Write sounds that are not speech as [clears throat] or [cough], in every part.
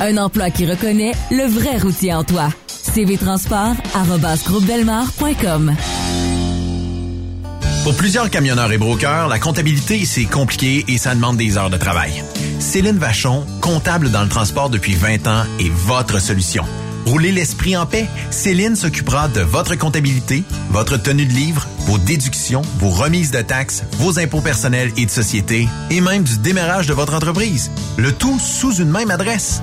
Un emploi qui reconnaît le vrai routier en toi. cvtransport.com Pour plusieurs camionneurs et brokers, la comptabilité, c'est compliqué et ça demande des heures de travail. Céline Vachon, comptable dans le transport depuis 20 ans, est votre solution. Roulez l'esprit en paix. Céline s'occupera de votre comptabilité, votre tenue de livre, vos déductions, vos remises de taxes, vos impôts personnels et de société, et même du démarrage de votre entreprise. Le tout sous une même adresse.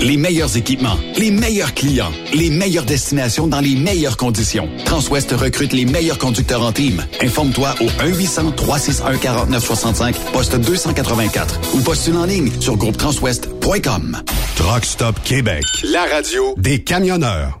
Les meilleurs équipements, les meilleurs clients, les meilleures destinations dans les meilleures conditions. Transwest recrute les meilleurs conducteurs en team. Informe-toi au 1-800-361-4965, poste 284 ou postule en ligne sur groupetranswest.com. Truck Stop Québec, la radio des camionneurs.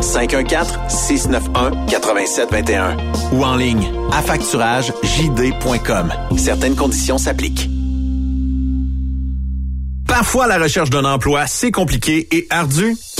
514-691-8721. Ou en ligne, affacturagejd.com. Certaines conditions s'appliquent. Parfois, la recherche d'un emploi, c'est compliqué et ardu.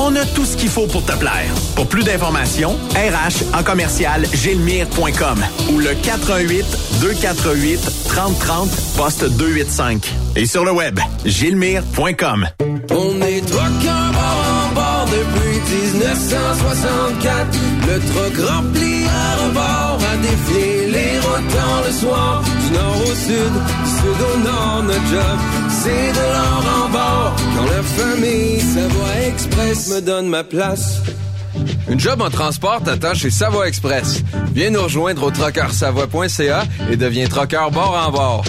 On a tout ce qu'il faut pour te plaire. Pour plus d'informations, RH en commercial gilmire.com ou le 418 248 3030 poste 285. Et sur le web, gilmire.com. On est truckers bord en bord depuis 1964, le truck rempli à rebord a défié les routes le soir. Du nord au sud, du sud au nord, notre job, c'est de l'or en bord. Quand la famille Savoie Express me donne ma place. Une job en transport t'attend chez Savoie Express. Viens nous rejoindre au trockeursavoie.ca et deviens trockeur bord en bord.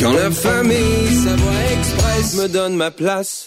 Quand la famille Savoie Express me donne ma place.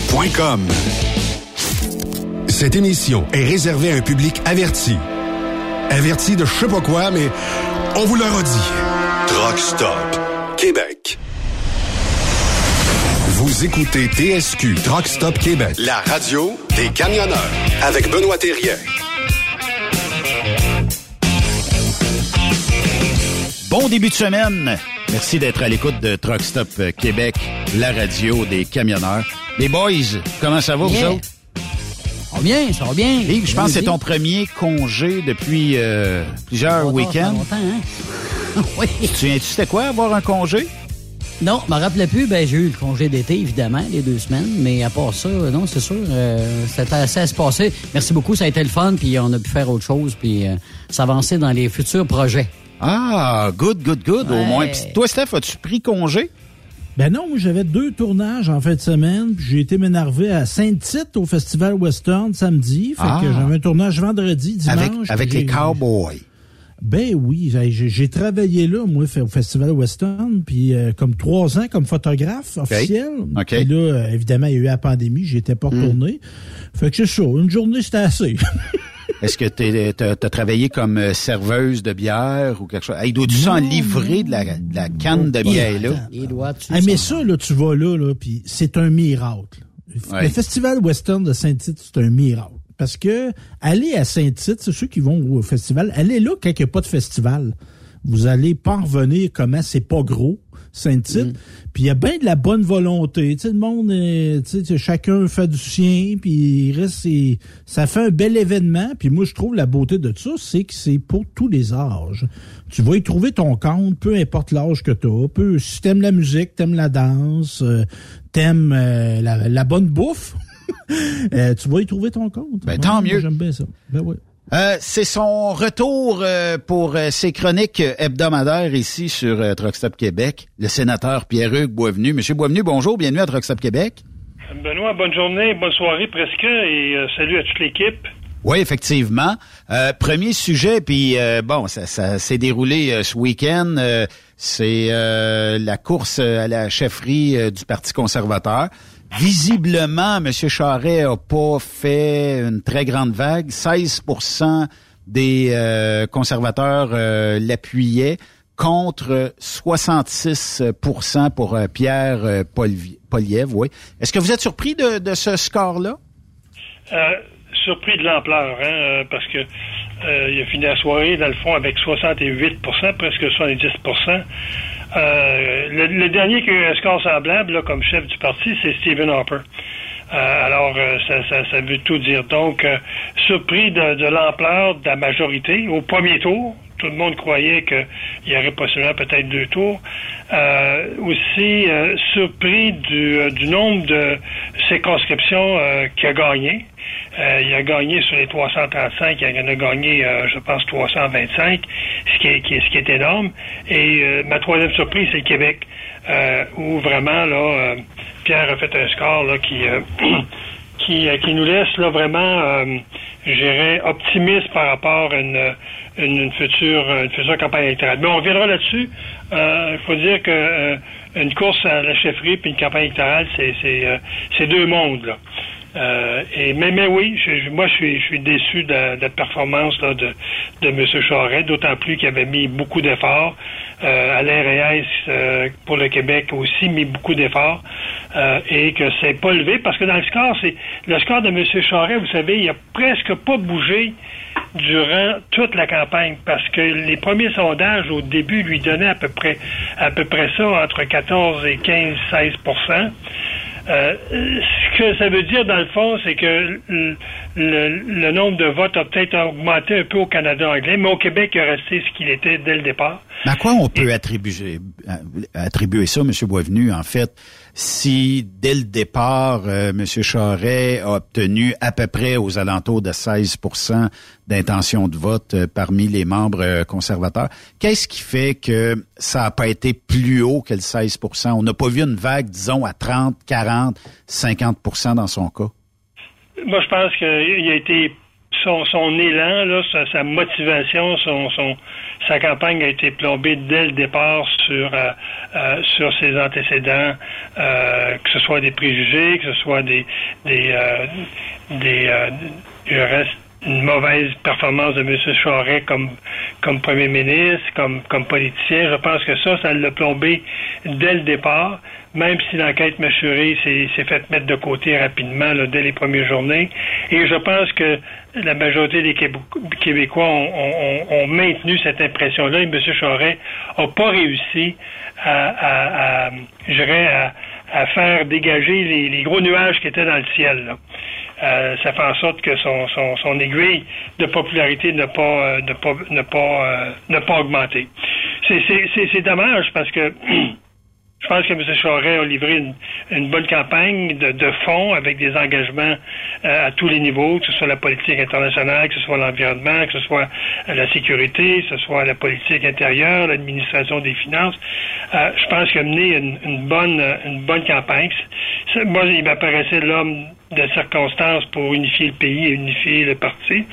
Saint-Michel.com. Cette émission est réservée à un public averti. Averti de je sais pas quoi, mais on vous le redit. Truck Stop Québec. Vous écoutez TSQ Truck Stop Québec. La radio des camionneurs avec Benoît Thérien. Bon début de semaine. Merci d'être à l'écoute de Truck Stop Québec, la radio des camionneurs. Les boys, comment ça va, vous autres? Ça va bien, ça va bien. Yves, je pense que c'est ton premier congé depuis euh, plusieurs Longtemps, ça fait week-ends. longtemps, hein? [laughs] oui. Tu te souviens-tu c'était quoi avoir un congé? Non, je me rappelais plus. Ben, j'ai eu le congé d'été, évidemment, les deux semaines. Mais à part ça, euh, non, c'est sûr, euh, c'était assez à se passer. Merci beaucoup, ça a été le fun. Puis on a pu faire autre chose, puis euh, s'avancer dans les futurs projets. Ah, good, good, good, au moins. Toi, Steph, as-tu pris congé? Ben non, moi j'avais deux tournages en fin de semaine, puis j'ai été m'énerver à Saint-Tite au Festival Western samedi. Fait Ah. que j'avais un tournage vendredi, dimanche. Avec, avec les cowboys. Ben oui, j'ai- travaillé là, moi, au Festival Western, puis euh, comme trois ans comme photographe officiel. OK. Puis là, euh, évidemment, il y a eu la pandémie, j'étais pas retourné. Fait que c'est ça, une journée c'était assez. [laughs] Est-ce que tu as travaillé comme euh, serveuse de bière ou quelque chose? Hey, dois-tu s'en livrer de la, de la canne de bière, là? Ah, mais ça- là, tu vas là, là puis c'est un miracle. Ouais. Le Festival Western de Saint-Tite, c'est un miracle. Parce que aller à Saint-Tite, c'est ceux qui vont au festival, allez là quand il n'y a pas de festival. Vous allez pas en revenir comment c'est pas gros, Saint-Tite. Puis il y a bien de la bonne volonté. Tu sais, le monde, est- tu sais, chacun fait du sien, puis il reste, et ça fait un bel événement. Puis moi, je trouve la beauté de ça, c'est que c'est pour tous les âges. Tu vas y trouver ton compte, peu importe l'âge que tu as. Peu, si t'aimes la musique, t'aimes la danse, euh, t'aimes euh, la, la bonne bouffe, [laughs] euh, tu vas y trouver ton compte. Ben, tant mieux. J'aime bien ça. Ben ouais. Euh, c'est son retour euh, pour euh, ses chroniques hebdomadaires ici sur euh, Truck Stop Québec. Le sénateur Pierre-Hugues Boisvenu. Monsieur Boisvenu, bonjour, bienvenue à Truck Stop Québec. Benoît, bonne journée, bonne soirée presque, et salut à toute l'équipe. Oui, effectivement. Euh, premier sujet, puis euh, bon, ça, ça s'est déroulé euh, ce week-end. euh, c'est euh, la course à la chefferie du Parti conservateur. Visiblement, M. Charret a pas fait une très grande vague. 16% des euh, conservateurs euh, l'appuyaient contre 66% pour euh, Pierre euh, Poliev. Oui. Est-ce que vous êtes surpris de, de ce score-là? Euh, surpris de l'ampleur, hein, parce que il a fini la soirée, dans le fond, avec 68% presque 70 euh, le, dernier qui a eu un score semblable là, comme chef du parti, c'est Stephen Harper. Euh, alors, euh, ça, ça, ça veut tout dire. Donc, surpris de l'ampleur de la majorité au premier tour. Tout le monde croyait qu'il y aurait possiblement peut-être deux tours. Euh, aussi, euh, surpris du, euh, du nombre de circonscriptions euh, qu'il a gagné. Euh, il a gagné sur les 335, il en a gagné, euh, je pense, 325, ce qui est, ce qui est énorme. Et ma troisième surprise, c'est Québec, où vraiment, là, Pierre a fait un score là, qui, [clears throat] qui, euh, qui nous laisse là, vraiment, euh, je dirais, optimiste par rapport à une, une, future, une future campagne électorale. Mais on reviendra là-dessus. Il faut dire que une course à la chefferie puis une campagne électorale, c'est deux mondes. Là. Euh, et mais, mais oui, moi je suis, je suis déçu de, la performance là, de, de M. Charest, d'autant plus qu'il avait mis beaucoup d'efforts. Euh, Alain Reyes euh, pour le Québec aussi mis beaucoup d'efforts euh, et que c'est pas levé parce que dans le score, c'est le score de M. Charest, vous savez, il a presque pas bougé durant toute la campagne parce que les premiers sondages au début lui donnaient à peu près à peu près ça entre 14 et 15 16 euh, ce que ça veut dire, dans le fond, c'est que le, nombre de votes a peut-être augmenté un peu au Canada anglais, mais au Québec, il est resté ce qu'il était dès le départ. Mais à quoi on peut attribuer, euh, attribuer ça, M. Boisvenu, en fait? Si dès le départ, euh, M. Charret a obtenu à peu près aux alentours de 16% d'intention de vote euh, parmi les membres euh, conservateurs, qu'est-ce qui fait que ça n'a pas été plus haut que le 16% On n'a pas vu une vague, disons, à 30, 40, 50% dans son cas? Moi, je pense qu'il a été son, son élan, sa, motivation, son, son, sa campagne a été plombée dès le départ sur, euh, euh, ses antécédents, euh, que ce soit des préjugés, que ce soit des, des, des reste une mauvaise performance de M. Charest comme, comme premier ministre, comme, comme politicien. Je pense que ça, ça l'a plombé dès le départ, même si l'enquête mâchurée s'est faite mettre de côté rapidement là, dès les premières journées. Et je pense que la majorité des Québécois ont, maintenu cette impression-là et M. Charest n'a pas réussi à, à, à, à, faire dégager les, les, gros nuages qui étaient dans le ciel. Là. Euh, ça fait en sorte que son, son, son aiguille de popularité n'a pas, euh, ne pas, ne pas, euh, n'a pas augmenté. C'est dommage parce que [clears throat] Je pense que M. Charest a livré une, une bonne campagne de, de fonds avec des engagements euh, à tous les niveaux, que ce soit la politique internationale, que ce soit l'environnement, que ce soit la sécurité, que ce soit la politique intérieure, l'administration des finances. Euh, je pense qu'il a mené une, une, bonne, une bonne campagne. Moi, il m'apparaissait l'homme de circonstances pour unifier le pays et unifier le parti,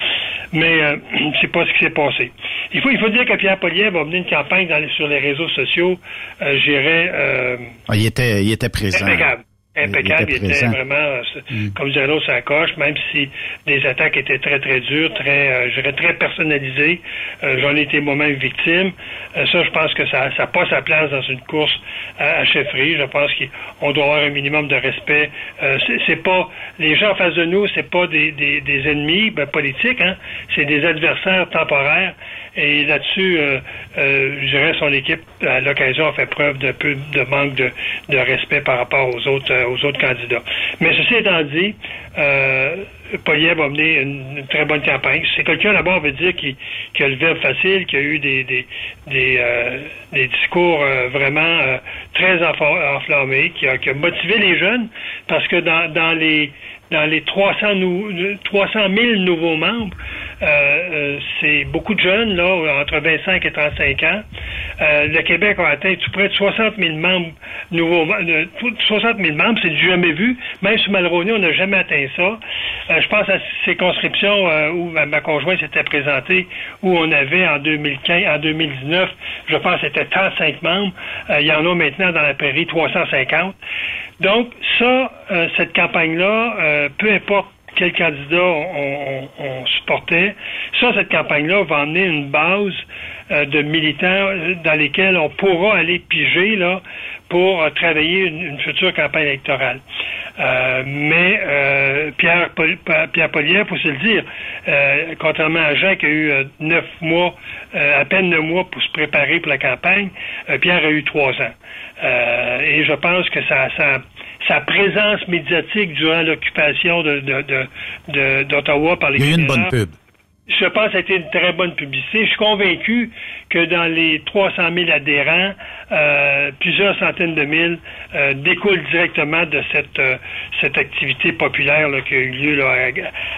mais euh, [clears throat] c'est pas ce qui s'est passé. Il faut, il faut dire que Pierre Poliev a mené une campagne sur les réseaux sociaux, euh, j'irais... Euh, ah, il, était, il était présent impeccable. Il était, vraiment, euh, mm. comme dirait l'autre, sa coche, même si les attaques étaient très, très dures, très, euh, je dirais, très personnalisées. Euh, j'en ai été moi-même victime. ça, je pense que ça n'a pas sa place dans une course à, chefferie. Je pense qu'on doit avoir un minimum de respect. c'est pas, les gens en face de nous, c'est pas des, des, des ennemis ben, politiques, hein. c'est des adversaires temporaires. Et là-dessus, euh, euh, je dirais son équipe, à l'occasion, a fait preuve d'un peu de manque de, respect par rapport aux autres, euh, aux autres candidats. Mais ceci étant dit, euh, Poliev a mené une, très bonne campagne. C'est quelqu'un d'abord, veut dire, qui, a le verbe facile, qui a eu des, des, des discours vraiment très enflammés, qui a, qui a motivé les jeunes, parce que dans, dans les dans les 300, nou 300 000 nouveaux membres, euh, euh, c'est beaucoup de jeunes, là, entre 25 et 35 ans. Euh, le Québec a atteint tout près de 60 000 membres nouveaux. 60 000 membres, c'est du jamais vu. Même sur Malroney, on n'a jamais atteint ça. je pense à ces conscriptions où ma conjointe s'était présentée, où on avait en 2015, en 2019, je pense c'était 35 membres. il y en a maintenant dans la prairie 350. Donc, ça, cette campagne-là, peu importe quel candidat on, supportait. Ça, cette campagne-là va emmener une base euh, de militants dans lesquels on pourra aller piger là pour euh, travailler une, future campagne électorale. Euh, mais Pierre, Pierre Poliev, faut se le dire, contrairement à Jean qui a eu neuf mois, à peine neuf mois pour se préparer pour la campagne, Pierre a eu trois ans. et je pense que ça, ça sa présence médiatique durant l'occupation de, d'Ottawa par les Il y a eu une bonne pub. Je pense que ça a été une très bonne publicité. Je suis convaincu que dans les 300 000 adhérents, euh, plusieurs centaines de mille euh, découlent directement de cette euh, cette activité populaire qui a eu lieu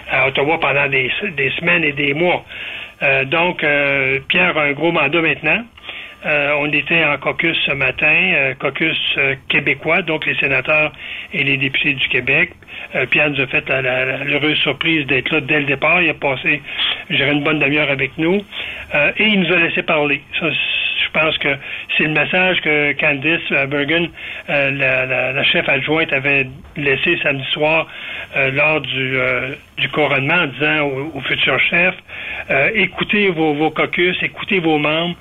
à, Ottawa pendant des, des semaines et des mois. donc, Pierre a un gros mandat maintenant. Euh, on était en caucus ce matin, euh, caucus euh, québécois, donc les sénateurs et les députés du Québec. Pierre nous a fait l'heureuse surprise d'être là dès le départ. Il a passé je dirais une bonne demi-heure avec nous, euh, et il nous a laissé parler. Je pense que c'est le message que Candice Bergen, euh, la, chef adjointe, avait laissé samedi soir euh, lors du, du couronnement en disant au, futur chef, écoutez vos, vos caucus, écoutez vos membres,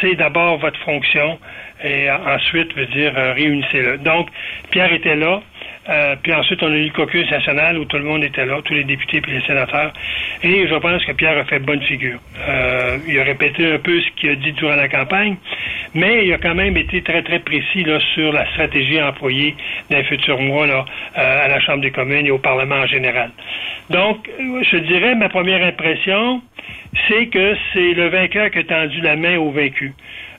c'est d'abord votre fonction et ensuite, veut dire, réunissez-le. Donc, Pierre était là. Euh, puis ensuite, on a eu le caucus national où tout le monde était là, tous les députés et les sénateurs. Et je pense que Pierre a fait bonne figure. Euh, il a répété un peu ce qu'il a dit durant la campagne, mais il a quand même été très, très précis là, sur la stratégie employée dans les futurs mois là, euh, à la Chambre des communes et au Parlement en général. Donc, je dirais, ma première impression, c'est que c'est le vainqueur qui a tendu la main au vaincu.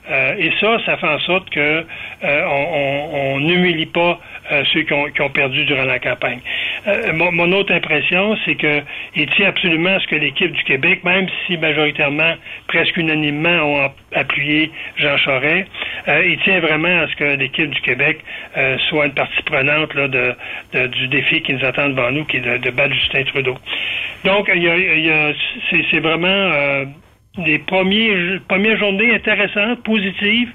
Et ça, ça fait en sorte que on n'humilie pas euh, ceux qui ont, qui ont, perdu durant la campagne. Euh, mon, mon, autre impression, c'est qu'il tient absolument à ce que l'équipe du Québec, même si majoritairement, presque unanimement, ont appuyé Jean Charest, euh, il tient vraiment à ce que l'équipe du Québec euh, soit une partie prenante là, de, de, du défi qui nous attend devant nous, qui est de, de battre Justin Trudeau. Donc, il y a, il y a c'est vraiment des premiers, premières journées intéressantes, positives,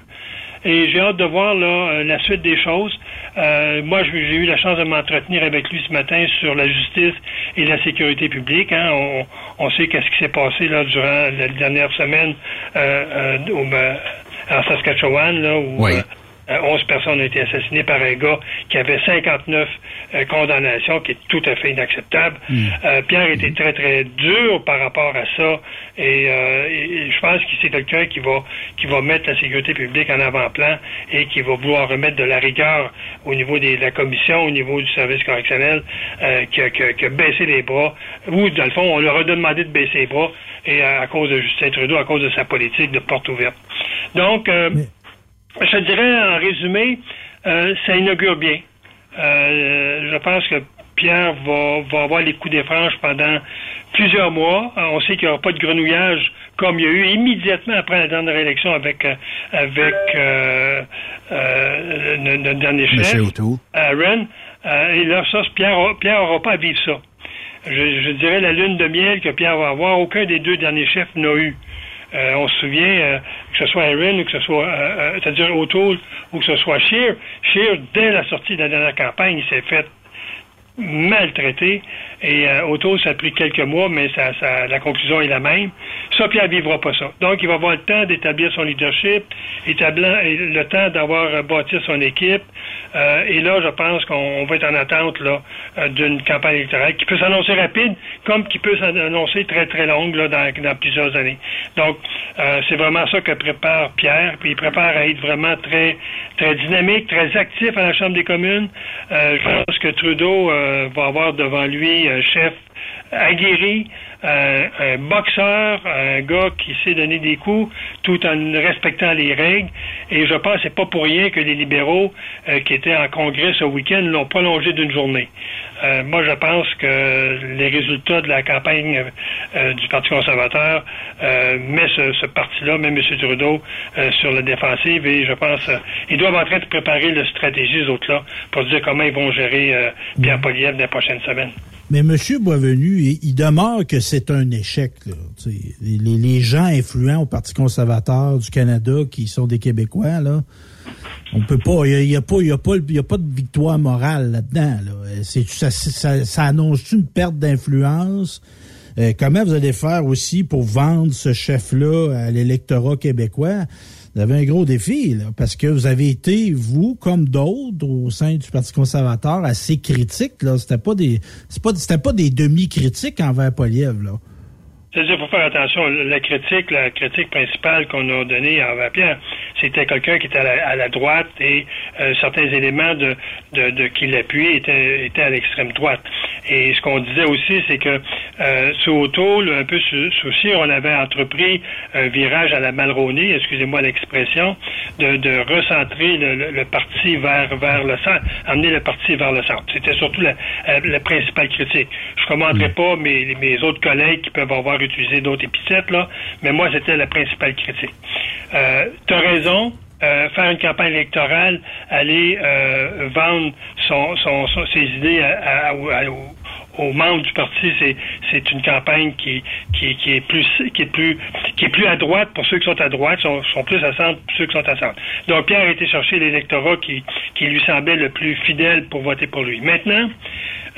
et j'ai hâte de voir là, la suite des choses. Euh, moi, j'ai eu la chance de m'entretenir avec lui ce matin sur la justice et la sécurité publique. Hein. On, on, sait qu'est-ce qui s'est passé là durant la dernière semaine euh, euh, au, ben, en Saskatchewan, là, où 11 personnes ont été assassinées par un gars qui avait 59 euh, condamnations, qui est tout à fait inacceptable. Hmm. Euh, Pierre était très, très dur par rapport à ça. Et, euh, je pense que c'est quelqu'un qui va qui va mettre la sécurité publique en avant-plan et qui va vouloir remettre de la rigueur au niveau de la commission, au niveau du service correctionnel, qui a, qui, a, baissé les bras. Ou, dans le fond, on leur a demandé de baisser les bras et à, cause de Justin Trudeau, à cause de sa politique de porte ouverte. Donc, je dirais en résumé, euh, ça inaugure bien. Euh, je pense que Pierre va, va avoir les coups des franges pendant plusieurs mois. Euh, on sait qu'il n'y aura pas de grenouillage comme il y a eu immédiatement après la dernière élection avec avec notre dernier chef, Aaron. et là, ça, Pierre n'aura pas à vivre ça. Je, je, dirais la lune de miel que Pierre va avoir, aucun des deux derniers chefs n'a eu. Euh, on se souvient, euh, que ce soit Aaron que ce soit, euh, c'est-à-dire O'Toole ou que ce soit Shear, Shear, dès la sortie de la dernière campagne, il s'est fait maltraité. Et euh, Auto, ça a pris quelques mois, mais ça, ça, la conclusion est la même. Ça, Pierre vivra pas ça. Donc, il va avoir le temps d'établir son leadership, établir le temps d'avoir bâti son équipe. Euh, et là, je pense qu'on va être en attente là euh, d'une campagne électorale qui peut s'annoncer rapide, comme qui peut s'annoncer très très longue là, dans, dans plusieurs années. Donc, euh, c'est vraiment ça que prépare Pierre. Puis il prépare à être vraiment très très dynamique, très actif à la Chambre des communes. je pense que Trudeau euh, va avoir devant lui chef aguerri, un boxeur, un gars qui sait donner des coups tout en respectant les règles. Et je pense que c'est pas pour rien que les libéraux euh, qui étaient en congrès ce week-end l'ont prolongé d'une journée. Euh, moi, je pense que les résultats de la campagne du Parti conservateur met ce, parti-là, même M. Trudeau, sur la défensive et je pense qu'ils doivent en train de préparer la stratégie, les autres-là, pour dire comment ils vont gérer Pierre Poliev dans les prochaines semaines. Mais M. Boisvenu, il, demeure que c'est un échec. Les, gens influents au Parti conservateur du Canada qui sont des Québécois, là, on peut pas, il n'y a, a, pas, y a pas de victoire morale là-dedans. Là. Ça, ça, ça, annonce une perte d'influence? Euh, comment vous allez faire aussi pour vendre ce chef-là à l'électorat québécois? Vous avez un gros défi, parce que vous avez été, vous, comme d'autres, au sein du Parti conservateur, assez critique. Là. C'était pas des. des demi-critiques envers Poliev, là. C'est-à-dire, il faut faire attention. La critique, la critique principale qu'on a donnée à Pierre, c'était quelqu'un qui était à la, droite et euh, certains éléments de, de, de qui l'appuyaient étaient, étaient à l'extrême droite. Et ce qu'on disait aussi, c'est que euh, sous O'Toole, un peu sous, sous on avait entrepris un virage à la Malroney, excusez-moi l'expression, de, de recentrer le, le, parti vers, vers le centre, amener le parti vers le centre. C'était surtout la, euh, la, principale critique. Je ne commanderai pas mes, mes autres collègues qui peuvent avoir utilisé d'autres épithètes, là, mais moi, c'était la principale critique. Euh, tu as raison, euh, faire une campagne électorale, aller euh, vendre ses idées aux membres du parti, c'est, une campagne qui, qui, qui, est plus qui est plus qui est plus à droite pour ceux qui sont à droite, sont, sont plus à centre pour ceux qui sont à centre. Donc Pierre a été chercher l'électorat qui, qui lui semblait le plus fidèle pour voter pour lui. Maintenant,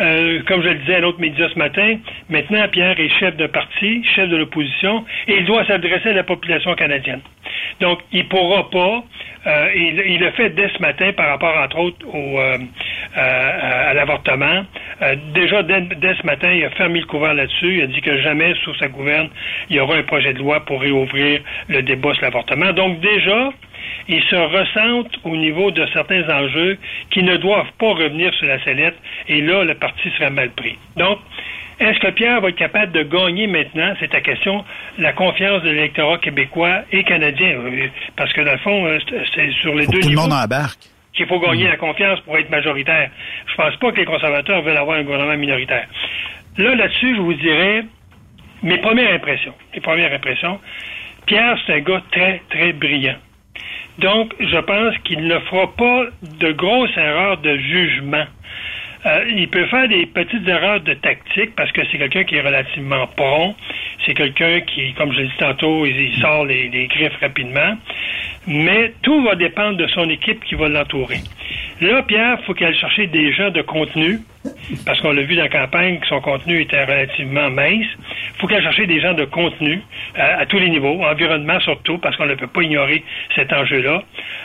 euh, comme je le disais à l'autre média ce matin, maintenant Pierre est chef de parti, chef de l'opposition, et il doit s'adresser à la population canadienne. Donc, il pourra pas, euh, il, le fait dès ce matin par rapport, entre autres, au, euh, à, à l'avortement. Euh, déjà, dès, dès, ce matin, il a fermé le couvert là-dessus. Il a dit que jamais, sous sa gouverne, il y aura un projet de loi pour réouvrir le débat sur l'avortement. Donc, déjà, il se ressente au niveau de certains enjeux qui ne doivent pas revenir sur la sellette, et là, le parti serait mal pris. Donc, est-ce que Pierre va être capable de gagner maintenant, c'est ta question, la confiance de l'électorat québécois et canadien? Euh, parce que dans le fond, euh, c'est sur les Faut deux que tout le niveaux monde embarque. qu'il faut gagner la confiance pour être majoritaire. Je pense pas que les conservateurs veulent avoir un gouvernement minoritaire. Là, là-dessus, je vous dirais mes premières impressions. Mes premières impressions. Pierre, c'est un gars très, très brillant. Donc, je pense qu'il ne fera pas de grosses erreurs de jugement. Euh, il peut faire des petites erreurs de tactique parce que c'est quelqu'un qui est relativement prompt. C'est quelqu'un qui, comme je l'ai dit tantôt, il, sort les, les, griffes rapidement. Mais tout va dépendre de son équipe qui va l'entourer. Là, Pierre, il faut qu'il aille chercher des gens de contenu, parce qu'on l'a vu dans la campagne que son contenu était relativement mince. Il faut qu'il aille chercher des gens de contenu à, à tous les niveaux, environnement surtout, parce qu'on ne peut pas ignorer cet enjeu-là.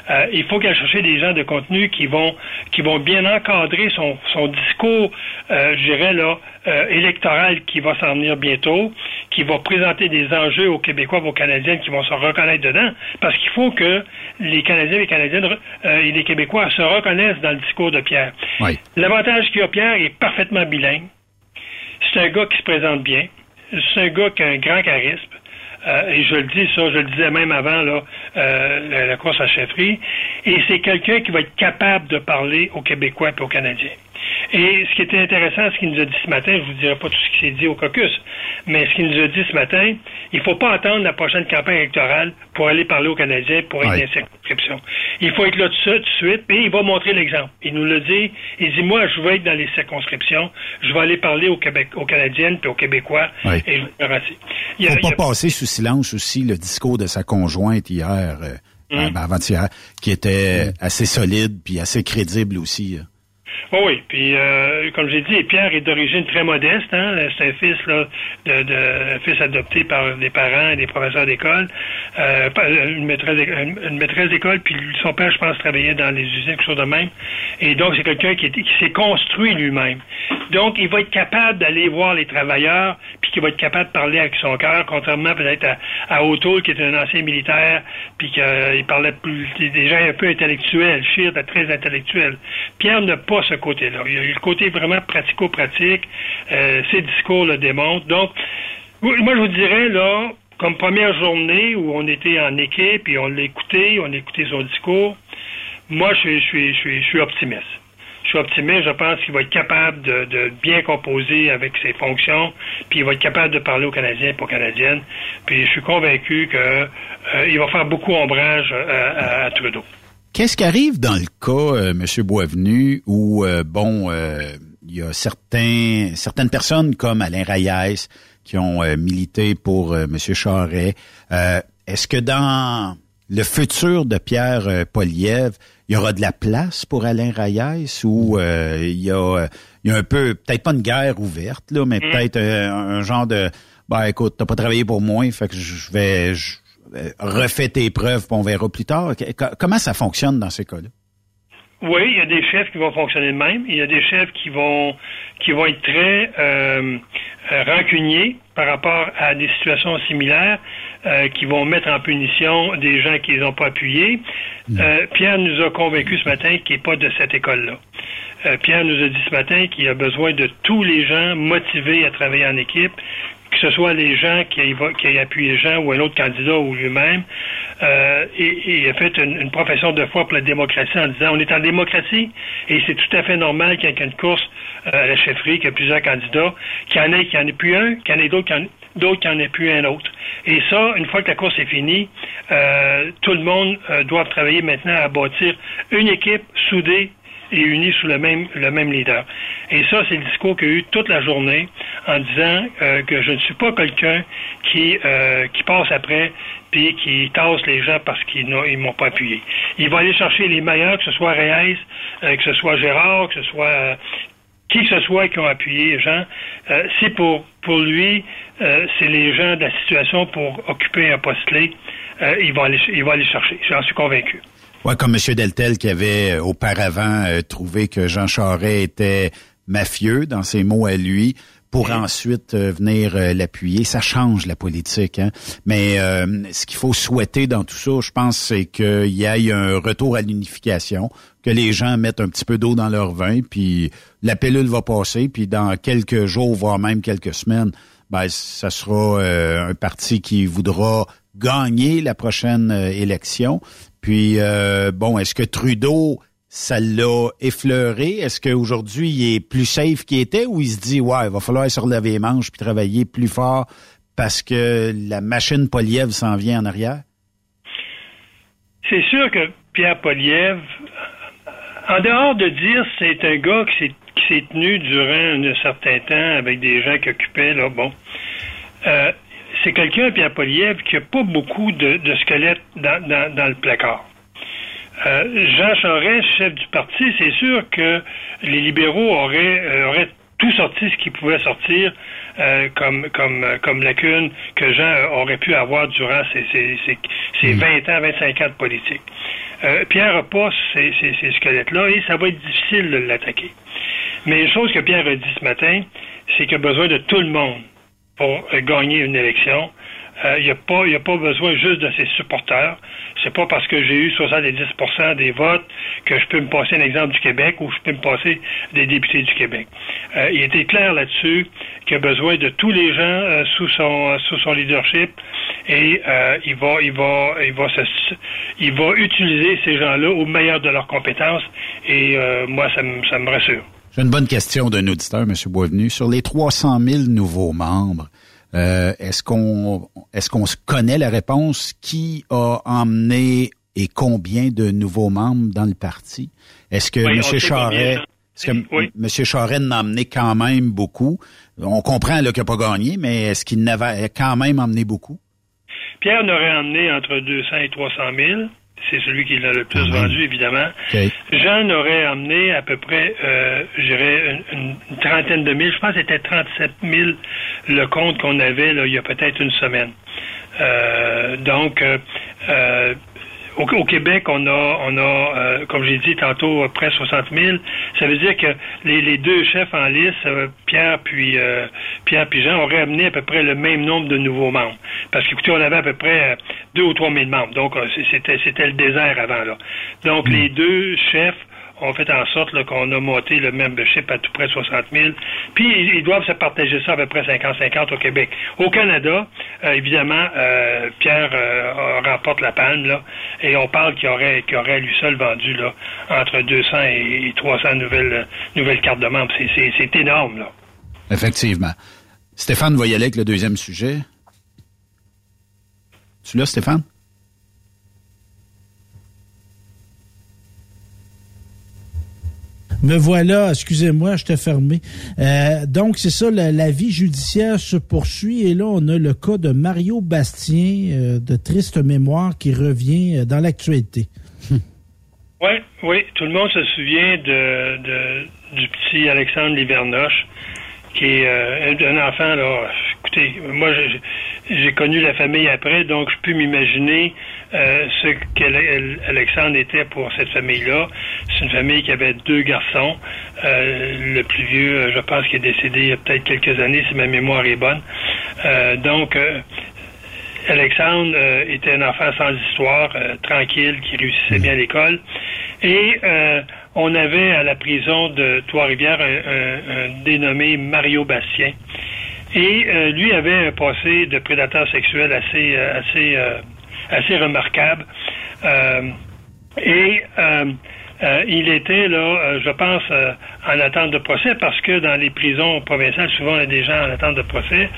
Euh, il faut qu'il aille chercher des gens de contenu qui vont qui vont bien encadrer son, son discours, euh, je dirais là, euh, électoral qui va s'en venir bientôt, qui va présenter des enjeux aux Québécois, aux Canadiennes qui vont se reconnaître dedans, parce qu'il faut que les Canadiens et les Canadiennes euh, et les Québécois se reconnaissent dans le discours de Pierre. Oui. L'avantage qu'il a Pierre est parfaitement bilingue. C'est un gars qui se présente bien. C'est un gars qui a un grand charisme. Euh, et je le dis ça, je le disais même avant là, euh, la, la, course à chefferie. Et c'est quelqu'un qui va être capable de parler aux Québécois et aux Canadiens. Et ce qui était intéressant, ce qu'il nous a dit ce matin, je vous dirai pas tout ce qui s'est dit au caucus, mais ce qu'il nous a dit ce matin, il faut pas attendre la prochaine campagne électorale pour aller parler aux Canadiens pour être ouais. circonscription. Il faut être là tout, tout de suite, et il va montrer l'exemple. Il nous le dit, il dit, moi, je vais être dans les circonscriptions, je vais aller parler aux, Québec, aux Canadiennes puis aux Québécois, ouais. et je vais Il ne faut pas a... passer sous silence aussi le discours de sa conjointe hier, euh, mmh. avant-hier, qui était mmh. assez solide puis assez crédible aussi. Oh oui, puis euh, comme j'ai dit, Pierre est d'origine très modeste. Hein? C'est un fils là, de, de un fils adopté par des parents et des professeurs d'école, euh, une maîtresse une maîtresse d'école, puis son père, je pense, travaillait dans les usines, quelque chose de même. Et donc c'est quelqu'un qui, s'est construit lui-même. Donc il va être capable d'aller voir les travailleurs, puis qui va être capable de parler avec son cœur, contrairement peut-être à, à O'Toole, qui était un ancien militaire, puis qu'il euh, parlait plus des gens un peu intellectuels. Scheer très intellectuel. Pierre n'a pas ce côté-là. Il y a le côté vraiment pratico-pratique. Euh, ses discours le démontrent. Donc, moi, je vous dirais, là, comme première journée où on était en équipe et on l'a écouté, on a écouté son discours, moi, je suis, optimiste. Je suis optimiste, je pense qu'il va être capable de, bien composer avec ses fonctions, puis il va être capable de parler aux Canadiens et aux Canadiennes. Puis je suis convaincu qu'il euh, va faire beaucoup ombrage à Trudeau. Qu'est-ce qui arrive dans le cas, euh, M. Boisvenu, où, euh, bon, il y a certains, certaines personnes comme Alain Reyes qui ont euh, milité pour M. Charret. Est-ce que dans le futur de Pierre Poliev, il y aura de la place pour Alain Reyes ou il, y a, il y a un peu, peut-être pas une guerre ouverte, là, mais mmh. peut-être un, un, genre de, ben écoute, t'as pas travaillé pour moi, fait que je vais... Je, refais tes preuves, puis on verra plus tard. Comment ça fonctionne dans ces cas-là? Oui, il y a des chefs qui vont fonctionner de même. Il y a des chefs qui vont qui vont être très euh, rancuniers par rapport à des situations similaires, euh, qui vont mettre en punition des gens qui les ont pas appuyés. Euh, Pierre nous a convaincus ce matin qu'il n'est pas de cette école-là. Euh, Pierre nous a dit ce matin qu'il a besoin de tous les gens motivés à travailler en équipe, que ce soit les gens qui aient, qui aient appuyé Jean ou un autre candidat ou lui-même, euh, et, a fait une, une, profession de foi pour la démocratie en disant on est en démocratie et c'est tout à fait normal qu'il y ait une course euh, à la chefferie, qu'il y a plusieurs candidats, qu'il y en ait, qu'il n'y en ait plus un, qu'il y en ait d'autres, d'autres qui en ait plus un autre. Et ça, une fois que la course est finie, euh, tout le monde euh, doit travailler maintenant à bâtir une équipe soudée et unis sous le même, le même leader. Et ça, c'est le discours qu'il a eu toute la journée en disant euh, que je ne suis pas quelqu'un qui, euh, qui passe après puis qui tasse les gens parce qu'ils ne m'ont pas appuyé. Il va aller chercher les meilleurs, que ce soit Reyes, euh, que ce soit Gérard, que ce soit qui que ce soit qui ont appuyé les gens. c'est pour, pour lui, c'est les gens de la situation pour occuper un poste clé. il, va aller, il va aller chercher. J'en suis convaincu. Ouais, comme M. Deltel qui avait auparavant trouvé que Jean Charest était mafieux dans ses mots à lui pour ensuite euh, venir euh, l'appuyer. Ça change la politique. Hein? Mais euh, ce qu'il faut souhaiter dans tout ça, je pense, c'est qu'il y ait un retour à l'unification, que les gens mettent un petit peu d'eau dans leur vin, puis la pilule va passer, puis dans quelques jours, voire même quelques semaines, ben, ça sera un parti qui voudra gagner la prochaine élection. Puis, bon, est-ce que Trudeau ça l'a effleuré? Est-ce qu'aujourd'hui, il est plus safe qu'il était? Ou il se dit, ouais, il va falloir se relever les manches puis travailler plus fort parce que la machine Poliev s'en vient en arrière? C'est sûr que Pierre Poliev, en dehors de dire c'est un gars qui s'est tenu durant un certain temps avec des gens qui occupaient, là, bon, euh, c'est quelqu'un, Pierre Poliev, qui n'a pas beaucoup de, squelettes dans le placard. Euh, Jean Charest, chef du parti, c'est sûr que les libéraux auraient, euh, auraient tout sorti ce qui pouvait sortir euh, comme, comme, comme lacune que Jean aurait pu avoir durant ses, ses, ses, 20 hmm. ans, 25 ans de politique. Pierre n'a pas ces, ces, squelettes-là et ça va être difficile de l'attaquer. Mais une chose que Pierre a dit ce matin, c'est qu'il a besoin de tout le monde pour gagner une élection. Il n'y a, pas, a pas besoin juste de ses supporters. C'est pas parce que j'ai eu 70% des votes que je peux me passer un exemple du Québec ou je peux me passer des députés du Québec. Euh, il était clair là-dessus qu'il a besoin de tous les gens euh, sous son sous son leadership et euh, il va il va il va il va utiliser ces gens-là au meilleur de leurs compétences et moi ça me ça me rassure. J'ai une bonne question d'un auditeur, M. Boisvenu. Sur les 300 000 nouveaux membres, euh, est-ce qu'on est-ce qu'on connaît? La réponse qui a emmené et combien de nouveaux membres dans le parti? Est-ce que M. Charret est-ce que M. Charest n'a emmené quand même beaucoup? On comprend qu'il n'a pas gagné, mais est-ce qu'il n'avait quand même emmené beaucoup? Pierre n'aurait emmené entre 200 et 300 000 c'est celui qui l'a le plus ah vendu, évidemment. Jean aurait amené à peu près, euh, je dirais, une, trentaine de mille. Je pense que c'était 37 000 le compte qu'on avait là, il y a peut-être une semaine. Euh, donc, euh, au, Québec, on a, on a euh, comme j'ai dit tantôt, près de 60 000. Ça veut dire que les, deux chefs en liste, euh, Pierre puis euh, Pierre puis Jean, auraient amené à peu près le même nombre de nouveaux membres. Parce qu'écoutez, on avait à peu près deux ou trois mille membres. Donc, c'était, c'était le désert avant là. Donc, hmm. les deux chefs ont fait en sorte qu'on a monté le membership à tout près de 60 000. Puis, ils, doivent se partager ça à peu près 50-50 au Québec. Au Canada, euh, évidemment, euh, Pierre euh, remporte la panne, et on parle qu'il aurait, qu'il aurait lui seul vendu là, entre 200 et 300 nouvelles, nouvelles cartes de membres. C'est énorme, là. Effectivement. Stéphane va y avec le deuxième sujet. Tu l'as, Stéphane? Me voilà, excusez-moi, je t'ai fermé. Euh, donc, c'est ça, la, vie judiciaire se poursuit et là, on a le cas de Mario Bastien, euh, de triste mémoire, qui revient euh, dans l'actualité. [laughs] Oui, oui, tout le monde se souvient de, du petit Alexandre Livernoche, qui est un enfant, là, écoutez, moi, j'ai connu la famille après, donc je peux m'imaginer euh, ce qu'Alexandre était pour cette famille-là. C'est une famille qui avait deux garçons. Euh, le plus vieux, euh, je pense qu'il est décédé il y a peut-être quelques années, si ma mémoire est bonne. donc, Alexandre était un enfant sans histoire, tranquille, qui réussissait bien à l'école. Et on avait à la prison de Trois-Rivières un, dénommé Mario Bastien. Et lui avait un passé de prédateur sexuel assez, assez assez remarquable. Euh, et euh, euh, il était là, je pense, en attente de procès parce que dans les prisons provinciales, souvent, il y a des gens en attente de procès.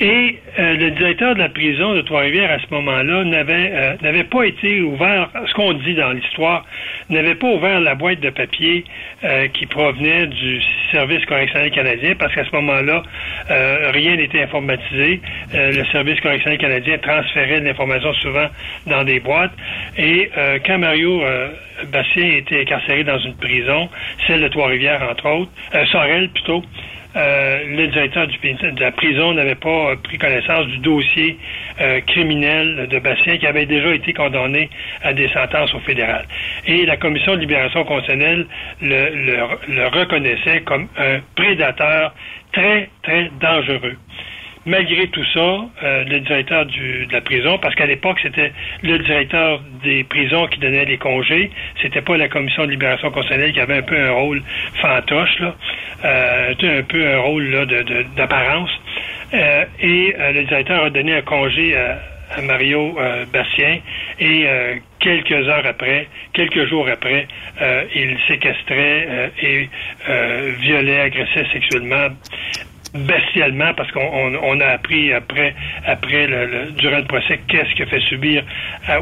Et euh, le directeur de la prison de Trois-Rivières à ce moment-là n'avait euh, n'avait pas été ouvert, ce qu'on dit dans l'histoire, n'avait pas ouvert la boîte de papier euh, qui provenait du service correctionnel canadien parce qu'à ce moment-là, rien n'était informatisé. le service correctionnel canadien transférait de l'information souvent dans des boîtes. Et quand Mario Bastien était incarcéré dans une prison, celle de Trois-Rivières entre autres, Sorel plutôt, euh, le directeur de la prison n'avait pas euh, pris connaissance du dossier euh, criminel de Bastien qui avait déjà été condamné à des sentences au fédéral. Et la commission de libération constitutionnelle le, le reconnaissait comme un prédateur très, très dangereux malgré tout ça, euh, le directeur de la prison, parce qu'à l'époque, c'était le directeur des prisons qui donnait les congés, c'était pas la commission de libération constitutionnelle qui avait un peu un rôle fantoche, là, euh, un peu un rôle là, d'apparence. Euh, et euh, le directeur a donné un congé à, Mario Bastien et quelques heures après, quelques jours après, il séquestrait et violait, agressait sexuellement bestialement parce qu'on a appris après, après le, durant le procès qu'est-ce qu'il fait subir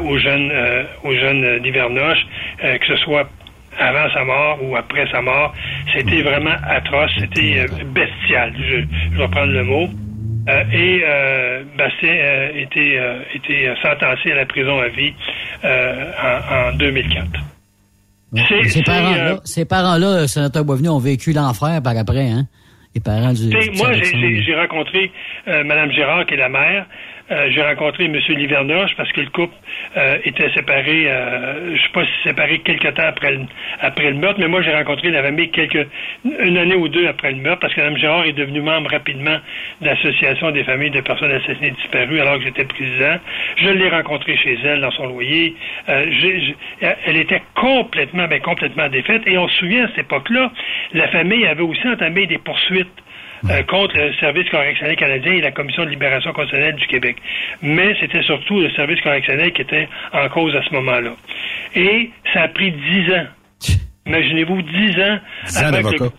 aux jeunes, euh, aux jeunes Livernoches, euh, que ce soit avant sa mort ou après sa mort. C'était mm. vraiment atroce, c'était euh, bestial, je, vais prendre le mot. et Bastien était, était sentencé à la prison à vie en, en 2004. Ces parents-là, ces parents-là, sénateur Boisvenu, ont vécu l'enfer par après, hein? Les parents du. Moi, j'ai rencontré euh, Mme Gérard, qui est la mère, euh, j'ai rencontré M. Livernoche parce que le couple euh, était séparé, euh, je sais pas si séparé quelques temps après le, après le meurtre, mais moi j'ai rencontré la famille quelques une année ou deux après le meurtre parce que Mme Gérard est devenue membre rapidement de l'Association des familles de personnes assassinées disparues alors que j'étais président. Je l'ai rencontrée chez elle dans son loyer. elle était complètement, ben, complètement défaite et on se souvient à cette époque-là, la famille avait aussi entamé des poursuites euh, contre le Service correctionnel canadien et la Commission de libération constitutionnelle du Québec. Mais c'était surtout le Service correctionnel qui était en cause à ce moment-là. Et ça a pris dix ans. [laughs] Imaginez-vous dix ans, avec, le,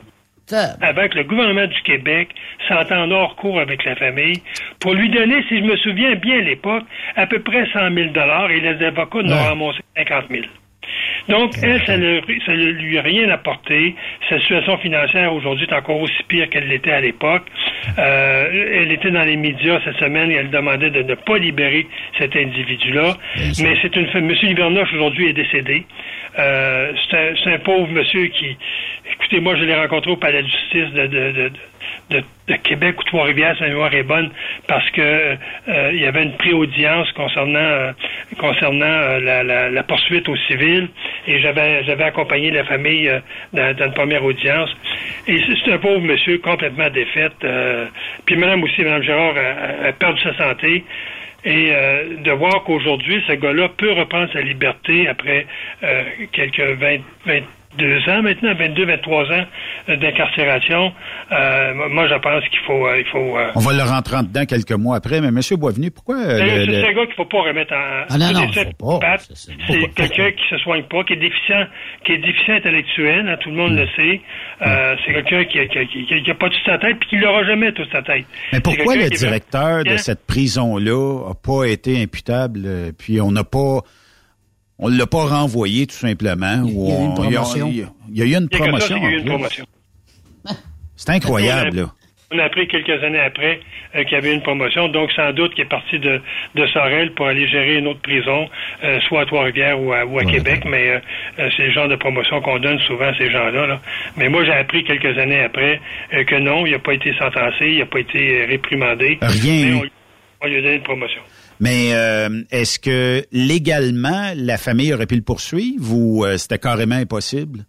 avec le gouvernement du Québec s'entend hors cours avec la famille pour lui donner, si je me souviens bien à l'époque, à peu près 100 000 et les avocats n'ont ramassé 50 000. Donc, elle, ça ne, lui a rien apporté. Sa situation financière aujourd'hui est encore aussi pire qu'elle l'était à l'époque. Euh, elle était dans les médias cette semaine et elle demandait de ne pas libérer cet individu-là. Mais c'est une femme. Monsieur Livernoche aujourd'hui est décédé. Euh, c'est un, pauvre monsieur qui, écoutez, moi je l'ai rencontré au palais de justice de, de de, Québec ou Trois-Rivières, sa mémoire est bonne, parce que euh, il y avait une pré-audience concernant euh, concernant euh, la, la, poursuite au civil, et j'avais j'avais accompagné la famille dans, une première audience. Et c'est un pauvre monsieur complètement défaite. puis madame aussi, madame Gérard, a, a perdu sa santé. Et de voir qu'aujourd'hui, ce gars-là peut reprendre sa liberté après quelques 20, 20 deux ans maintenant, 22, 23 ans euh, d'incarcération. Euh, moi, je pense qu'il faut, euh, il faut. On va le rentrer dedans quelques mois après, mais Monsieur Boisvenu, pourquoi C'est un gars qu'il faut pas remettre en. Ah non non, faut pas. C'est quelqu'un qui se soigne pas, qui est déficient, qui est déficient intellectuel. Hein, tout le monde le sait. Hmm. C'est quelqu'un qui, qui, qui, qui, a pas toute sa tête, puis qui l'aura jamais toute sa tête. Mais pourquoi le directeur de cette prison-là a pas été imputable, puis on n'a pas on ne l'a pas renvoyé tout simplement. Il y a, eu une promotion. Il y a, eu une promotion. [laughs] C'est incroyable, là. On a appris quelques années après euh, qu'il y avait une promotion, donc sans doute qu'il est parti de, de Sorel pour aller gérer une autre prison, euh, soit à Trois-Rivières ou à, ou à Québec, mais euh, c'est le genre de promotion qu'on donne souvent à ces gens-là. Mais moi, j'ai appris quelques années après que non, il n'a pas été sentencé, il n'a pas été réprimandé. Rien. Mais on lui a donné une promotion. Mais euh, est-ce que légalement, la famille aurait pu le poursuivre ou euh, c'était carrément impossible?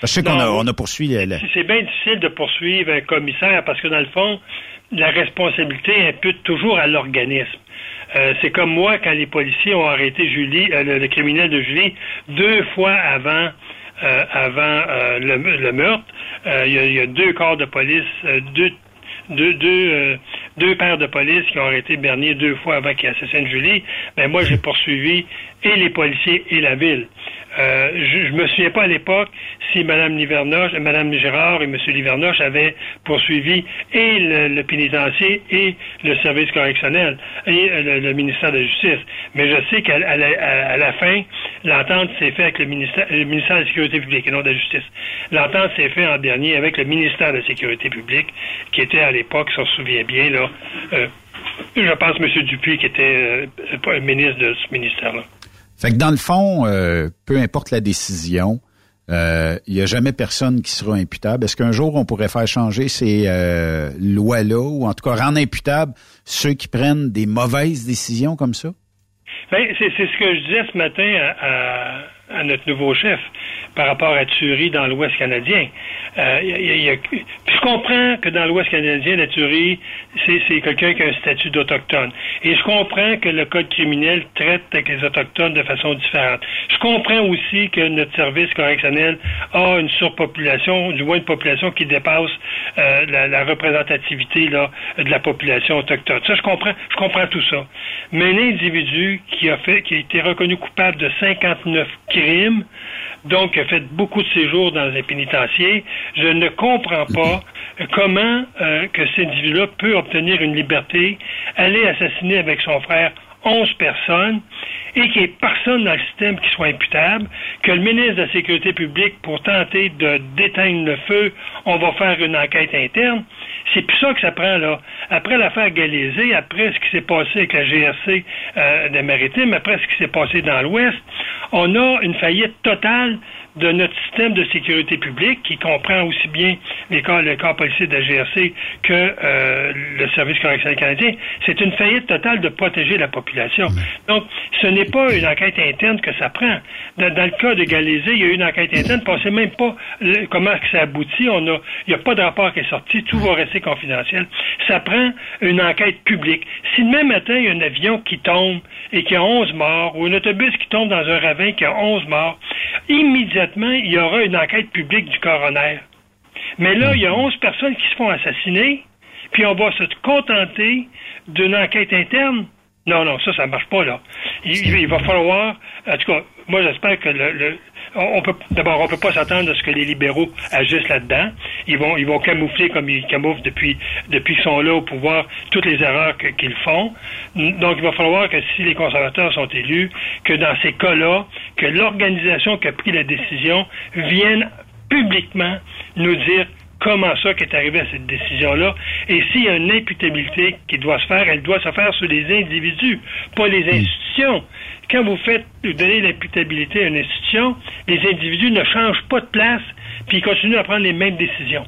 Parce que je sais qu'on a, on a poursuivi... C'est bien difficile de poursuivre un commissaire parce que, dans le fond, la responsabilité impute toujours à l'organisme. Euh, c'est comme moi, quand les policiers ont arrêté Julie, le, criminel de Julie, deux fois avant avant le, meurtre. Il y, a deux corps de police, deux deux, deux, euh, deux pères de police qui ont arrêté Bernier deux fois avant qu'il assassine Julie, ben moi j'ai poursuivi et les policiers et la ville. Euh, je, je me souviens pas à l'époque si Mme Livernoche, Mme Gérard et M. Livernoche avaient poursuivi et le, le pénitencier et le service correctionnel et euh, le, le ministère de la Justice. Mais je sais qu'à à la, à la fin, l'entente s'est faite avec le ministère, le ministère de la Sécurité publique et non de la Justice. L'entente s'est faite en dernier avec le ministère de la Sécurité publique, qui était à l'époque, si on se souvient bien, là, euh, je pense M. Dupuis qui était euh, ministre de ce ministère-là. Fait que dans le fond, euh, peu importe la décision, euh, il n'y a jamais personne qui sera imputable. Est-ce qu'un jour, on pourrait faire changer ces euh, lois-là, ou en tout cas rendre imputables ceux qui prennent des mauvaises décisions comme ça? Ben, c'est ce que je disais ce matin à, notre nouveau chef par rapport à Thury dans l'Ouest canadien. Euh, y a, y a, je comprends que dans l'Ouest canadien, la Thury, c'est quelqu'un qui a un statut d'autochtone. Et je comprends que le code criminel traite avec les autochtones de façon différente. Je comprends aussi que notre service correctionnel a une surpopulation, du moins une population qui dépasse euh, la, la, représentativité là, de la population autochtone. Ça, je comprends, je comprends tout ça. Mais l'individu qui a fait, qui a été reconnu coupable de 59 crimes, donc fait beaucoup de séjours dans un pénitencier, je ne comprends pas comment euh, que cet individu-là peut obtenir une liberté, aller assassiner avec son frère 11 personnes et qu'il n'y ait personne dans le système qui soit imputable, que le ministre de la Sécurité publique, pour tenter de déteindre le feu, on va faire une enquête interne. C'est ça que ça prend, là. Après l'affaire Galizé, après ce qui s'est passé avec la GRC euh, des Maritimes, après ce qui s'est passé dans l'Ouest, on a une faillite totale de notre système de sécurité publique qui comprend aussi bien les corps, le corps policier de la GRC que euh, le service correctionnel canadien. C'est une faillite totale de protéger la population. Donc, ce n'est pas une enquête interne que ça prend. Dans, dans le cas de Galézé, il y a eu une enquête interne, on ne sait même pas le, comment ça aboutit. On a, il n'y a pas de rapport qui est sorti, tout va rester confidentiel. Ça prend une enquête publique. Si demain matin, il y a un avion qui tombe et qui a 11 morts, ou un autobus qui tombe dans un ravin qui a 11 morts, immédiatement, il y aura une enquête publique du coroner. Mais là, il y a 11 personnes qui se font assassiner, puis on va se contenter d'une enquête interne. Non, non, ça, ça marche pas, là. Il, il va falloir, en tout cas, moi, j'espère que le, le on peut d'abord on peut pas s'attendre à ce que les libéraux agissent là-dedans. Ils vont ils vont camoufler comme ils camouflent depuis depuis qu'ils sont là au pouvoir toutes les erreurs qu'ils font. Donc il va falloir que si les conservateurs sont élus, que dans ces cas-là, que l'organisation qui a pris la décision vienne publiquement nous dire comment ça qui est arrivé à cette décision-là? Et s'il y a une imputabilité qui doit se faire, elle doit se faire sur les individus, pas les institutions. Quand vous faites donner l'imputabilité à une institution, les individus ne changent pas de place, puis ils continuent à prendre les mêmes décisions.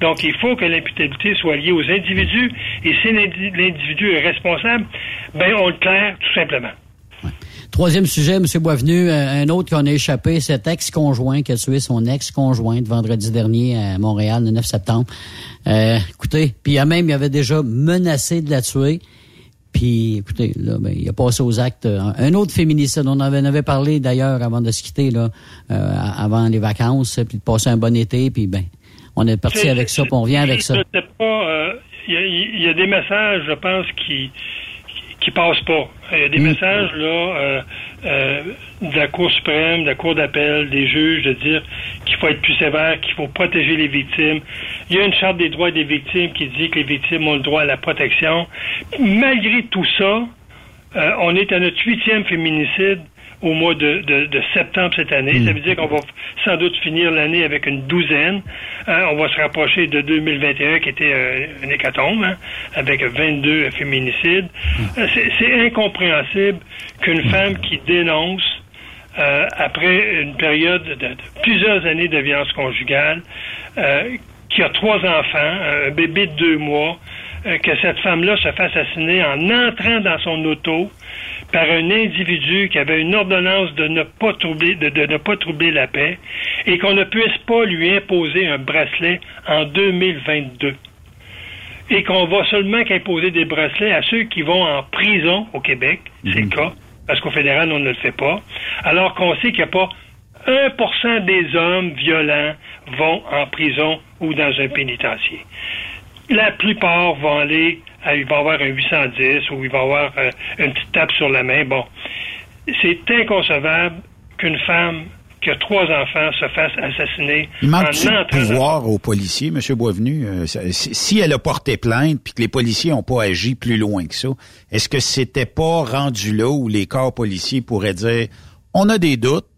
Donc, il faut que l'imputabilité soit liée aux individus, et si l'individu est responsable, ben on le claire tout simplement. Troisième sujet, M. Boisvenu, un autre qu'on a échappé, cet ex-conjoint qui a tué son ex-conjointe vendredi dernier à Montréal, le 9 septembre. Euh, écoutez, puis il même, il avait déjà menacé de la tuer. Puis, écoutez, là, ben, il a passé aux actes. Un autre féminicide, on en avait, avait parlé d'ailleurs avant de se quitter, là, euh, avant les vacances, puis de passer un bon été, puis ben, on est parti avec ça, puis on revient avec ça. Il euh, y, y, a des messages, je pense, qui qui passent pas. Il y a des mmh. messages là euh, euh, de la Cour suprême, de la Cour d'appel, des juges de dire qu'il faut être plus sévère, qu'il faut protéger les victimes. Il y a une charte des droits des victimes qui dit que les victimes ont le droit à la protection. Malgré tout ça, euh, on est à notre huitième féminicide au mois de, de, de septembre cette année. Mmh. Ça veut dire qu'on va sans doute finir l'année avec une douzaine. Hein, on va se rapprocher de 2021 qui était euh, une hécatombe, hein, avec 22 féminicides. Mmh. Euh, C'est incompréhensible qu'une mmh. femme qui dénonce euh, après une période de, de, plusieurs années de violence conjugale, euh, qui a trois enfants, un bébé de deux mois, euh, que cette femme-là se fasse assassiner en entrant dans son auto, par un individu qui avait une ordonnance de ne pas troubler, de, de ne pas troubler la paix et qu'on ne puisse pas lui imposer un bracelet en 2022 et qu'on va seulement imposer des bracelets à ceux qui vont en prison au Québec, c'est le cas, parce qu'au fédéral, on ne le fait pas, alors qu'on sait qu'il n'y a pas 1% des hommes violents vont en prison ou dans un pénitencier. La plupart vont aller, à, il va avoir un 810 ou il va avoir euh, une petite tape sur la main. Bon, c'est inconcevable qu'une femme qui a trois enfants se fasse assassiner Il manque de pouvoir aux policiers, M. Boisvenu? Euh, si si elle a porté plainte puis que les policiers n'ont pas agi plus loin que ça, est-ce que c'était pas rendu là où les corps policiers pourraient dire on a des doutes,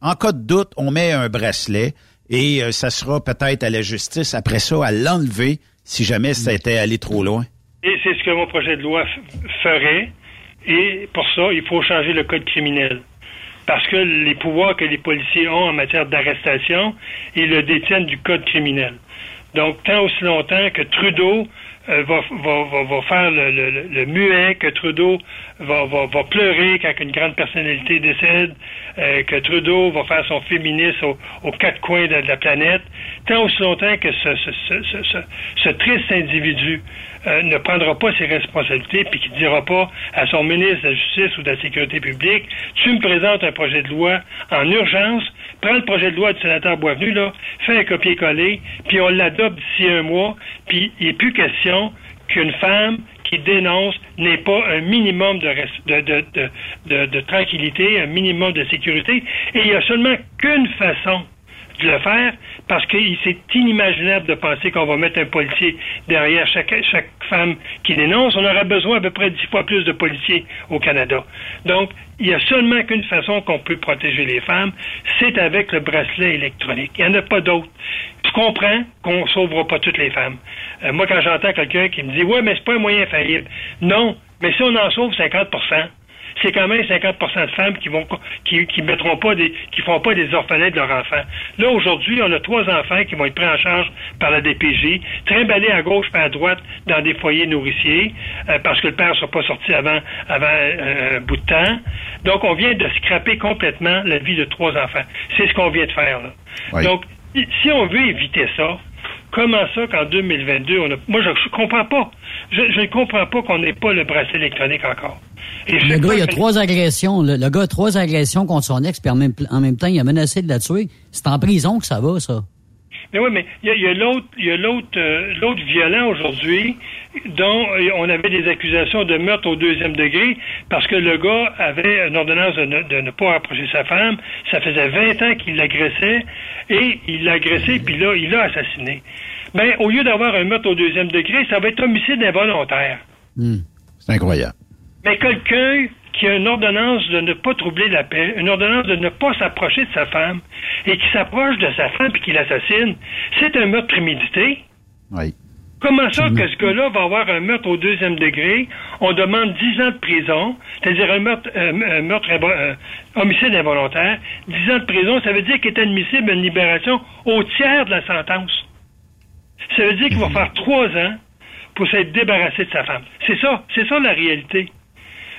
en cas de doute, on met un bracelet et euh, ça sera peut-être à la justice après ça à l'enlever si jamais ça était allé trop loin? Et c'est ce que mon projet de loi ferait. Et pour ça, il faut changer le code criminel. Parce que les pouvoirs que les policiers ont en matière d'arrestation, ils le détiennent du code criminel. Donc, tant aussi longtemps que Trudeau va, va, va, va faire le, le- le- muet, que Trudeau va, va, pleurer quand une grande personnalité décède, euh, que Trudeau va faire son féminisme au- aux quatre coins de, la planète, tant aussi longtemps que ce, ce, ce, ce, triste individu euh, ne prendra pas ses responsabilités puis qui ne dira pas à son ministre de la Justice ou de la Sécurité publique, tu me présentes un projet de loi en urgence, prends le projet de loi du sénateur Boisvenu, là, fais un copier-coller, puis on l'adopte d'ici un mois, puis il n'est plus question qu'une femme qui dénonce n'ait pas un minimum de, de, de- de tranquillité, un minimum de sécurité. Et il n'y a seulement qu'une façon de le faire parce que c'est inimaginable de penser qu'on va mettre un policier derrière chaque, chaque femme qui dénonce. On aura besoin à peu près dix fois plus de policiers au Canada. Donc, il y a seulement qu'une façon qu'on peut protéger les femmes, c'est avec le bracelet électronique. Il n'y en a pas d'autre. Je comprends qu'on ne sauvera pas toutes les femmes. Euh, moi, quand j'entends quelqu'un qui me dit, ouais, mais c'est pas un moyen faillible. Non, mais si on en sauve 50 c'est quand même 50% de femmes qui vont qui, qui mettront pas des qui font pas des orphelins de leurs enfants. Là aujourd'hui, on a trois enfants qui vont être pris en charge par la DPJ, trimballés à gauche et à droite dans des foyers nourriciers euh, parce que le père ne soit pas sorti avant avant euh, un bout de temps. Donc on vient de scraper complètement la vie de trois enfants. C'est ce qu'on vient de faire là. Oui. Donc si on veut éviter ça, Comment ça qu'en 2022, on a... moi je ne comprends pas. Je ne comprends pas qu'on n'ait pas le bracelet électronique encore. Et Le gars, il a trois agressions. Le, le gars a trois agressions contre son ex, puis en même, en même temps, il a menacé de la tuer. C'est en prison que ça va, ça. Mais oui, mais il y a, l'autre, il y a l'autre, euh, l'autre violent aujourd'hui, dont euh, on avait des accusations de meurtre au deuxième degré, parce que le gars avait une ordonnance de ne, de ne pas approcher sa femme. Ça faisait 20 ans qu'il l'agressait, et il l'a agressé, puis là, il l'a assassiné. Ben, au lieu d'avoir un meurtre au deuxième degré, ça va être homicide involontaire. C'est incroyable. Mais quelqu'un qui a une ordonnance de ne pas troubler la paix, une ordonnance de ne pas s'approcher de sa femme, et qui s'approche de sa femme et qui l'assassine, c'est un meurtre prémédité. Oui. Comment ça que ce gars-là va avoir un meurtre au deuxième degré? On demande 10 ans de prison, c'est-à-dire un meurtre, euh, un meurtre euh, homicide involontaire. 10 ans de prison, ça veut dire qu'il est admissible à une libération au tiers de la sentence. Ça veut dire qu'il va faire trois ans pour s'être débarrassé de sa femme. C'est ça, c'est ça la réalité.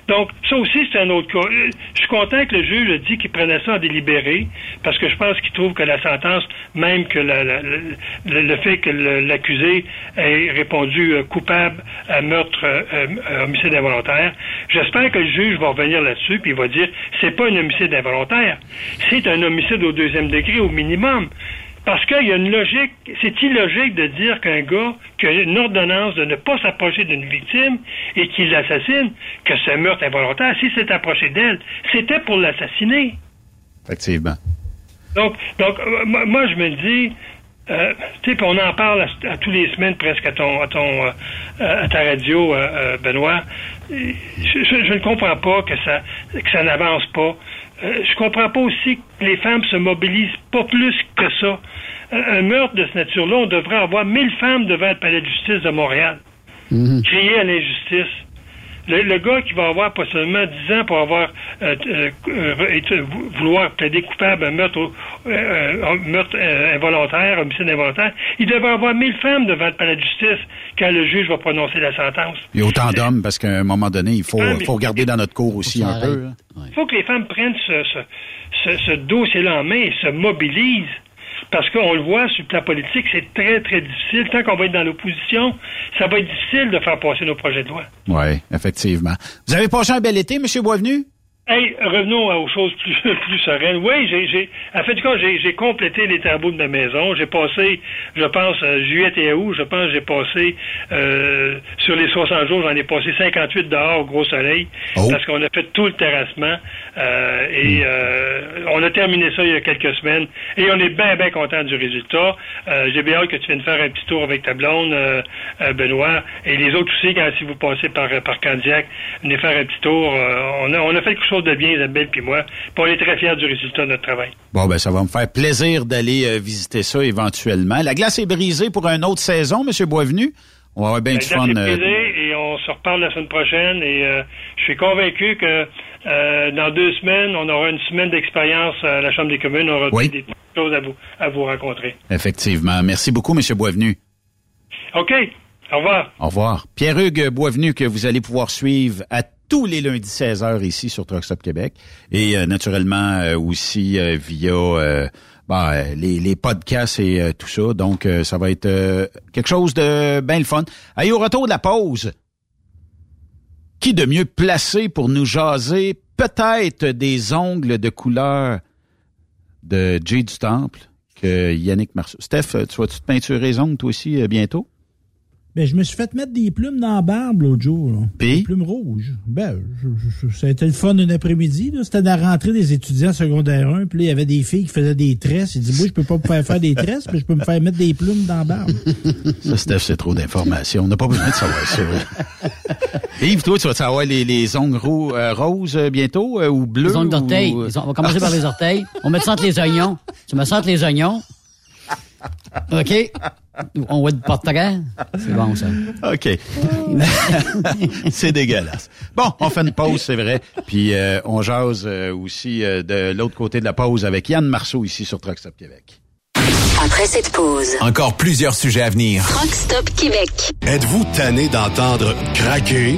Donc, ça aussi, c'est un autre cas. Euh, Je suis content que le juge a dit qu'il prenait ça en délibéré, parce que je pense qu'il trouve que la sentence, même que le, le- fait que l'accusé ait répondu euh, coupable à meurtre, euh, euh, homicide involontaire, j'espère que le juge va revenir là-dessus, puis il va dire, c'est pas un homicide involontaire, c'est un homicide au deuxième degré au minimum. Parce qu'il y a une logique, c'est illogique de dire qu'un gars qui a une ordonnance de ne pas s'approcher d'une victime et qu'il l'assassine, que un meurtre involontaire. Si c'est approché d'elle, c'était pour l'assassiner. Effectivement. Donc, donc euh, moi, je me dis, euh, tu sais, on en parle à, à tous les semaines presque à ton, à ton, euh, à ta radio, euh, Benoît. Je- je ne comprends pas que ça, que ça n'avance pas. Euh, je comprends pas aussi que les femmes se mobilisent pas plus que ça. Un un meurtre de cette nature-là, on devrait avoir 1000 femmes devant le palais de justice de Montréal. Crier à l'injustice. Le, le gars qui va avoir pas seulement 10 ans pour avoir euh, euh, euh, vou- vouloir plaider coupable à un meurtre, euh, euh, un meurtre euh, involontaire, homicide involontaire, il devrait avoir 1000 femmes devant le palais de justice quand le juge va prononcer la sentence. Il y a autant d'hommes parce qu'à un moment donné, il faut, Ah, faut regarder dans notre cours aussi un peu. hein. Il faut que les femmes prennent ce, ce, ce, ce dossier-là en main et se mobilisent. Parce qu'on le voit sur le plan politique, c'est très, très difficile. Tant qu'on va être dans l'opposition, ça va être difficile de faire passer nos projets de loi. Oui, effectivement. Vous avez passé un bel été, M. Boisvenu? Hey, revenons aux choses plus, [laughs] plus sereines. Oui, j'ai, j'ai, en fait, du cas, j'ai, j'ai complété les travaux de ma maison. J'ai passé, je pense, euh, juillet et août, je pense, j'ai passé, euh, sur les 60 jours, j'en ai passé 58 dehors au gros soleil, parce qu'on a fait tout le terrassement, euh, et euh, on a terminé ça il y a quelques semaines, et on est bien, bien content du résultat. Euh, j'ai bien hâte que tu viennes faire un petit tour avec ta blonde, euh, Benoît, et les autres aussi, quand si vous passez par, par Candiac, venez faire un petit tour. On, a, on a fait quelque chose de bien, Isabelle puis moi, puis on est très fiers du résultat de notre travail. Bon, ben ça va me faire plaisir d'aller euh, visiter ça éventuellement. La glace est brisée pour une autre saison, M. Boisvenu. On va avoir bien La du date fun. est euh, brisée et on se reparle la semaine prochaine et euh, je suis convaincu que euh, dans deux semaines, on aura une semaine d'expérience à la Chambre des communes. On aura Oui. des choses à vous, à vous rencontrer. Effectivement. Merci beaucoup, M. Boisvenu. OK. Au revoir. Au revoir. Pierre-Hugues Boisvenu, que vous allez pouvoir suivre à tous les lundis 16h ici sur Truck Québec. Et euh, naturellement euh, aussi euh, via euh, les, podcasts et tout ça. Donc, ça va être quelque chose de bien le fun. Allez, au retour de la pause, qui de mieux placé pour nous jaser peut-être des ongles de couleur de Jay du Temple que Yannick Marceau? Steph, tu vas-tu te peinturer les ongles toi aussi bientôt? Ben, je me suis fait mettre des plumes dans la barbe l'autre jour. là. Puis? Des plumes rouges. Ben, je- je- ça a été le fun d'un après-midi. C'était la rentrée des étudiants secondaire 1. Puis là, il y avait des filles qui faisaient des tresses. Il dit, moi, je peux pas me faire faire des tresses, mais je peux me faire mettre des plumes dans la barbe. Ça, Steph, c'est trop d'informations. On n'a pas besoin de savoir ça. Yves, toi, tu vas savoir les, les ongles euh, roses euh, bientôt euh, ou bleus? Les ongles d'orteil. ou- Les on- va commencer par les orteils. On met ça entre les oignons. Tu me sens entre les oignons. OK. On va être porte-terre. C'est bon, ça. OK. [laughs] c'est dégueulasse. Bon, on fait une pause, c'est vrai. Puis euh, on jase euh, aussi euh, de l'autre côté de la pause avec Yann Marceau ici sur Truck Stop Québec. Après cette pause, Encore plusieurs sujets à venir. Rock Stop Québec. Êtes-vous tanné d'entendre craquer,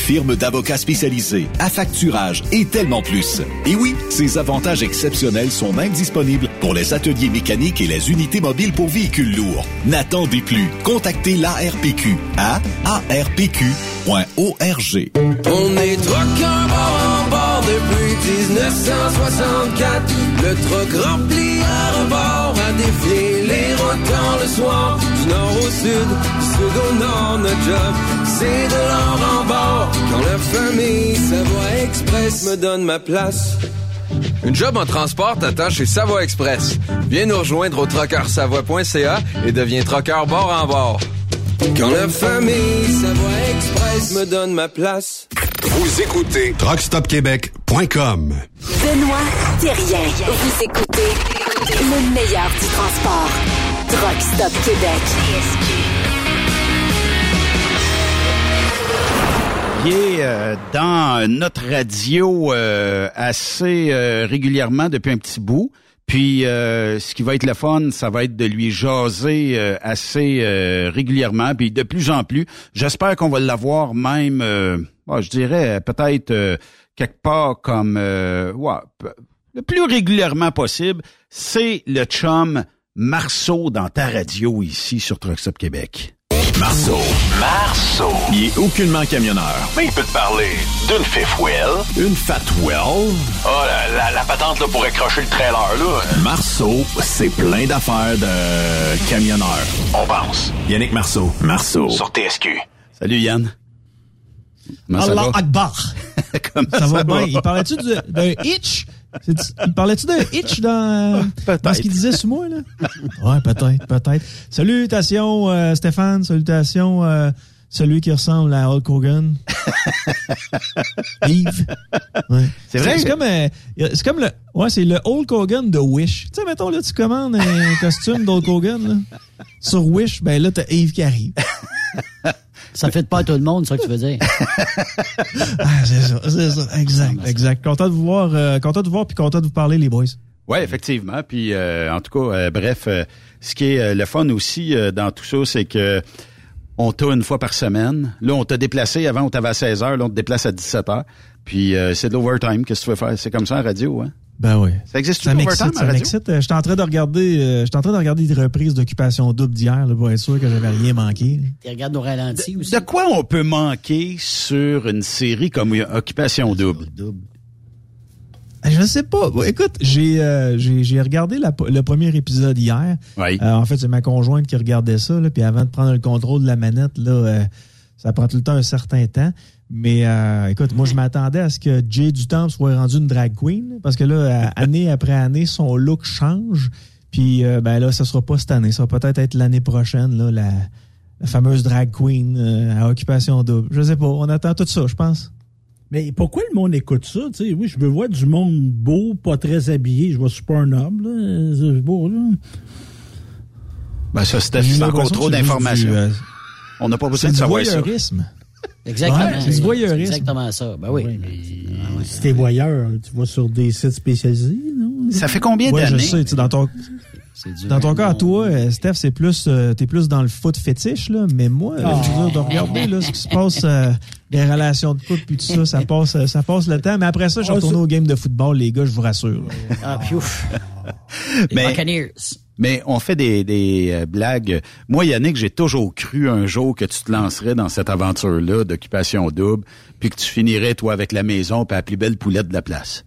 firme d'avocats spécialisés, affacturage et tellement plus. Et oui, ces avantages exceptionnels sont même disponibles pour les ateliers mécaniques et les unités mobiles pour véhicules lourds. N'attendez plus. Contactez l'ARPQ à arpq.org. On est truckers bord en bord depuis 1964. Le truck rempli à rebord a défié les rotants le soir. Du nord au sud, du sud notre job, c'est de l'or en bord. Quand la famille Savoie Express me donne ma place. Une job en transport t'attend chez Savoie Express. Viens nous rejoindre au trockeursavoie.ca et deviens trockeur bord en bord. Quand la famille Savoie Express me donne ma place. Vous écoutez TruckStopQuébec.com. Benoît Thérien. Vous écoutez le meilleur du transport. Truck Stop Québec. Est euh, dans notre radio euh, assez euh, régulièrement depuis un petit bout. Puis, euh, ce qui va être le fun, ça va être de lui jaser euh, assez euh, régulièrement, puis de plus en plus. J'espère qu'on va l'avoir même, ouais, je dirais peut-être quelque part comme, ouais, le plus régulièrement possible. C'est le chum Marceau dans ta radio ici sur Truck Stop Québec. Marceau. Marceau. Il est aucunement camionneur. Mais il peut te parler d'une fifth wheel. Une fat well. Oh, la, la, la patente là, pour accrocher le trailer, là. Marceau, c'est plein d'affaires de camionneur. On pense. Yannick Marceau. Marceau. Sur TSQ. Salut Yann. Comment ça Allah va? Akbar. [laughs] Comment ça va bien? Il parlait-tu de- d'un hitch? Parlait-tu d'un hitch dans, dans ce qu'il disait sur moi, là? Ouais, peut-être, peut-être. Salutations, euh, Stéphane. Salutations, euh, celui qui ressemble à Hulk Hogan. [laughs] Yves. Ouais. C'est vrai? C'est comme, euh, c'est comme le, ouais, c'est le Hulk Hogan de Wish. Tu sais, mettons, là, tu commandes un costume d'Hulk Hogan, là, sur Wish, ben là, t'as Yves qui arrive. Ça fait pas à tout le monde, ça que tu veux dire. [laughs] Ah, c'est ça, c'est ça. Exact, exact. Content de vous voir, euh, content de vous voir, puis content de vous parler, les boys. Oui, effectivement. Puis, euh, en tout cas, euh, bref, euh, ce qui est euh, le fun aussi euh, dans tout ça, c'est que on t'a une fois par semaine. Là, on t'a déplacé. Avant, on t'avait à 16 heures. Là, on te déplace à 17 heures. Puis, euh, c'est de l'overtime. Qu'est-ce que tu veux faire? C'est comme ça en radio, hein? Ben oui. Ça existe Ça à ça radio? m'excite. Euh, J'étais en train de regarder, euh, j'étais en train de regarder des reprises d'occupation double d'hier, pour être sûr que j'avais rien manqué. Tu regardes nos ralentis aussi. De quoi on peut manquer sur une série comme Occupation Double? Euh, Je sais pas. Écoute, j'ai euh, j'ai j'ai regardé la- le premier épisode hier. Oui. Euh, en fait, c'est ma conjointe qui regardait ça. Là, puis avant de prendre le contrôle de la manette, là, euh, ça prend tout le temps un certain temps. Mais euh, écoute, moi, je m'attendais à ce que Jay Dutemps soit rendu une drag queen. Parce que là, euh, année après année, son look change. Puis euh, ben là, ça sera pas cette année. Ça va peut-être être l'année prochaine, là, la, la fameuse drag queen euh, à occupation double. Je sais pas. On attend tout ça, je pense. Mais pourquoi le monde écoute ça? Tu sais, oui, je veux voir du monde beau, pas très habillé. Je vois Super Noble, là. C'est beau, là. Ben ça, c'est encore trop d'informations. du, euh, On n'a pas besoin de du savoir ça. Exactement. Ouais, c'est du voyeurisme. exactement ça. Ben oui. Si t'es voyeur, tu vas sur des sites spécialisés, non? Ça fait combien Ouais, je d'années? sais, tu dans ton, dans ton cas, toi, euh, Steph, c'est plus, euh, t'es plus dans le foot fétiche, là, mais moi, euh, Ah. je veux dire, de regarder, là, ce qui se passe, euh, les relations de couple puis tout ça, ça passe, euh, ça passe le temps, mais après ça, je Ah, retourne c'est- au game de football, les gars, je vous rassure. là. Ah, piouf. [laughs] Les Mais- Buccaneers. Mais on fait des, euh, blagues. Moi, Yannick, j'ai toujours cru un jour que tu te lancerais dans cette aventure-là d'occupation double, puis que tu finirais, toi, avec la maison, puis la plus belle poulette de la place.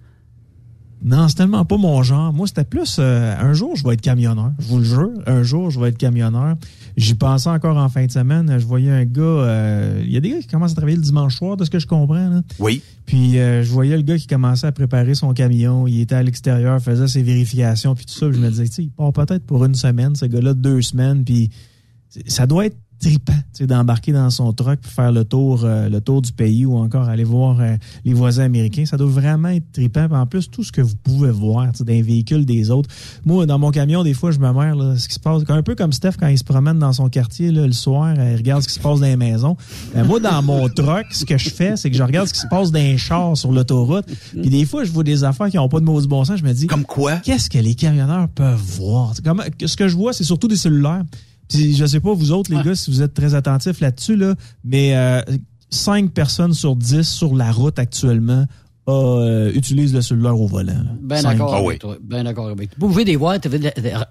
Non, c'est tellement pas mon genre. Moi, c'était plus euh, un jour, je vais être camionneur. Je vous le jure, un jour, je vais être camionneur. J'y pensais encore en fin de semaine. Je voyais un gars. euh, Il y a des gars qui commencent à travailler le dimanche soir, de ce que je comprends. Là. Oui. Puis euh, je voyais le gars qui commençait à préparer son camion. Il était à l'extérieur, faisait ses vérifications, puis tout ça. Puis je me disais, tu sais, il part peut-être pour une semaine, ce gars-là, deux semaines. Puis ça doit être sais, d'embarquer dans son truck pour faire le tour, euh, le tour du pays ou encore aller voir euh, les voisins américains. Ça doit vraiment être trippant. Puis en plus, tout ce que vous pouvez voir les véhicules des autres. Moi, dans mon camion, des fois, je me mère là, ce qui se passe. Un peu comme Steph quand il se promène dans son quartier là, le soir, euh, il regarde ce qui se passe dans les maisons. Euh, moi, dans mon truck, ce que je fais, c'est que je regarde ce qui se passe dans les chars sur l'autoroute. Puis des fois, je vois des affaires qui n'ont pas de maudit bon sens. Je me dis, Comme quoi? qu'est-ce que les camionneurs peuvent voir? Comment, ce que je vois, c'est surtout des cellulaires. Puis je sais pas, vous autres, les gars, si vous êtes très attentifs là-dessus, là, mais euh, 5 personnes sur 10 sur la route actuellement euh, utilisent le cellulaire au volant. là. Ben Cinq. d'accord avec toi. Ben d'accord avec toi. Vous pouvez les voir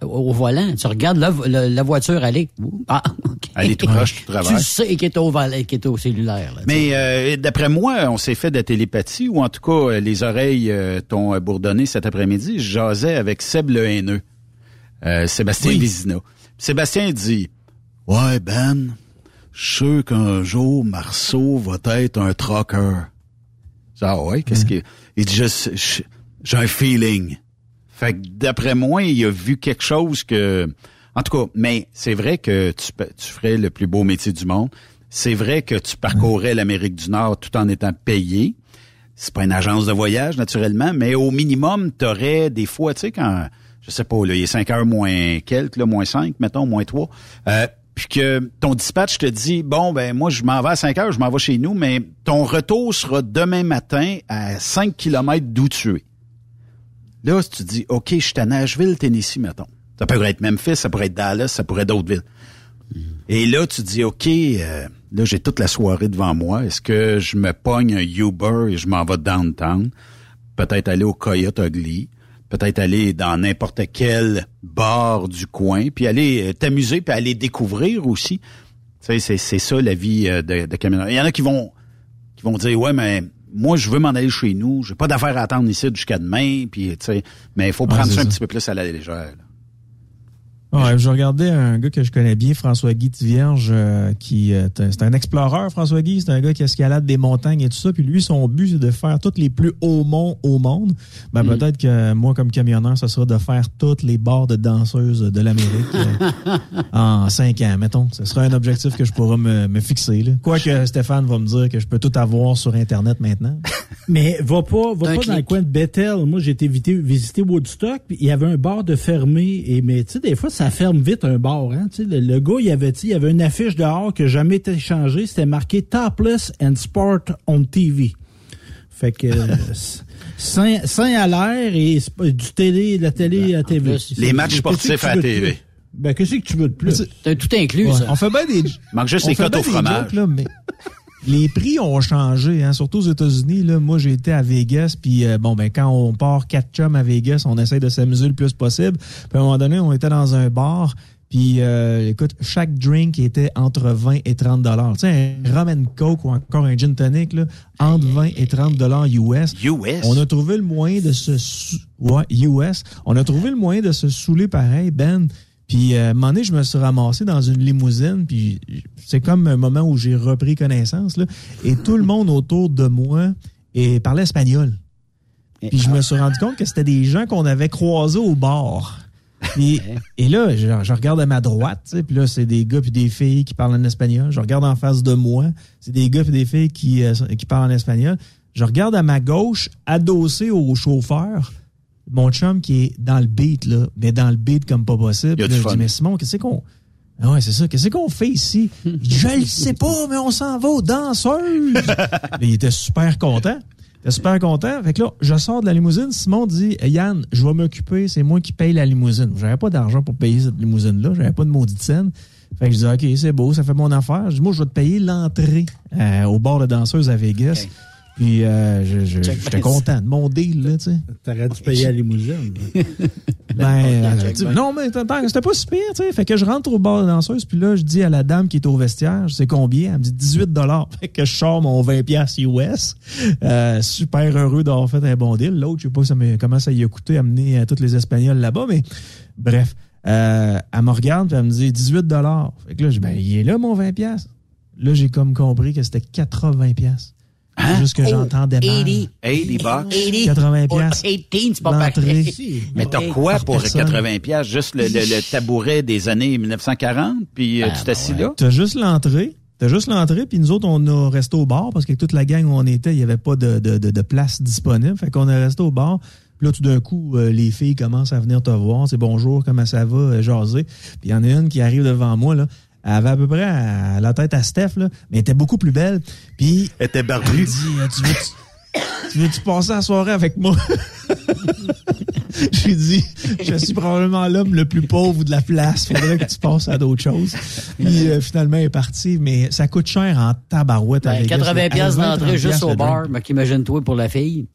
au volant. Tu regardes la, la- la voiture aller. Ah, OK. Elle est tout proche, tout travers. Tu sais qu'elle est au, volant- qu'elle est au cellulaire. là. Mais euh, d'après moi, on s'est fait de la télépathie, ou en tout cas, euh, les oreilles euh, t'ont bourdonné cet après-midi. Je jasais avec Seb le haineux, euh, Sébastien Oui. Vizina. Sébastien dit Ouais, Ben, je suis sûr qu'un jour, Marceau va être un trucker. Ah ouais, qu'est-ce que. Il dit j'ai un feeling. Fait que d'après moi, il a vu quelque chose que. En tout cas, mais c'est vrai que tu, tu ferais le plus beau métier du monde. C'est vrai que tu parcourrais l'Amérique du Nord tout en étant payé. C'est pas une agence de voyage, naturellement, mais au minimum, tu aurais des fois, tu sais, quand, je sais pas, là, il est 5 heures moins quelques, là, moins 5, mettons, moins 3, euh, puis que ton dispatch te dit, bon, ben moi, je m'en vais à 5 heures, je m'en vais chez nous, mais ton retour sera demain matin à 5 kilomètres d'où tu es. Là, tu dis, OK, je suis à Nashville, Tennessee, mettons. Ça pourrait être Memphis, ça pourrait être Dallas, ça pourrait être d'autres villes. Et là, tu dis, OK, euh, là, j'ai toute la soirée devant moi. Est-ce que je me pogne un Uber et je m'en vais downtown? Peut-être aller au Coyote Ugly. Peut-être aller dans n'importe quel bar du coin. Puis aller euh, t'amuser, puis aller découvrir aussi. Tu sais, c'est, c'est ça la vie euh, de, de camionneur. Il y en a qui vont qui vont dire, ouais, mais moi, je veux m'en aller chez nous. J'ai pas d'affaires à attendre ici jusqu'à demain. Puis, tu sais, mais il faut prendre ça un petit peu plus à la légère. Ouais, je regardais un gars que je connais bien, François-Guy Tivierge, euh, qui euh, c'est un explorateur, François-Guy, c'est un gars qui escalade des montagnes et tout ça, puis lui, son but, c'est de faire tous les plus hauts monts au monde. Ben, peut-être que moi, comme camionneur, ce sera de faire toutes les bars de danseuses de l'Amérique euh, [laughs] en cinq ans, mettons. Ce sera un objectif que je pourrai me, me fixer. Là. Quoique Stéphane va me dire que je peux tout avoir sur Internet maintenant. [laughs] Mais va pas, va pas dans le coin de Bethel. Moi, j'ai été visiter, visiter Woodstock, puis il y avait un bar de fermé. Et mais tu sais, des fois, ça ferme vite un bar. Hein? Tu sais, le, le gars, il avait, sais, il y avait une affiche dehors qui n'a jamais été changée. C'était marqué Topless and Sport on TV. Fait que [laughs] euh, sain, sain à l'air et du télé, de la télé à TV. plus, Les matchs sportifs à de TV. Ben, qu'est-ce que tu veux de plus? C'est tout inclus, Ouais, ça. on fait bien des... Manque juste on les cotes au des fromage. jokes, là, mais les prix ont changé, hein, surtout aux États-Unis. Là, moi, j'ai été à Vegas, puis euh, bon, ben quand on part quatre chums à Vegas, on essaie de s'amuser le plus possible. Puis à un moment donné, on était dans un bar, puis euh, écoute, chaque drink était entre 20 et 30 dollars. Tu sais, un rum and coke ou encore un gin tonic, là, entre 20 et 30 dollars US. US? On a trouvé le moyen de se... sou- Ouais, US. On a trouvé le moyen de se saouler pareil, Ben. Puis, euh, à un moment donné, je me suis ramassé dans une limousine, puis c'est comme un moment où j'ai repris connaissance, là, et tout le monde autour de moi et parlait espagnol. Puis je me suis rendu compte que c'était des gens qu'on avait croisés au bar. Et, et là, je, je regarde à ma droite, puis là, c'est des gars puis des filles qui parlent en espagnol. Je regarde en face de moi, c'est des gars puis des filles qui, euh, qui parlent en espagnol. Je regarde à ma gauche, adossé au chauffeur, mon chum qui est dans le beat, là, mais dans le beat comme pas possible. Là, je dis, mais Simon, qu'est-ce qu'on... Ah ouais, c'est ça. Qu'est-ce qu'on fait ici? [laughs] Je le sais pas, mais on s'en va aux danseuses. [laughs] Mais il était super content. Il était super content. Fait que là, je sors de la limousine. Simon dit, Yann, je vais m'occuper. C'est moi qui paye la limousine. J'avais pas d'argent pour payer cette limousine-là. J'avais pas de maudite scène. Fait que je dis, OK, c'est beau, ça fait mon affaire. Je dis, moi, je vais te payer l'entrée euh, au bar de danseuse à Vegas. Puis, euh, j'étais content de mon deal, là, tu sais. T'aurais dû payer à la limousine. [laughs] Ben, euh, non, mais attends, c'était pas si pire, tu sais. Fait que je rentre au bar de danseuse, puis là, je dis à la dame qui est au vestiaire, je sais combien, elle me dit 18 Fait que je sors mon 20 pièces US. Euh, super heureux d'avoir fait un bon deal. L'autre, je sais pas ça comment ça y a coûté amener euh, tous les Espagnols là-bas, mais bref. Euh, elle me regarde, puis elle me dit 18 Fait que là, je dis, ben, il est là, mon 20 pièces. Là, j'ai comme compris que c'était 80 pièces. Hein? Juste que j'entendais mal. 80 bucks. 80 pièces. 18, c'est pas pareil. Mais t'as quoi pour personne. 80 pièces Juste le, le- le tabouret des années 1940, puis euh, Ah, tu t'assis là? T'as juste l'entrée. T'as juste l'entrée, puis nous autres, on a resté au bar parce que toute la gang où on était, il n'y avait pas de, de, de, de place disponible. Fait qu'on est resté au bar. Puis là, tout d'un coup, euh, les filles commencent à venir te voir. C'est bonjour, comment ça va, euh, jaser. Puis il y en a une qui arrive devant moi, là. Elle avait à peu près à- la tête à Steph, là, mais elle était beaucoup plus belle. Puis. Elle était Elle barbue. dit, euh, tu veux-tu tu veux-tu passer la soirée avec moi? [laughs] J'ai dit, je suis probablement l'homme le plus pauvre de la place. Faudrait que tu passes à d'autres choses. Puis euh, finalement, elle est partie, mais ça coûte cher en tabarouette. à Ben, Vegas, 80 là. pièces 20, 30 d'entrée juste au bar. Mais imagine-toi pour la fille.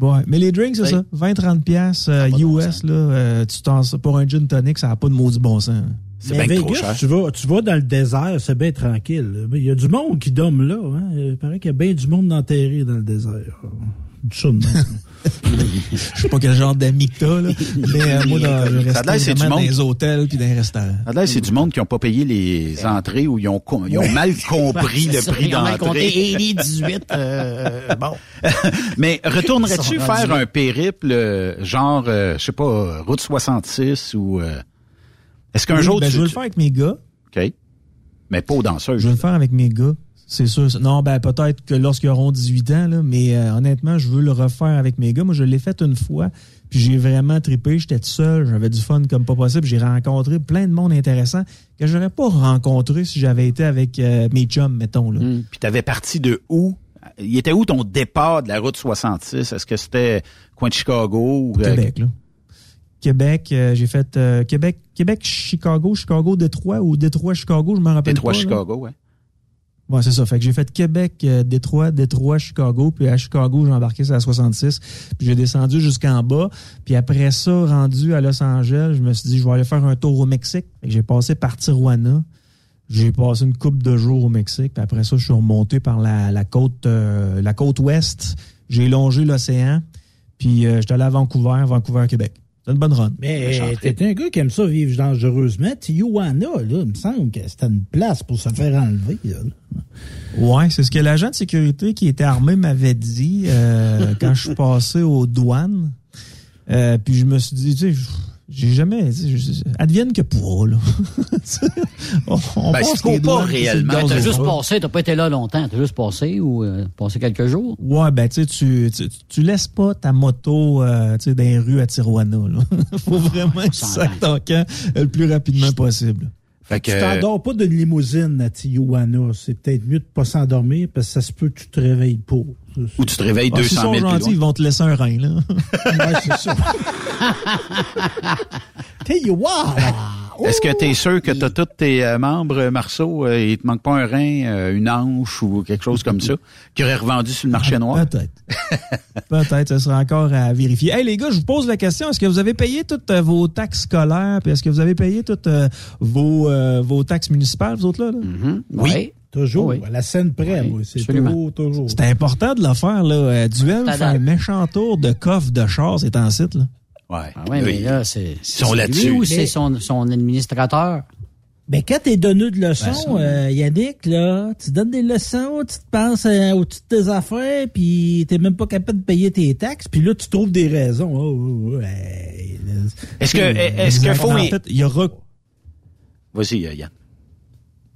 Ouais, mais les drinks, c'est Oui. ça. 20-30 piastres euh, US, là, euh, tu t'en, pour un gin tonic, ça n'a pas de maudit bon sens. C'est Mais bien trop cher. tu vas, tu vas dans le désert, c'est bien tranquille. Il y a du monde qui dorme là. Hein? Il paraît qu'il y a bien du monde enterré dans le désert. [laughs] Je ça sais pas quel genre d'amis que t'as, là. Mais euh, moi, dans, je Ça restais c'est du vraiment dans monde. les hôtels puis dans les restaurants. Là, c'est du monde qui n'ont pas payé les entrées ou ils ont, ils ont mal [laughs] compris le ça, prix ils ont mal d'entrée. compté [laughs] 80, 18. euh, bon. Mais retournerais-tu faire rendus. un périple euh, genre, euh, je sais pas, euh, route 66 ou... Est-ce qu'un Oui, jour ben, tu... je veux le faire avec mes gars. OK. Mais pas aux danseuses. Je veux le faire avec mes gars. C'est sûr. Non, ben peut-être que lorsqu'ils auront 18 ans, là, mais euh, honnêtement, je veux le refaire avec mes gars. Moi, je l'ai fait une fois, puis j'ai vraiment trippé. J'étais seul, j'avais du fun comme pas possible. J'ai rencontré plein de monde intéressant que j'aurais pas rencontré si j'avais été avec euh, mes chums, mettons. Là. Puis t'avais parti de où? Il était où ton départ de la route 66? Est-ce que c'était coin de Chicago? Ou, euh, Québec, là. Québec, euh, j'ai fait euh, Québec, Québec, Chicago, Chicago, Détroit ou Détroit, Chicago, je m'en rappelle Détroit, pas. là. Chicago, ouais. Ouais, c'est ça. Fait que j'ai fait Québec, euh, Détroit, Détroit, Chicago, puis à Chicago, j'ai embarqué sur la 66, puis j'ai descendu jusqu'en bas, puis après ça, rendu à Los Angeles, je me suis dit, je vais aller faire un tour au Mexique. J'ai passé par Tijuana, j'ai passé une coupe de jours au Mexique, puis après ça, je suis remonté par la, la côte, la côte ouest, j'ai longé l'océan, puis j'étais allé à Vancouver, Vancouver, Québec. C'est une bonne run. Mais t'es un gars qui aime ça vivre dangereusement. Tijuana, là, il me semble que c'était une place pour se faire enlever. Là. Ouais, c'est ce que l'agent de sécurité qui était armé m'avait dit euh, [laughs] quand je suis passé aux douanes. Euh, puis je me suis dit, tu sais, j'ai jamais. tu sais, je- Advienne que pour, là. [laughs] on, on Ben, les pas réellement. T'as juste bras. passé, t'as pas été là longtemps. T'as juste passé ou euh, passé quelques jours? Ouais, ben tu sais, tu, tu, tu laisses pas ta moto euh, tu sais, dans les rues à Tijuana. Là. [laughs] Faut vraiment que tu sacs ton camp le plus rapidement possible. Fait Tu t'endors pas d'une limousine à Tijuana. C'est peut-être mieux de pas s'endormir parce que ça se peut que tu te réveilles pas. Ou tu te réveilles Ah, 200 s'ils 000 sont plus gentils, loin. ils vont te laisser un rein, là. [laughs] Ouais, c'est ça. [laughs] Est-ce que tu es sûr que tu as tous tes euh, membres, euh, Marceau, euh, il te manque pas un rein, euh, une hanche ou quelque chose comme ça, qui aurait revendu sur le marché noir? Peut-être. [laughs] Peut-être, ce sera encore à vérifier. Hey les gars, je vous pose la question, est-ce que vous avez payé toutes vos taxes scolaires, puis est-ce que vous avez payé toutes euh, vos, euh, vos taxes municipales, vous autres là? là? Mm-hmm. Oui. Toujours. Oui. À la scène près, moi. C'est toujours, toujours. C'est important de le faire, là. Euh, Duel date. un méchant tour de coffre de char, c'est en site, là. Ouais. Ah ouais, mais là, c'est. là-dessus. lui ou Mais- c'est son, son administrateur? Ben, quand t'es donné de Ben, leçons, ça. euh, Yannick, là, tu donnes des leçons, tu te penses euh, au-dessus de tes affaires, puis t'es même pas capable de payer tes taxes, puis là, tu trouves des raisons. Oh, oh, oh, hey. Est-ce que, est-ce qu'il faut... En fait, il a, re- Vas-y, Yann.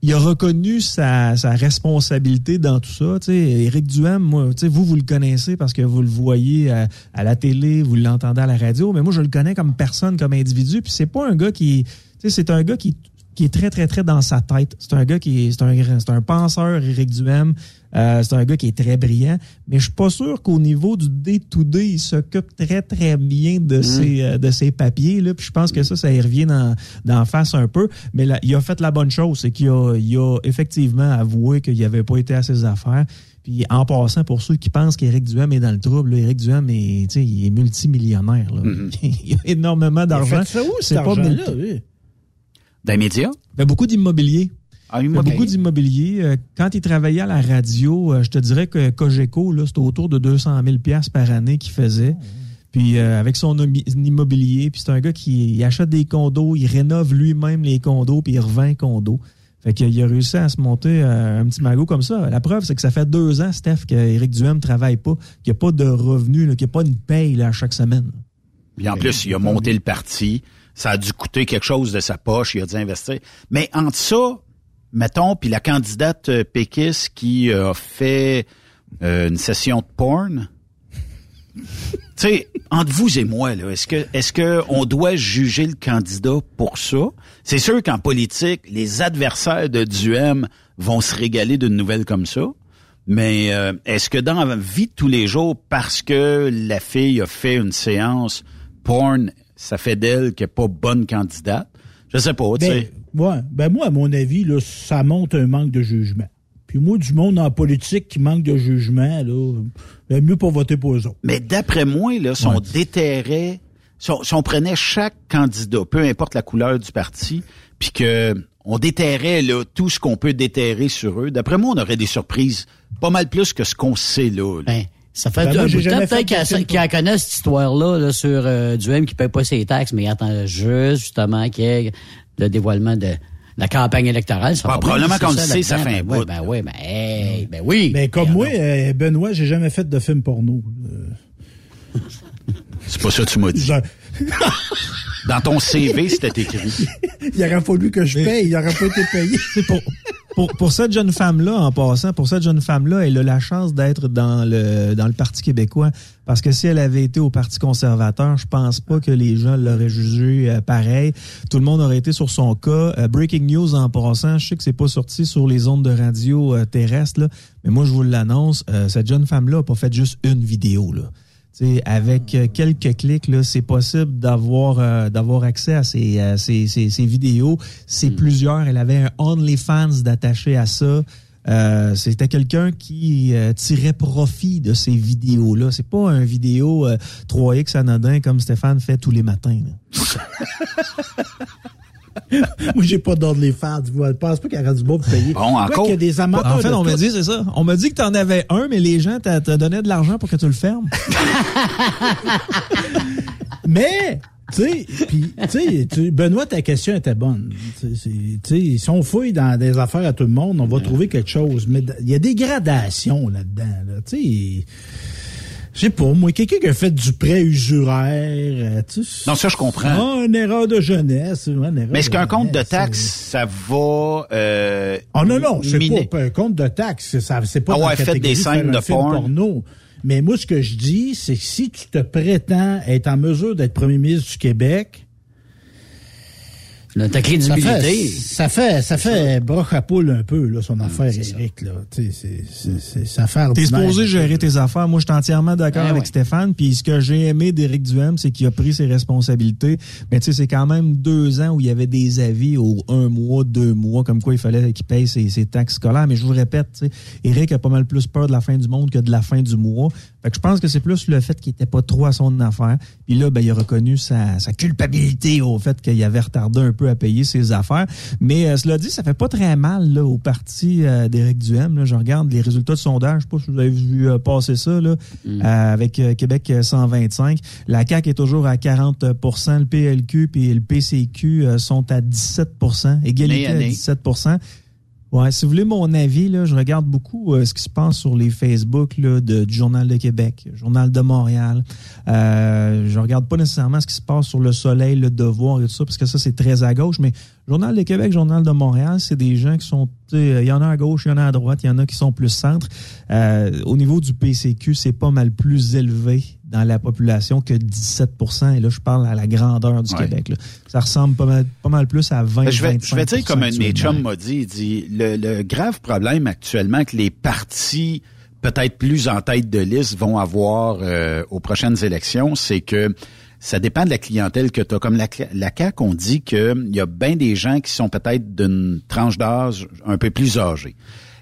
Il a reconnu sa, sa responsabilité dans tout ça. Éric Duhem, moi, vous, vous le connaissez parce que vous le voyez à, la télé, vous l'entendez à la radio, mais moi, je le connais comme personne, comme individu, puis c'est pas un gars qui... C'est un gars qui qui est très, très, très dans sa tête. C'est un gars qui est, c'est un, c'est un penseur, Éric Duhem. Euh, c'est un gars qui est très brillant, mais je suis pas sûr qu'au niveau du day-to-day, il s'occupe très, très bien de, ses, euh, de ses papiers. Là. Puis je pense que ça, ça y revient dans, dans face un peu. Mais là, il a fait la bonne chose, c'est qu'il a, il a effectivement avoué qu'il n'avait pas été à ses affaires. Puis en passant, pour ceux qui pensent qu'Éric Duhem est dans le trouble, là, Éric Duhem est, tu sais, il est multimillionnaire. Là. [laughs] il a énormément d'argent. fait ça où, C'est pas multi- lui? Dans les médias? ben, beaucoup d'immobilier. Ah, fait beaucoup d'immobilier. Euh, Quand il travaillait à la radio, euh, je te dirais que Cogeco, c'était autour de 200 000 piastres par année qu'il faisait. Puis euh, avec son immobilier, puis c'est un gars qui il achète des condos, il rénove lui-même les condos, puis il revend les condos. Fait qu'il a réussi à se monter un petit magot comme ça. La preuve, c'est que ça fait deux ans, Steph, qu'Éric Duhem ne travaille pas, qu'il n'y a pas de revenus, qu'il n'y a pas une paye là, à chaque semaine. Puis en plus, il a monté le parti. Ça a dû coûter quelque chose de sa poche. Il a dû investir. Mais entre ça, mettons, puis la candidate euh, péquiste qui euh, a fait euh, une session de porn. [laughs] tu sais, entre vous et moi, là, est-ce que est-ce que on doit juger le candidat pour ça? C'est sûr qu'en politique, les adversaires de Duhem vont se régaler d'une nouvelle comme ça. Mais est-ce que dans la vie de tous les jours, parce que la fille a fait une séance porn, ça fait d'elle qu'elle n'est pas bonne candidate? Je sais pas, tu Ben, sais. ouais, ben moi, à mon avis, là, ça montre un manque de jugement. Puis moi, du monde en politique qui manque de jugement, là, ben, mieux pas voter pour eux autres. Mais d'après moi, là, si on déterrait, si on, si on prenait chaque candidat, peu importe la couleur du parti, puis que on déterrait là, tout ce qu'on peut déterrer sur eux, d'après moi, on aurait des surprises pas mal plus que ce qu'on sait là. là. Ça fait Ben, un moi, bout de temps, peut-être qu'il en connaît cette histoire-là là, sur euh, Duhem qui ne paye pas ses taxes, mais il attend juste justement qu'il y ait le dévoilement de la campagne électorale. Ça Ah, bien, probablement qu'on le sait, ça fait un ben, bout. ouais, ben oui, ben, hey, ben oui. Mais comme moi, euh, Benoît, j'ai jamais fait de film porno. Euh, C'est pas ça que tu m'as dit. [laughs] Dans ton CV, c'était écrit. il aurait fallu que je paye, il aurait pas été payé. [laughs] C'est pour, pour, pour cette jeune femme-là, en passant, pour cette jeune femme-là, elle a la chance d'être dans le, dans le Parti québécois. Parce que si elle avait été au Parti conservateur, je pense pas que les gens l'auraient jugé euh, pareil. Tout le monde aurait été sur son cas. Euh, breaking news en passant, je sais que c'est pas sorti sur les ondes de radio euh, terrestres, là, mais moi je vous l'annonce, cette jeune femme-là a pas fait juste une vidéo. Là. T'sais, avec euh, quelques clics, là, c'est possible d'avoir euh, d'avoir accès à ces, euh, ces, ces, ces vidéos. C'est plusieurs. Elle avait un OnlyFans d'attaché à ça. Euh, C'était quelqu'un qui tirait profit de ces vidéos-là. C'est pas un vidéo euh, 3X anodin comme Stéphane fait tous les matins. [laughs] [laughs] moi, j'ai pas d'ordre les fans. Je pense pas qu'il y du bon pour payer. Bon, Quoi encore. qu'il y a des amateurs En fait, de on m'a dit, c'est ça. On m'a dit que t'en avais un, mais les gens t'a donné de l'argent pour que tu le fermes. [laughs] Mais, tu sais, puis, tu sais, tu- Benoît, ta question était bonne. Tu tu si on fouille dans des affaires à tout le monde, on va trouver quelque chose. Mais il y a des gradations là-dedans. Là. Tu sais, je sais pas, moi, quelqu'un qui a fait du prêt usuraire, euh, tu sais. Non, ça, je comprends. Ah, une erreur de jeunesse. une erreur Mais est-ce qu'un compte de taxes, c'est- ça va... Euh, Ah non, non, miner- pas, un compte de taxes. Ça, c'est pas Ah ouais, catégorie des scènes de porn. porno. Mais moi, ce que je dis, c'est que si tu te prétends être en mesure d'être premier ministre du Québec, ta crédibilité. Ça fait, ça fait, ça fait broche à poule un peu, là, son affaire, Eric, là. C'est, c'est affaire T'es supposé gérer tes affaires. Moi, je suis entièrement d'accord Ah avec ouais. Stéphane. Puis ce que j'ai aimé d'Éric Duhem, c'est qu'il a pris ses responsabilités. Mais tu sais, c'est quand même deux ans où il y avait des avis au un mois, deux mois, comme quoi il fallait qu'il paye ses, ses taxes scolaires. Mais je vous répète, tu sais, Éric a pas mal plus peur de la fin du monde que de la fin du mois. Fait que je pense que c'est plus le fait qu'il était pas trop à son affaire. Puis là, ben, il a reconnu sa, sa culpabilité au fait qu'il avait retardé un peu à payer ses affaires. Mais euh, cela dit, ça fait pas très mal là, au parti euh, d'Éric Duhem. Là. Je regarde les résultats de sondage. Je sais pas si vous avez vu euh, passer ça là, euh, avec euh, Québec euh, 125. La CAQ est toujours à 40% Le PLQ et le PCQ euh, sont à 17% Égalité Année, à année. 17 Ouais, si vous voulez mon avis, là, je regarde beaucoup euh, ce qui se passe sur les Facebook là, de, du Journal de Québec, Journal de Montréal. Euh, je regarde pas nécessairement ce qui se passe sur le Soleil, le Devoir et tout ça, parce que ça, c'est très à gauche. Mais Journal de Québec, Journal de Montréal, c'est des gens qui sont... sais, Il y en a à gauche, il y en a à droite, il y en a qui sont plus centre. Euh, au niveau du PCQ, c'est pas mal plus élevé dans la population que 17 Et là, je parle à la grandeur du Ouais. Québec. là. Ça ressemble pas mal, pas mal plus à 20 Ben, je, vais, je vais dire comme un de mes chums m'a dit, il dit le, le grave problème actuellement que les partis peut-être plus en tête de liste vont avoir euh, aux prochaines élections, c'est que ça dépend de la clientèle que tu as. Comme la, la CAQ, on dit qu'il y a bien des gens qui sont peut-être d'une tranche d'âge un peu plus âgée.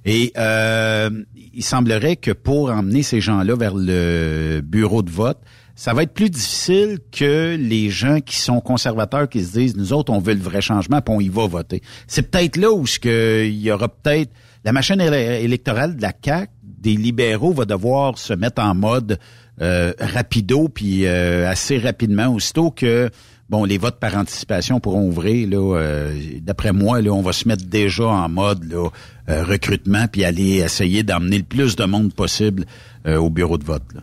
Et euh, il semblerait que pour emmener ces gens-là vers le bureau de vote, ça va être plus difficile que les gens qui sont conservateurs qui se disent nous autres on veut le vrai changement puis on y va voter. C'est peut-être là où ce que il y aura peut-être la machine éle- électorale de la CAC des libéraux va devoir se mettre en mode euh, rapido puis euh, assez rapidement aussitôt que bon les votes par anticipation pourront ouvrir là euh, d'après moi là on va se mettre déjà en mode là euh, recrutement puis aller essayer d'emmener le plus de monde possible euh, au bureau de vote là.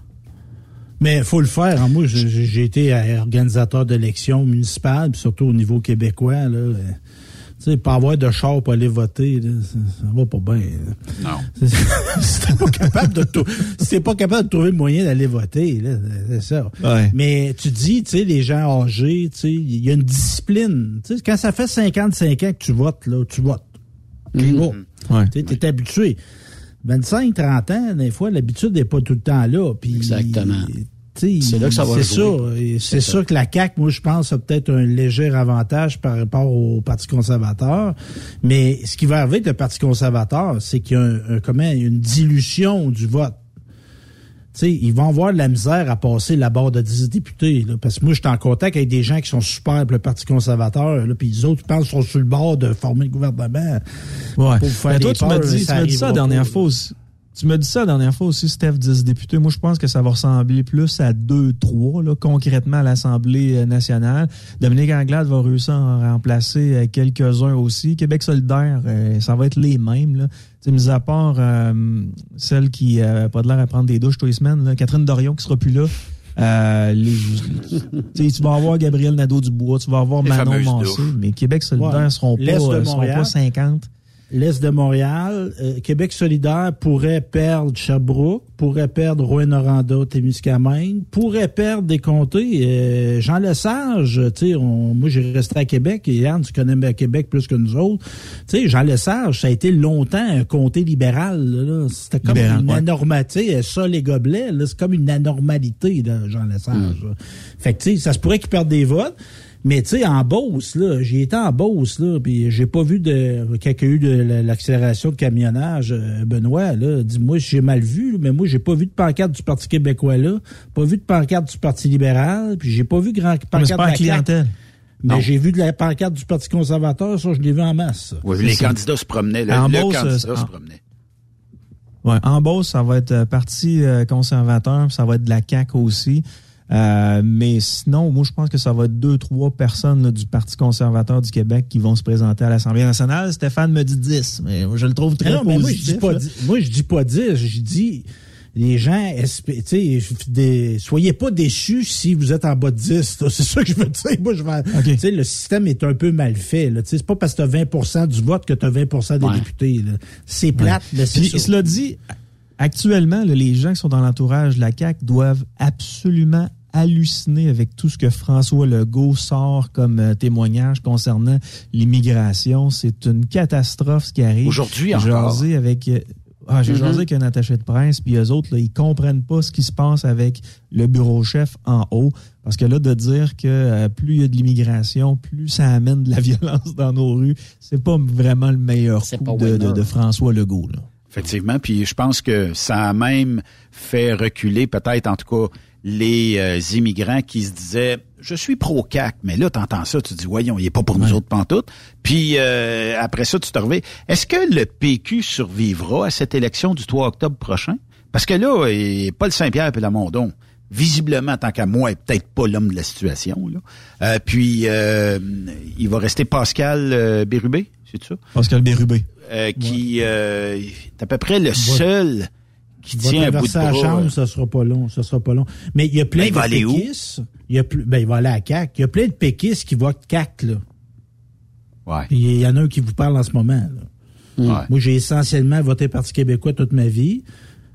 Mais faut le faire. hein. Moi, j'ai été organisateur d'élections municipales, surtout au niveau québécois. Tu sais, pas avoir de char pour aller voter, là, ça, ça va pas bien. là. Non. [laughs] si t'es pas capable de si t'es pas capable de trouver le moyen d'aller voter, là, c'est ça. Ouais. Mais tu dis, tu sais, les gens âgés, tu sais, il y a une discipline. Tu sais, quand ça fait 55 ans que tu votes, là, tu votes. Tu vas. Ouais. Tu es habitué. 25, 30 ans, des fois, l'habitude n'est pas tout le temps là. Puis, Exactement. C'est là que ça va C'est. Et C'est ça. que la CAQ, moi, je pense, a peut-être un léger avantage par rapport au Parti conservateur. Mais ce qui va arriver avec le Parti conservateur, c'est qu'il y a un, un- comment, une dilution du vote. Tu sais, ils vont avoir de la misère à passer la barre de 10 députés. Là, parce que moi, je suis en contact avec des gens qui sont super pour le Parti conservateur. Puis les autres, je pense, sont sur le bord de former le gouvernement. Ouais. Pour faire Mais toi, des tu m'as dit, tu dit ça la dernière fois. Tu m'as dit ça la dernière fois aussi, Steph, 10 députés. Moi, je pense que ça va ressembler plus à 2-3, là, concrètement, à l'Assemblée euh, nationale. Dominique Anglade va réussir à en remplacer euh, quelques-uns aussi. Québec solidaire, euh, ça va être les mêmes, là. Tu sais, mis à part euh, celle qui n'a pas de l'air à prendre des douches tous les semaines, là, Catherine Dorion qui sera plus là. Euh, les- [laughs] tu sais, tu vas avoir Gabriel Nadeau-Dubois, tu vas avoir Les Manon douches. mais Québec solidaire Ouais. seront, pas, euh, seront pas 50. L'Est de Montréal, euh, Québec solidaire pourrait perdre Sherbrooke, pourrait perdre Rouen-Noranda, Témiscamingue, pourrait perdre des comtés. Euh, Jean Lesage, tu sais, moi j'ai resté à Québec, et Yann, tu connais bien Québec plus que nous autres. Tu sais, Jean Lesage, ça a été longtemps un comté libéral. là. C'était comme Libéral, une ouais. anormalité, ça les gobelets, c'est comme une anormalité, là, Jean Lesage. là. Fait que tu sais, ça se pourrait qu'il perde des votes. Mais tu sais, en Beauce, là, j'y étais en Beauce, là, puis j'ai pas vu de quand il y a eu de la- l'accélération de camionnage, euh, Benoît, là, dis-moi si j'ai mal vu, là, mais moi j'ai pas vu de pancarte du Parti québécois là, pas vu de pancarte du Parti libéral, puis j'ai pas vu grand Mais pancarte c'est de pas la la clientèle. Mais j'ai vu de la pancarte du Parti conservateur, ça je l'ai vu en masse. ça. Oui, les candidats se promenaient. Le, En le Beauce, candidat euh, se en- promenait. Ouais. En Beauce, ça va être euh, parti euh, conservateur, ça va être de la CAQ aussi. Euh, mais sinon, moi, je pense que ça va être deux, trois personnes là, du Parti conservateur du Québec qui vont se présenter à l'Assemblée nationale. Stéphane me dit 10, mais je le trouve très Mais non, mais moi je positif. dis pas dix- moi je dis pas 10, je dis les gens, esp- tu sais, des- soyez pas déçus si vous êtes en bas de 10. là. [laughs] C'est ça que je veux dire. Moi, je vais, tu sais, le système est un peu mal fait. C'est pas parce que tu as 20% du vote que tu as 20% des Ouais. députés. C'est plate, mais c'est Puis, ça. cela dit, actuellement, là, les gens qui sont dans l'entourage de la CAQ doivent absolument halluciné avec tout ce que François Legault sort comme euh, témoignage concernant l'immigration. C'est une catastrophe ce qui arrive. Aujourd'hui encore. jasé avec... euh, ah, j'ai Mhm. jasé avec un attaché de presse, puis eux autres, là, ils comprennent pas ce qui se passe avec le bureau chef en haut. Parce que là, de dire que euh, plus il y a de l'immigration, plus ça amène de la [laughs] violence dans nos rues, c'est pas vraiment le meilleur coup de, de- de François Legault. Là. Effectivement, puis je pense que ça a même fait reculer peut-être en tout cas les euh, immigrants qui se disaient je suis pro CAC, mais là t'entends ça, tu dis voyons, il est pas pour nous autres pantoute. Puis euh, après ça tu te reviens. Est-ce que le PQ survivra à cette élection du 3 octobre prochain? Parce que là, il- Paul Saint-Pierre et Lamondon visiblement, tant qu'à moi, est peut-être pas l'homme de la situation. Là. Euh, puis, euh, il va rester Pascal euh, Bérubé, c'est ça? Pascal Bérubé. Euh, qui euh, est à peu près le seul qui va tient un bout de traverser la chambre, ça sera pas long, ça sera pas long. Mais il y a plein Ben, il de va aller où? péquistes. Il y a plus, ben, il va aller à CAC. Il y a plein de péquistes qui votent CAC, là. Ouais. Il y en a un qui vous parle en ce moment, là. Ouais. Moi, j'ai essentiellement voté Parti québécois toute ma vie.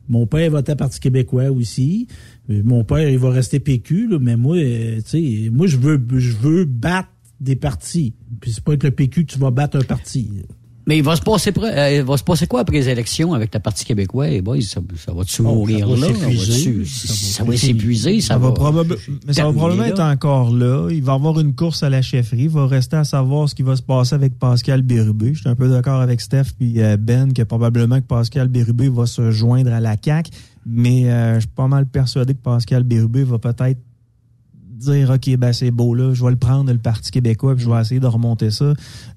Mon père votait Parti québécois aussi. Euh, Mon père, il va rester PQ, là, mais moi, euh, tu sais, moi, je veux, je veux battre des partis. Puis c'est pas avec le PQ que tu vas battre un parti. là. Mais il va se passer euh, il va se passer quoi après les élections avec le Parti québécois? Eh boy, ça, ça va-tu Oh, mourir ça va là? s'épuiser. Ça va Ça va s'épuiser, ça, Ça va probable- mais ça va probablement là. être encore là. Il va y avoir une course à la chefferie. Il va rester à savoir ce qui va se passer avec Pascal Bérubé. Je suis un peu d'accord avec Steph puis euh, Ben que probablement que Pascal Bérubé va se joindre à la CAQ. Mais euh, je suis pas mal persuadé que Pascal Bérubé va peut-être dire OK, ben c'est beau là, je vais le prendre le Parti québécois puis je vais essayer de remonter ça.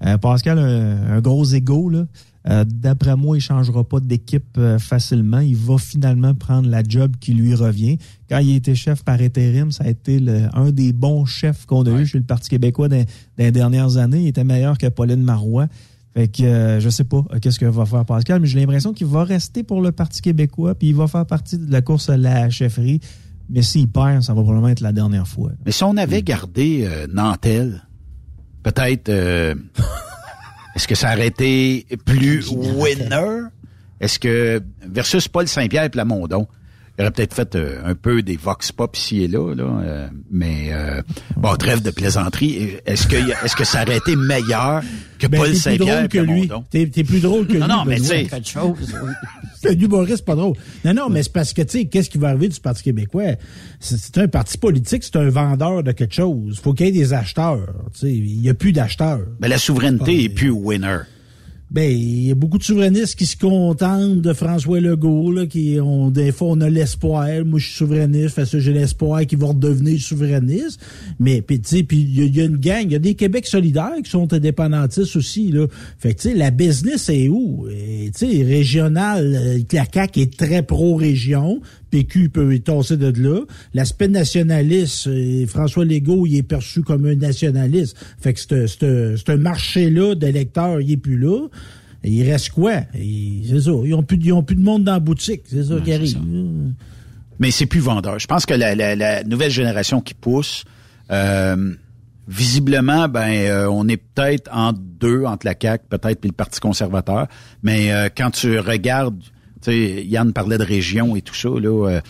Euh, Pascal a un, un gros ego là. Euh, D'après moi, il changera pas d'équipe euh, facilement. Il va finalement prendre la job qui lui revient. Quand il était chef par intérim, ça a été le- un des bons chefs qu'on a eu chez le Parti québécois dans, dans les dernières années. Il était meilleur que Pauline Marois. Fait que euh, je sais pas qu'est-ce que va faire Pascal, mais j'ai l'impression qu'il va rester pour le Parti québécois, puis il va faire partie de la course à la chefferie. Mais s'il perd, ça va probablement être la dernière fois. Mais si on avait gardé euh, Nantel, peut-être, euh, est-ce que ça aurait été plus winner? Est-ce que, versus Paul Saint-Pierre et Plamondon, il aurait peut-être fait euh, un peu des vox pop ici et là, là euh, mais euh, bon, trêve de plaisanterie. Est-ce que, est-ce que ça aurait été meilleur que Ben, Paul t'es plus Saint-Pierre que lui. T'es, t'es plus drôle que Non, lui. non, mais Benoît. tu sais- Quelque chose, oui. [laughs] C'est un humoriste pas drôle. Non, non, mais c'est parce que, tu sais, qu'est-ce qui va arriver du Parti québécois? C'est, un parti politique, c'est un vendeur de quelque chose. faut qu'il y ait des acheteurs. Tu sais, il y a plus d'acheteurs. Ben, la souveraineté est plus winner. Ben, il y a beaucoup de souverainistes qui se contentent de François Legault, là, qui ont, des fois, on a l'espoir. Moi, je suis souverainiste, fait ça, j'ai l'espoir qu'ils vont redevenir souverainistes. Mais, puis, tu sais, il y, a- une gang, il y a des Québec solidaires qui sont indépendantistes aussi, là. Fait que, tu sais, la business est où? Tu sais, régional, euh, la CAQ est très pro-région. PQ peut tasser de là. L'aspect nationaliste, euh, François Legault, il est perçu comme un nationaliste. Fait que ce- marché-là d'électeurs, il est plus là. Et il reste quoi? C'est ça. Ils ont plus, ils ont plus de monde dans la boutique. C'est ça qui arrive. mais c'est plus vendeur. Je pense que la, la- la nouvelle génération qui pousse, euh, visiblement, ben, euh, on est peut-être en deux entre la CAQ, peut-être puis le Parti conservateur. Mais euh, quand tu regardes, sais, Yann parlait de région et tout ça, là, euh,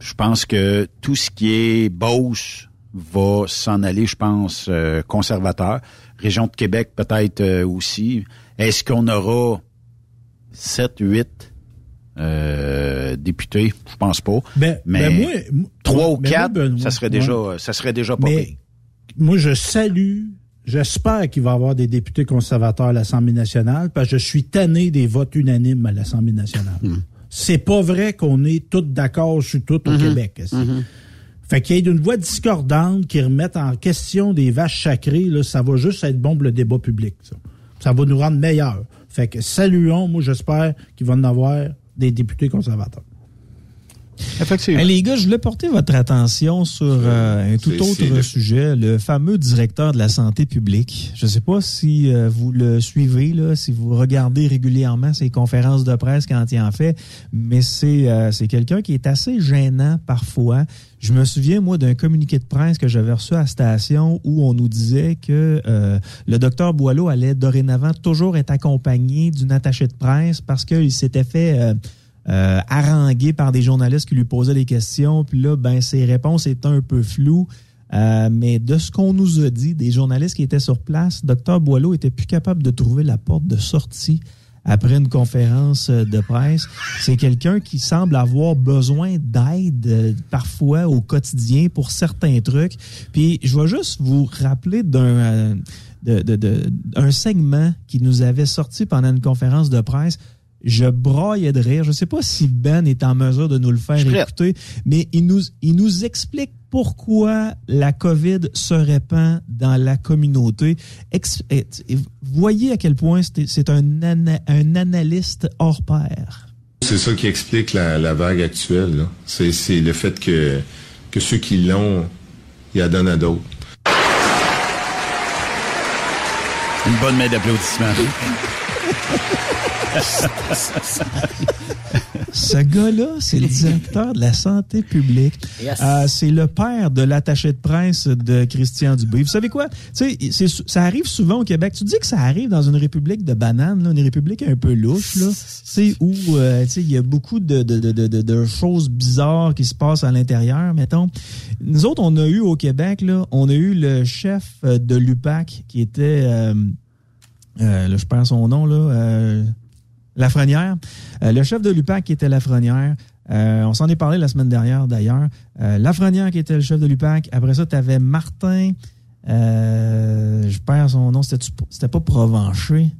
je pense que tout ce qui est Beauce va s'en aller, je pense, euh, conservateur. Région de Québec peut-être euh, aussi. Est-ce qu'on aura 7, 8 euh, députés? Je pense pas. Ben, mais ben moi- moi- trois ou ben moi, quatre, Benoît, ça serait déjà, ouais. ça serait déjà pas Mais moi, je salue, j'espère qu'il va y avoir des députés conservateurs à l'Assemblée nationale, parce que je suis tanné des votes unanimes à l'Assemblée nationale. C'est pas vrai qu'on est tous d'accord sur tout au Québec. ici. Fait qu'il y ait une voix discordante qui remette en question des vaches sacrées, là, ça va juste être bon pour le débat public. Ça, Ça va nous rendre meilleurs. Fait que saluons, moi j'espère qu'il va y en avoir des députés conservateurs. Effectivement. Les gars, je voulais porter votre attention sur euh, un tout autre le- sujet, le fameux directeur de la santé publique. Je ne sais pas si euh, vous le suivez, là, si vous regardez régulièrement ses conférences de presse quand il en fait, mais c'est euh, c'est quelqu'un qui est assez gênant parfois. Je me souviens, moi, d'un communiqué de presse que j'avais reçu à la station où on nous disait que euh, le docteur Boileau allait dorénavant toujours être accompagné d'une attachée de presse parce qu'il s'était fait... euh, euh, harangué par des journalistes qui lui posaient des questions. Puis là, ben, ses réponses étaient un peu floues. Euh, mais de ce qu'on nous a dit, des journalistes qui étaient sur place, Dr Boileau était plus capable de trouver la porte de sortie après une conférence euh, de presse. C'est quelqu'un qui semble avoir besoin d'aide euh, parfois au quotidien pour certains trucs. Puis je vais juste vous rappeler d'un de, de, segment qui nous avait sorti pendant une conférence de presse. Je broyais de rire. Je ne sais pas si Ben est en mesure de nous le faire écouter, mais il nous, il nous explique pourquoi la COVID se répand dans la communauté. Ex- eh, voyez à quel point c'est un, ana- un analyste hors pair. C'est ça qui explique la, la vague actuelle. C'est c'est le fait que, que ceux qui l'ont, ils la donnent à d'autres. Une bonne main d'applaudissements. [laughs] Ce gars-là, c'est le directeur de la santé publique. Yes. Euh, c'est le père de l'attaché de presse de Christian Dubé. Vous savez quoi? Ça arrive souvent au Québec. Tu dis que ça arrive dans une république de bananes, là, une république un peu louche, là, où euh, il y a beaucoup de, de, de, de, de choses bizarres qui se passent à l'intérieur, mettons. Nous autres, on a eu au Québec, là, on a eu le chef euh, de l'UPAC qui était... euh, euh, là, je perds son nom, là. euh, Lafrenière. Euh, le chef de l'UPAC qui était Lafrenière. Euh, on s'en est parlé la semaine dernière, d'ailleurs. Euh, Lafrenière qui était le chef de l'UPAC. Après ça, tu avais Martin. je perds son nom. C'était pas Provencher?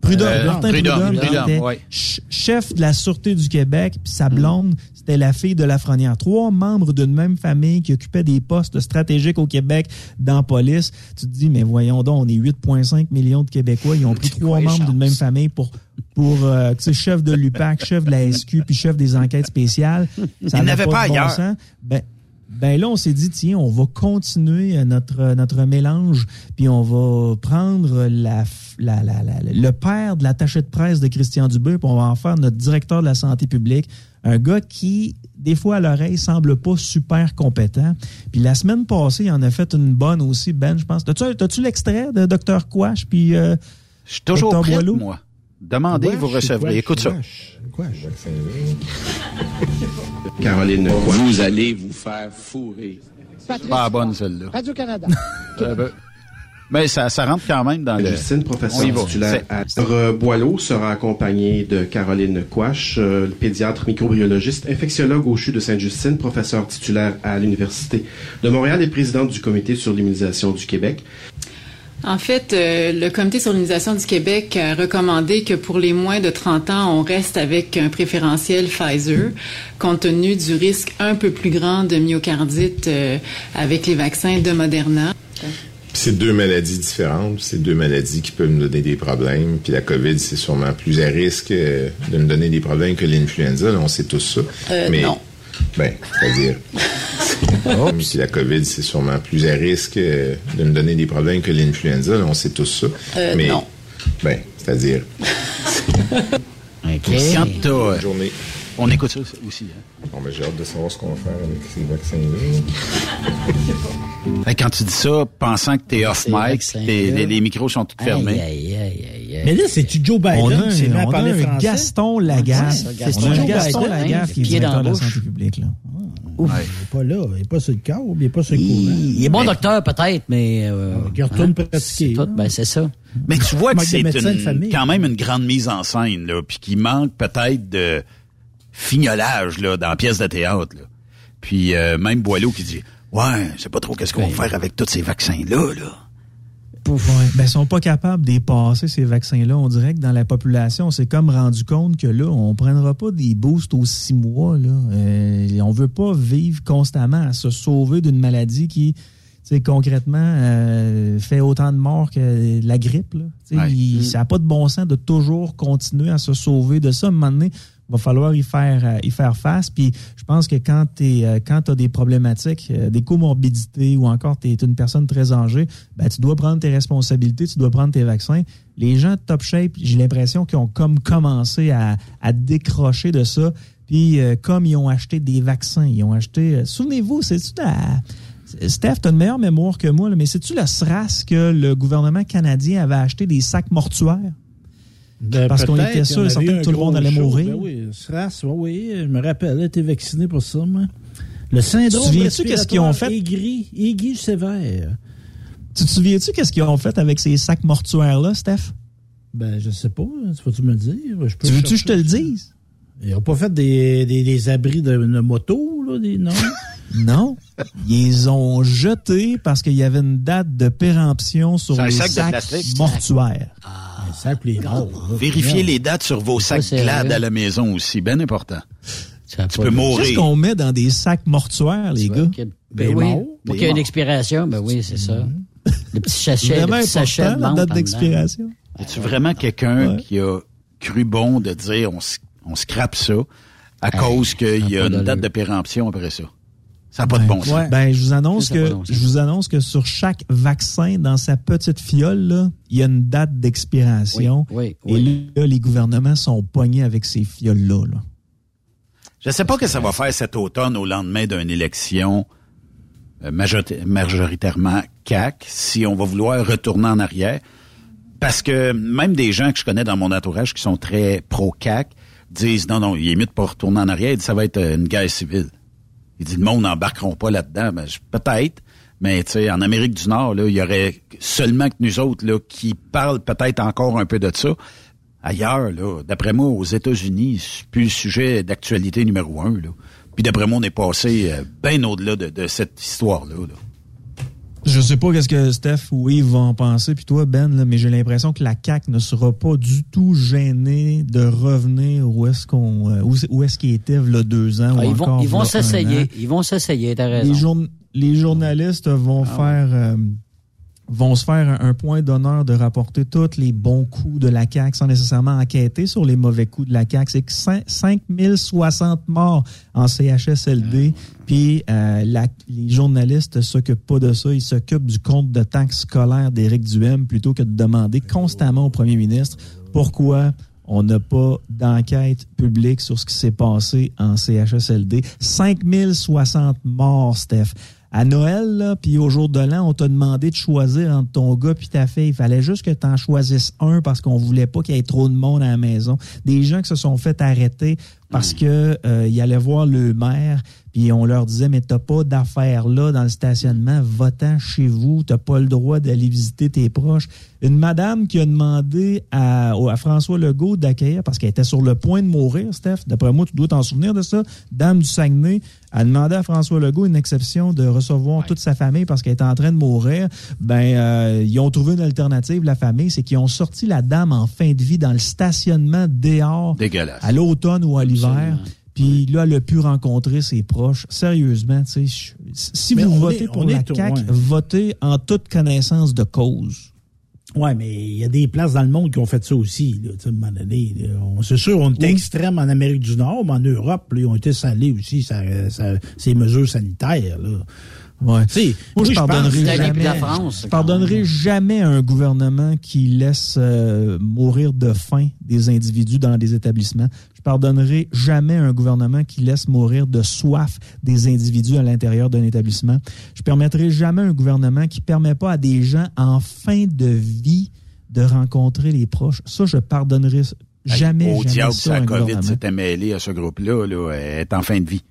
Prudhomme. Martin Prudhomme, Prudhomme, qui Prudhomme, était ouais. ch- chef de la Sûreté du Québec. Puis sa blonde, c'était la fille de Lafrenière. Trois membres d'une même famille qui occupaient des postes stratégiques au Québec dans la police. Tu te dis, mais voyons donc, on est 8,5 millions de Québécois. Ils ont pris [laughs] trois membres d'une même famille pour pour euh, tu sais, chef de l'UPAC, chef de la SQ, puis chef des enquêtes spéciales. Ça n'avait n'a pas bon ailleurs. sens. Ben, ben là, on s'est dit, tiens, on va continuer euh, notre, notre mélange, puis on va prendre la, la- la- le père de l'attaché de presse de Christian Dubé, puis on va en faire notre directeur de la santé publique. Un gars qui, des fois, à l'oreille, semble pas super compétent. Puis la semaine passée, il en a fait une bonne aussi, Ben, je pense. T'as-tu, t'as-tu l'extrait de Dr. Quash, puis euh, Je suis toujours Dr. prêt, Boileau? moi. Demandez, vous recevrez. Écoute ça. [laughs] Caroline, vous allez vous faire fourrer. Pas la bonne, celle-là. Radio-Canada. [laughs] Mais ça, ça rentre quand même dans le... Justine, professeur titulaire à. Boileau sera accompagné de Caroline Quash, euh, pédiatre microbiologiste, infectiologue au CHU de Sainte-Justine, professeur titulaire à l'Université de Montréal et présidente du Comité sur l'immunisation du Québec. En fait, euh, le Comité sur l'immunisation du Québec a recommandé que pour les moins de 30 ans, on reste avec un préférentiel Pfizer, compte tenu du risque un peu plus grand de myocardite euh, avec les vaccins de Moderna. C'est deux maladies différentes, c'est deux maladies qui peuvent nous donner des problèmes. Puis la COVID, c'est sûrement plus à risque euh, de nous donner des problèmes que l'influenza. là, On sait tous ça. Euh, Mais, non. Ben, c'est-à-dire. [laughs] Puis la COVID, c'est sûrement plus à risque euh, de nous donner des problèmes que l'influenza. là, On sait tous ça. Euh, Mais, non. ben, c'est-à-dire. [laughs] T'as- Bonne journée. On écoute ça aussi. hein. Bon, ben, j'ai hâte de savoir ce qu'on va faire avec ces vaccins-là. Quand tu dis ça, pensant que t'es off Ces mic, vaccins-là. t'es- les, les micros sont tous fermés. Aïe, aïe, aïe, aïe, aïe. Mais là, c'est-tu Joe Biden on a qui s'est mis à un, on a parler un français? Gaston Lagaffe. A un Gaston Lagaffe qui est pied dans directeur de la santé publique. Là. Ouf, il est pas là, il est pas sur le câble, il est pas sur le courant. Il est bon docteur, peut-être, mais. euh, Qui retourne hein, pratiquer. c'est ben, c'est ça. Mais tu vois que c'est quand même une grande mise en scène, là, puis qui manque peut-être de fignolage là, dans la pièce de théâtre. Là. Puis euh, même Boileau qui dit Ouais, je sais pas trop qu'est-ce qu'on va faire avec tous ces vaccins-là. Là. Ouais, ben, ils sont pas capables de passer ces vaccins-là. On dirait que dans la population, on s'est comme rendu compte que là, on prendra pas des boosts aux six mois. Là. Euh, on veut pas vivre constamment à se sauver d'une maladie qui, tu sais, concrètement, euh, fait autant de morts que la grippe. Là. Ouais. il-. Ça n'a pas de bon sens de toujours continuer à se sauver de ça. À un moment donné, va falloir y faire, euh, y faire face. Puis je pense que quand tu as des problématiques, euh, des comorbidités ou encore tu es une personne très âgée, ben, tu dois prendre tes responsabilités, tu dois prendre tes vaccins. Les gens de top shape, j'ai l'impression qu'ils ont comme commencé à, à décrocher de ça. Puis euh, comme ils ont acheté des vaccins, ils ont acheté... euh, Souvenez-vous, c'est-tu la... Steph, tu as une meilleure mémoire que moi, mais c'est-tu le SRAS que le gouvernement canadien avait acheté des sacs mortuaires? Parce qu'on était sûr et certain que tout le monde allait show. mourir. Ben oui, SRAS, oui, oui, je me rappelle, elle était vaccinée pour ça, moi. Le syndrome Tu te souviens-tu qu'est-ce qu'ils ont fait? Aigri, sévère. Tu te souviens-tu qu'est-ce qu'ils ont fait avec ces sacs mortuaires-là, Steph? Ben, je sais pas. Faut-tu me le dire? Je peux Tu veux-tu que je te le dise? Ils n'ont pas fait des, des, des abris de, de moto, là, des, non? [laughs] Non. Ils ont jeté parce qu'il y avait une date de péremption sur C'est un les sac de sacs mortuaires. Un sac, les. Vérifiez les dates sur vos sacs sérieux. glad à la maison aussi, bien important. Tu peux Qu'est-ce mourir. qu'on met dans des sacs mortuaires, les gars? Ben oui. Pour qu'il y ait une expiration, ben oui, c'est ça. Le petit sachet, Vraiment le petit sachet de la date d'expiration. Es-tu vraiment quelqu'un Ouais. qui a cru bon de dire on, on scrape ça à cause qu'il y a une date de péremption après ça? Ça n'a pas de bon sens. Ouais. Ben, je vous annonce Ça, que pas de bon sens. je vous annonce que sur chaque vaccin dans sa petite fiole, là, il y a une date d'expiration. Oui, oui, oui. Et là, les gouvernements sont poignés avec ces fioles-là. là. Je ne sais pas ce que ça va faire cet automne au lendemain d'une élection euh, majorita- majoritairement CAC, si on va vouloir retourner en arrière. Parce que même des gens que je connais dans mon entourage qui sont très pro-CAC disent non, non, il est mieux de pas retourner en arrière, Ils disent, ça va être euh, une guerre civile. Il dit le monde n'embarqueront pas là-dedans. Ben, peut-être, mais tu sais, en Amérique du Nord, là, il y aurait seulement que nous autres là, qui parlent peut-être encore un peu de ça. Ailleurs, là, d'après moi, aux États-Unis, c'est plus le sujet d'actualité numéro un. Là. Puis d'après moi, on est passé euh, bien au-delà de, de cette histoire-là. là. Je sais pas qu'est-ce que Steph ou Yves vont en penser, puis toi, Ben, là, mais j'ai l'impression que la CAQ ne sera pas du tout gênée de revenir où est-ce qu'on euh, où, où est-ce qu'il était là deux ans Ah, ou ils vont, encore ils vont un an. s'essayer. Ils vont s'essayer, t'as raison. Les journalistes vont Ah faire euh, vont se faire un, un point d'honneur de rapporter tous les bons coups de la CAQ sans nécessairement enquêter sur les mauvais coups de la CAQ. C'est que cin- 5060 morts en CHSLD, puis euh, la- les journalistes s'occupent pas de ça. Ils s'occupent du compte de taxes scolaires d'Éric Duhem plutôt que de demander constamment au premier ministre pourquoi on n'a pas d'enquête publique sur ce qui s'est passé en CHSLD. 5060 morts, Steph. À Noël, puis au jour de l'an, on t'a demandé de choisir entre ton gars puis ta fille. Il fallait juste que tu en choisisses un parce qu'on voulait pas qu'il y ait trop de monde à la maison. Des gens qui se sont fait arrêter parce que euh, ils allaient voir le maire, puis on leur disait mais t'as pas d'affaires là dans le stationnement, votant chez vous, t'as pas le droit d'aller visiter tes proches. Une madame qui a demandé à, François Legault d'accueillir parce qu'elle était sur le point de mourir, Steph. D'après moi, tu dois t'en souvenir de ça. Dame du Saguenay a demandé à François Legault une exception de recevoir toute sa famille parce qu'elle était en train de mourir. Ben, euh, ils ont trouvé une alternative, la famille, c'est qu'ils ont sorti la dame en fin de vie dans le stationnement dehors Dégueulasse. à l'automne ou à l'hiver. Puis là, elle a pu rencontrer ses proches. Sérieusement, tu sais, je- si Mais vous votez est- pour la est CAQ, ouais. votez en toute connaissance de cause. Ouais, mais il y a des places dans le monde qui ont fait ça aussi. Là, à un moment donné, c'est sûr, on était Oui. extrême en Amérique du Nord, mais en Europe, là, ils ont été salés aussi, ça, ça- ces mesures sanitaires. Là. Ouais. Moi, je je pardonnerai jamais, la France, je pardonnerai jamais un gouvernement qui laisse euh, mourir de faim des individus dans des établissements. Je pardonnerai jamais un gouvernement qui laisse mourir de soif des individus à l'intérieur d'un établissement. Je permettrai jamais un gouvernement qui permet pas à des gens en fin de vie de rencontrer les proches. Ça, je pardonnerai jamais, Au jamais diable, ça un COVID s'était mêlé à ce groupe-là, là, elle est en fin de vie.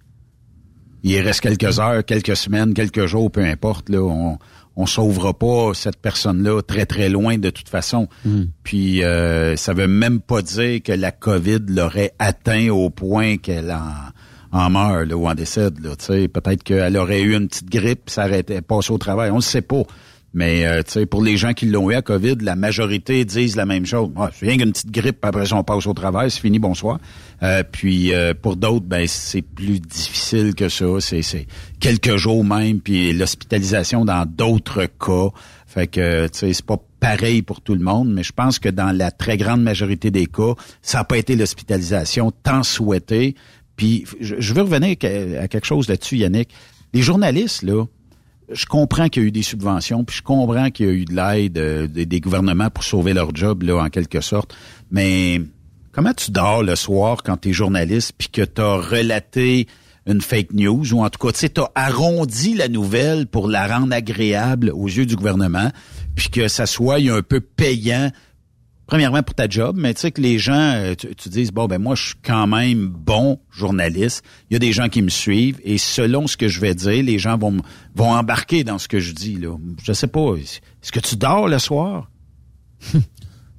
Il reste quelques heures, quelques semaines, quelques jours, peu importe. Là, on on sauvera pas cette personne-là très très loin de toute façon. Puis euh, ça veut même pas dire que la COVID l'aurait atteint au point qu'elle en, en meurt là, ou en décède. Là, tu sais. Peut-être qu'elle aurait eu une petite grippe, ça aurait été passé au travail. On ne sait pas. Mais euh, tu sais, pour les gens qui l'ont eu à COVID, la majorité disent la même chose. Ouais, c'est rien qu'une petite grippe, après ça, on passe au travail, c'est fini, bonsoir. Euh, puis euh, pour d'autres, ben c'est plus difficile que ça. C'est, quelques jours même, puis l'hospitalisation dans d'autres cas. Fait que tu sais, c'est pas pareil pour tout le monde, mais je pense que dans la très grande majorité des cas, ça n'a pas été l'hospitalisation tant souhaitée. Puis je veux revenir à quelque chose là-dessus, Yannick. Les journalistes, là, je comprends qu'il y a eu des subventions, puis je comprends qu'il y a eu de l'aide euh, des, gouvernements pour sauver leur job, là, en quelque sorte. Mais comment tu dors le soir quand tu es journaliste, puis que tu as relaté une fake news, ou en tout cas, tu sais, t'as arrondi la nouvelle pour la rendre agréable aux yeux du gouvernement, puis que ça soit un peu payant premièrement pour ta job, mais tu sais que les gens, euh, tu, dises, bon, ben moi, je suis quand même bon journaliste. Il y a des gens qui me suivent et selon ce que je vais dire, les gens vont, embarquer dans ce que je dis. Là. Je sais pas, est-ce que tu dors le soir? [laughs]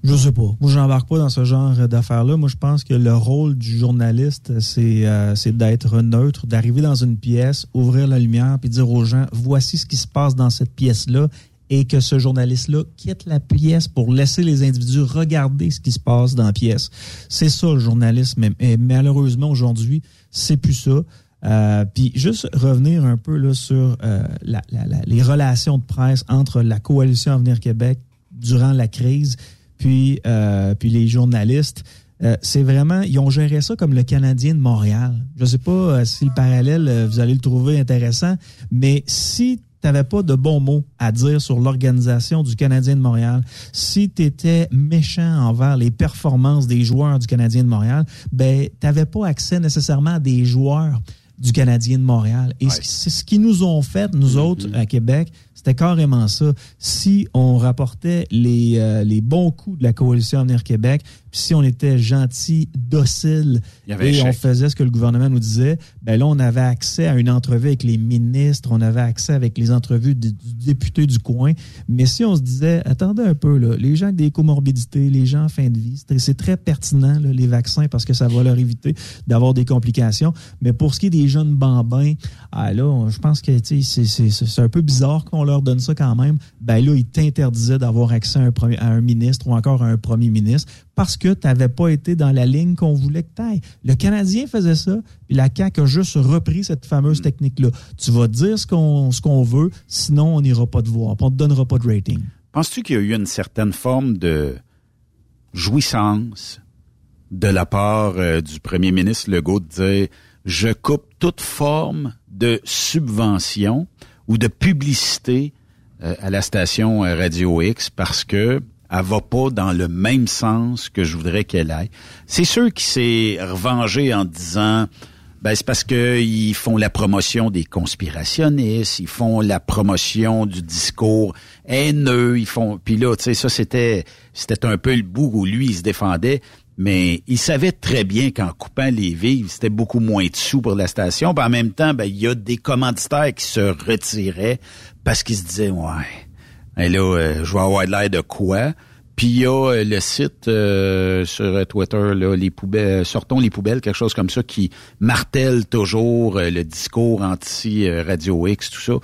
Je sais pas. Moi, j'embarque pas dans ce genre d'affaires-là. Moi, je pense que le rôle du journaliste, c'est euh, c'est d'être neutre, d'arriver dans une pièce, ouvrir la lumière, puis dire aux gens, voici ce qui se passe dans cette pièce-là, et que ce journaliste-là quitte la pièce pour laisser les individus regarder ce qui se passe dans la pièce. C'est ça le journalisme. Mais malheureusement, aujourd'hui, c'est plus ça. Euh, puis juste revenir un peu là, sur euh, la- la- les relations de presse entre la coalition Avenir Québec durant la crise, puis, euh, puis les journalistes. Euh, c'est vraiment, ils ont géré ça comme le Canadien de Montréal. Je sais pas euh, si le parallèle, euh, vous allez le trouver intéressant, mais si tu n'avais pas de bons mots à dire sur l'organisation du Canadien de Montréal, si tu étais méchant envers les performances des joueurs du Canadien de Montréal, ben, tu n'avais pas accès nécessairement à des joueurs du Canadien de Montréal. Et ce- c'est ce qu'ils nous ont fait, nous autres, à Québec, c'était carrément ça. Si on rapportait les, euh, les bons coups de la coalition Avenir Québec, puis si on était gentil, docile, et on faisait ce que le gouvernement nous disait, ben là, on avait accès à une entrevue avec les ministres, on avait accès avec les entrevues du, du député du coin. Mais si on se disait, attendez un peu, là, les gens avec des comorbidités, les gens en fin de vie, c'est- très pertinent, là, les vaccins, parce que ça va leur éviter d'avoir des complications. Mais pour ce qui est des jeunes bambins, ah, là, on- je pense que c'est- un peu bizarre qu'on leur donne ça quand même. Ben là, ils t'interdisaient d'avoir accès à un, premier- à un ministre ou encore à un premier ministre parce que tu n'avais pas été dans la ligne qu'on voulait que tu ailles. Le Canadien faisait ça, puis la CAQ a juste repris cette fameuse technique-là. Tu vas dire ce qu'on veut, sinon on n'ira pas te voir, on te donnera pas de rating. Penses-tu qu'il y a eu une certaine forme de jouissance de la part euh, du premier ministre Legault de dire je coupe toute forme de subvention ou de publicité euh, à la station euh, Radio X parce que elle va pas dans le même sens que je voudrais qu'elle aille. C'est sûr qu'il s'est revengé en disant ben, c'est parce que ils font la promotion des conspirationnistes, ils font la promotion du discours haineux, ils font. Puis là, tu sais, ça c'était c'était un peu le bout où lui il se défendait, mais il savait très bien qu'en coupant les vives, c'était beaucoup moins de sous pour la station. Puis en même temps, ben il y a des commanditaires qui se retiraient parce qu'ils se disaient ouais, ben là, euh, je vais avoir de l'air de quoi? Puis il y a euh, le site euh, sur euh, Twitter, là, les poubelles, sortons les poubelles, quelque chose comme ça, qui martèle toujours euh, le discours anti-Radio X, tout ça.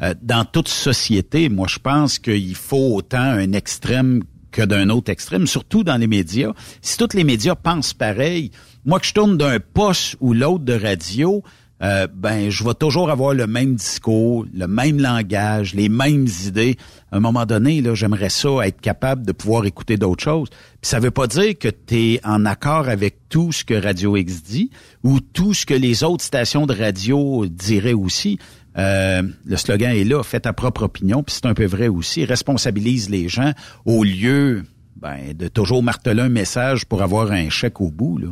Euh, dans toute société, moi, je pense qu'il faut autant un extrême que d'un autre extrême, surtout dans les médias. Si tous les médias pensent pareil, moi que je tourne d'un poste ou l'autre de radio, euh, ben je vais toujours avoir le même discours, le même langage, les mêmes idées. À un moment donné, là, j'aimerais ça être capable de pouvoir écouter d'autres choses. Puis ça veut pas dire que tu es en accord avec tout ce que Radio X dit ou tout ce que les autres stations de radio diraient aussi. Euh, le slogan est là, fais ta propre opinion, puis c'est un peu vrai aussi. Responsabilise les gens au lieu ben, de toujours marteler un message pour avoir un chèque au bout. Là.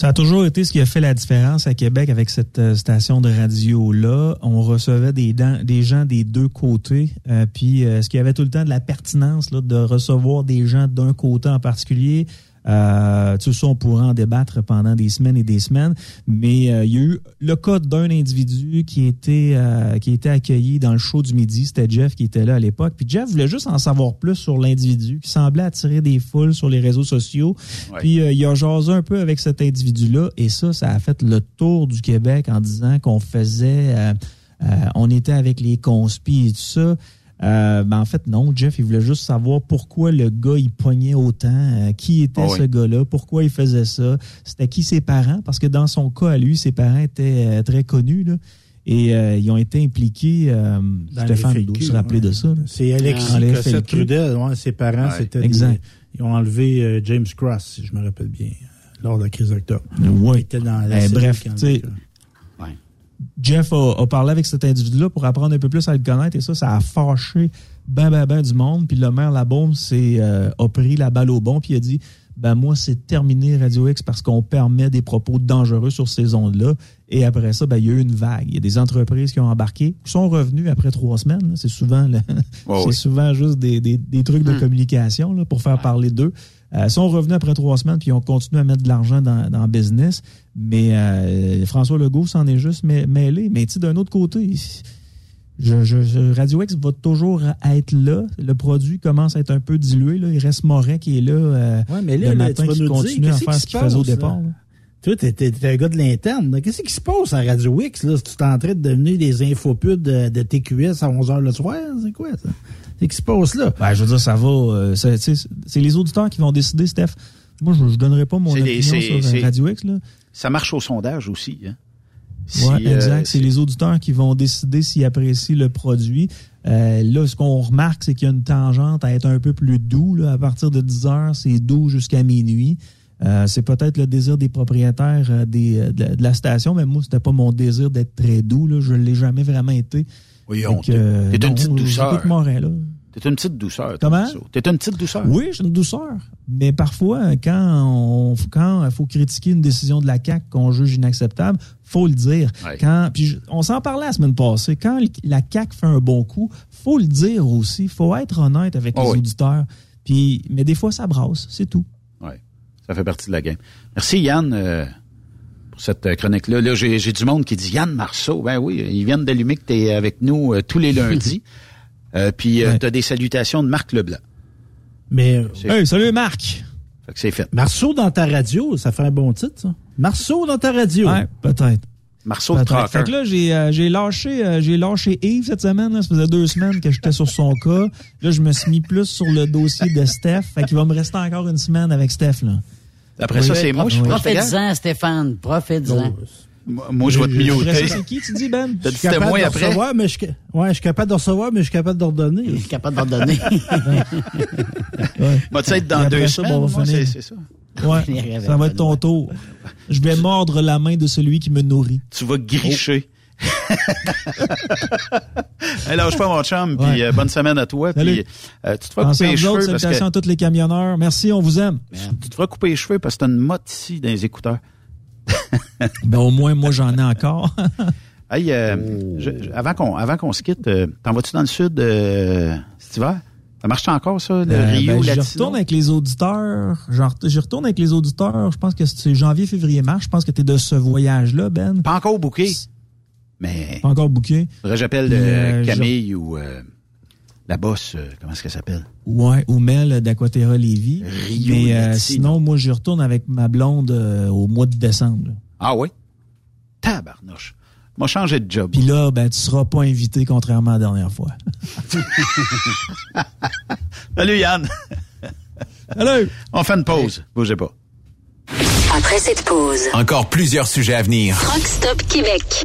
Ça a toujours été ce qui a fait la différence à Québec avec cette euh, station de radio-là. On recevait des, gens des deux côtés. Euh, puis, euh, est-ce qu'il y avait tout le temps de la pertinence là, de recevoir des gens d'un côté en particulier? Euh, tout ça, on pourra en débattre pendant des semaines et des semaines. Mais euh, il y a eu le cas d'un individu qui était euh, qui était accueilli dans le show du midi. C'était Jeff qui était là à l'époque. Puis Jeff voulait juste en savoir plus sur l'individu qui semblait attirer des foules sur les réseaux sociaux. Ouais. Puis euh, il a jasé un peu avec cet individu-là. Et ça, ça a fait le tour du Québec en disant qu'on faisait... euh, euh, on était avec les conspis et tout ça. Euh, ben en fait, non. Jeff, il voulait juste savoir pourquoi le gars, il pognait autant, euh, qui était Ah oui. ce gars-là, pourquoi il faisait ça, c'était qui ses parents, parce que dans son cas, à lui, ses parents étaient euh, très connus, là, et euh, ils ont été impliqués, euh, Stéphane doit se rappeler ouais. de ça. C'est Alexis les Cossette. Trudel. ouais, ses parents, Ouais. c'était Exact. des- Ils ont enlevé euh, James Cross, si je me rappelle bien, lors de la crise d'octobre. Il Oui. était dans la Eh, bref, tu sais, Jeff a, a parlé avec cet individu-là pour apprendre un peu plus à le connaître et ça, ça a fâché ben, ben, ben du monde. Puis le maire Labaume euh, a pris la balle au bon puis il a dit ben moi, c'est terminé Radio X parce qu'on permet des propos dangereux sur ces ondes-là. Et après ça, ben, il y a eu une vague. Il y a des entreprises qui ont embarqué, qui sont revenues après trois semaines. C'est souvent, le- [laughs] c'est oui. souvent juste des, des- des trucs de Hmm. communication là, pour faire parler d'eux. Euh, ils sont revenus après trois semaines puis ils ont continué à mettre de l'argent dans, dans le business. Mais euh, François Legault s'en est juste mê- mêlé. Mais tu sais, d'un autre côté, je, Radio X va toujours être là. Le produit commence à être un peu dilué. Là. Il reste Morin qui est là, euh, Ouais, mais là, le là, matin tu vas qui continue à faire ce qu'il faisait au départ. là? Toi, t'es, t'es- t'es un gars de l'interne. là. Qu'est-ce qui se passe à Radio X? Là? Tu es en train de devenir des infopubs de, de TQS à 11h le soir? C'est quoi ça? Qu'est-ce qui se passe là? Ben, je veux dire, ça va. euh, c'est tu sais, c'est les auditeurs qui vont décider, Steph. Moi, je ne donnerai pas mon C'est les- opinion c'est- sur euh, c'est- Radio X. Là. Ça marche au sondage aussi. Hein? Si, Ouais, euh, exact. c'est les auditeurs qui vont décider s'ils apprécient le produit. Euh, là, ce qu'on remarque, c'est qu'il y a une tangente à être un peu plus doux. Là. À partir de 10 heures, c'est doux jusqu'à minuit. Euh, c'est peut-être le désir des propriétaires euh, des, euh, de, de la station, mais moi, c'était pas mon désir d'être très doux. Là. Je l'ai jamais vraiment été. Oui, on- t'es une petite douceur. j'écoute Morin, là. T'es une petite douceur. Comment? T'es une petite douceur. Oui, j'ai une douceur. Mais parfois, quand on, quand il faut critiquer une décision de la CAC qu'on juge inacceptable, faut le dire. Ouais. Quand, puis je- on s'en parlait la semaine passée. Quand la CAC fait un bon coup, faut le dire aussi. Faut être honnête avec Oh les oui. auditeurs. Puis, mais des fois, ça brasse, c'est tout. Ça fait partie de la game. Merci Yann euh, pour cette euh, chronique-là. Là, j'ai du monde qui dit Yann Marceau. Ben oui, ils viennent d'allumer que tu es avec nous euh, tous les lundis. [laughs] Euh, puis euh, tu as des salutations de Marc Leblanc. Mais. Hey, salut Marc! Fait que c'est fait. Marceau dans ta radio, ça fait un bon titre, ça. Marceau dans ta radio. Ouais, peut-être. Marceau de. Fait que là, j'ai euh, j'ai lâché, euh, j'ai lâché Yves cette semaine. là. Ça faisait deux semaines que j'étais sur son cas. Là, je me suis mis plus sur le dossier de Steph. Fait qu'il va me rester encore une semaine avec Steph. Là. Après ça, c'est moi, je suis Profite-en, Stéphane. Profite-en. Moi, je vais te miauter. c'est qui, tu dis, Ben? Je suis capable de après? recevoir, mais je, suis- ouais, je suis capable de recevoir, mais je suis capable d'ordonner. Je suis capable d'ordonner. Moi, [laughs] tu sais, être dans deux ça, semaines, bon, moi, c'est ça? Ouais, [laughs] ça va être ton tour. Je vais mordre la main de celui qui me nourrit. Tu vas gricher. [laughs] hey, lâche pas mon chum, puis euh, bonne semaine à toi. Puis euh, tu te feras couper les cheveux parce que à tous les camionneurs. Merci, on vous aime. tu te feras couper les cheveux parce que t'as une motte ici dans les écouteurs. [laughs] Ben, au moins, moi, j'en ai encore. [laughs] Hey, euh, je- je- avant qu'on avant qu'on se quitte, euh, t'en vas-tu dans le sud euh, cet hiver? Ça marche encore, ça, le Euh, Rio, ben, je retourne avec les auditeurs. Je ret- je retourne avec les auditeurs. Je pense que c'est janvier, février, mars. Je pense que tu es de ce voyage-là, Ben. Pas encore booké. Mais Pas encore que j'appelle euh, euh, Camille ou euh, la bosse, euh, comment est-ce qu'elle s'appelle? Ouais, ou Mel d'Aquaterra Lévis. Rio Mais euh, sinon, moi, j'y retourne avec ma blonde euh, au mois de décembre. Ah oui? Tabarnouche. M'a changé de job. Puis là, ben, tu seras pas invité, contrairement à la dernière fois. [laughs] Salut Yann. Salut. On fait une pause. Bougez pas. Après cette pause, Encore plusieurs sujets à venir. Truck Stop Québec.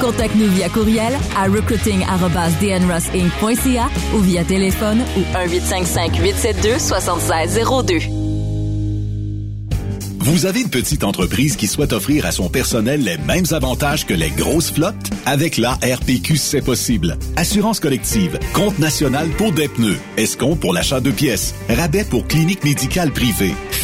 Contacte-nous via courriel à recruiting@dnrossinc.ca ou via téléphone ou 1 855 872 7602. Vous avez une petite entreprise qui souhaite offrir à son personnel les mêmes avantages que les grosses flottes? Avec la RPQ, c'est possible. Assurance collective, compte national pour des pneus, escompte pour l'achat de pièces, rabais pour clinique médicale privée,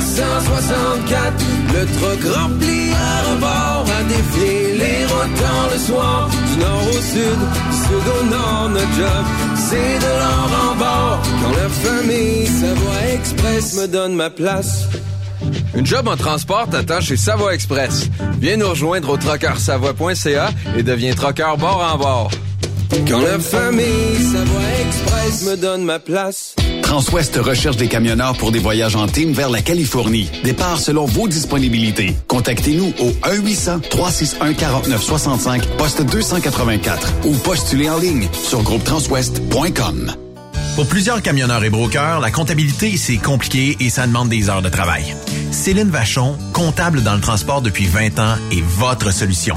1964. Le truck rempli à rebord a défié les rotants le soir. Du nord au sud, du sud au nord, notre job, c'est de l'or en bord. Quand la famille Savoie Express me donne ma place. Une job en transport t'attend chez Savoie Express. Viens nous rejoindre au trockeursavoie.ca et deviens trockeur bord en bord. Quand la famille Savoie Express me donne ma place. Transwest recherche des camionneurs pour des voyages en team vers la Californie. Départ selon vos disponibilités. Contactez-nous au 1-800-361-4965, poste 284 ou postulez en ligne sur groupetranswest.com. Pour plusieurs camionneurs et brokers, la comptabilité, c'est compliqué et ça demande des heures de travail. Céline Vachon, comptable dans le transport depuis 20 ans, est votre solution.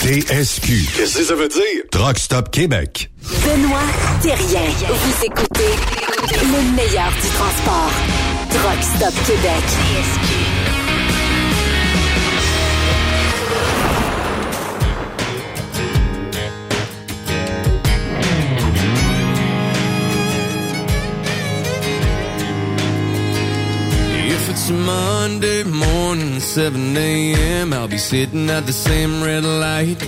TSQ. Qu'est-ce que ça veut dire? Truck Stop Québec. Benoît Thérien. Vous écoutez le meilleur du transport. Truck Stop Québec. If Monday morning, 7 a.m., I'll be sitting at the same red light.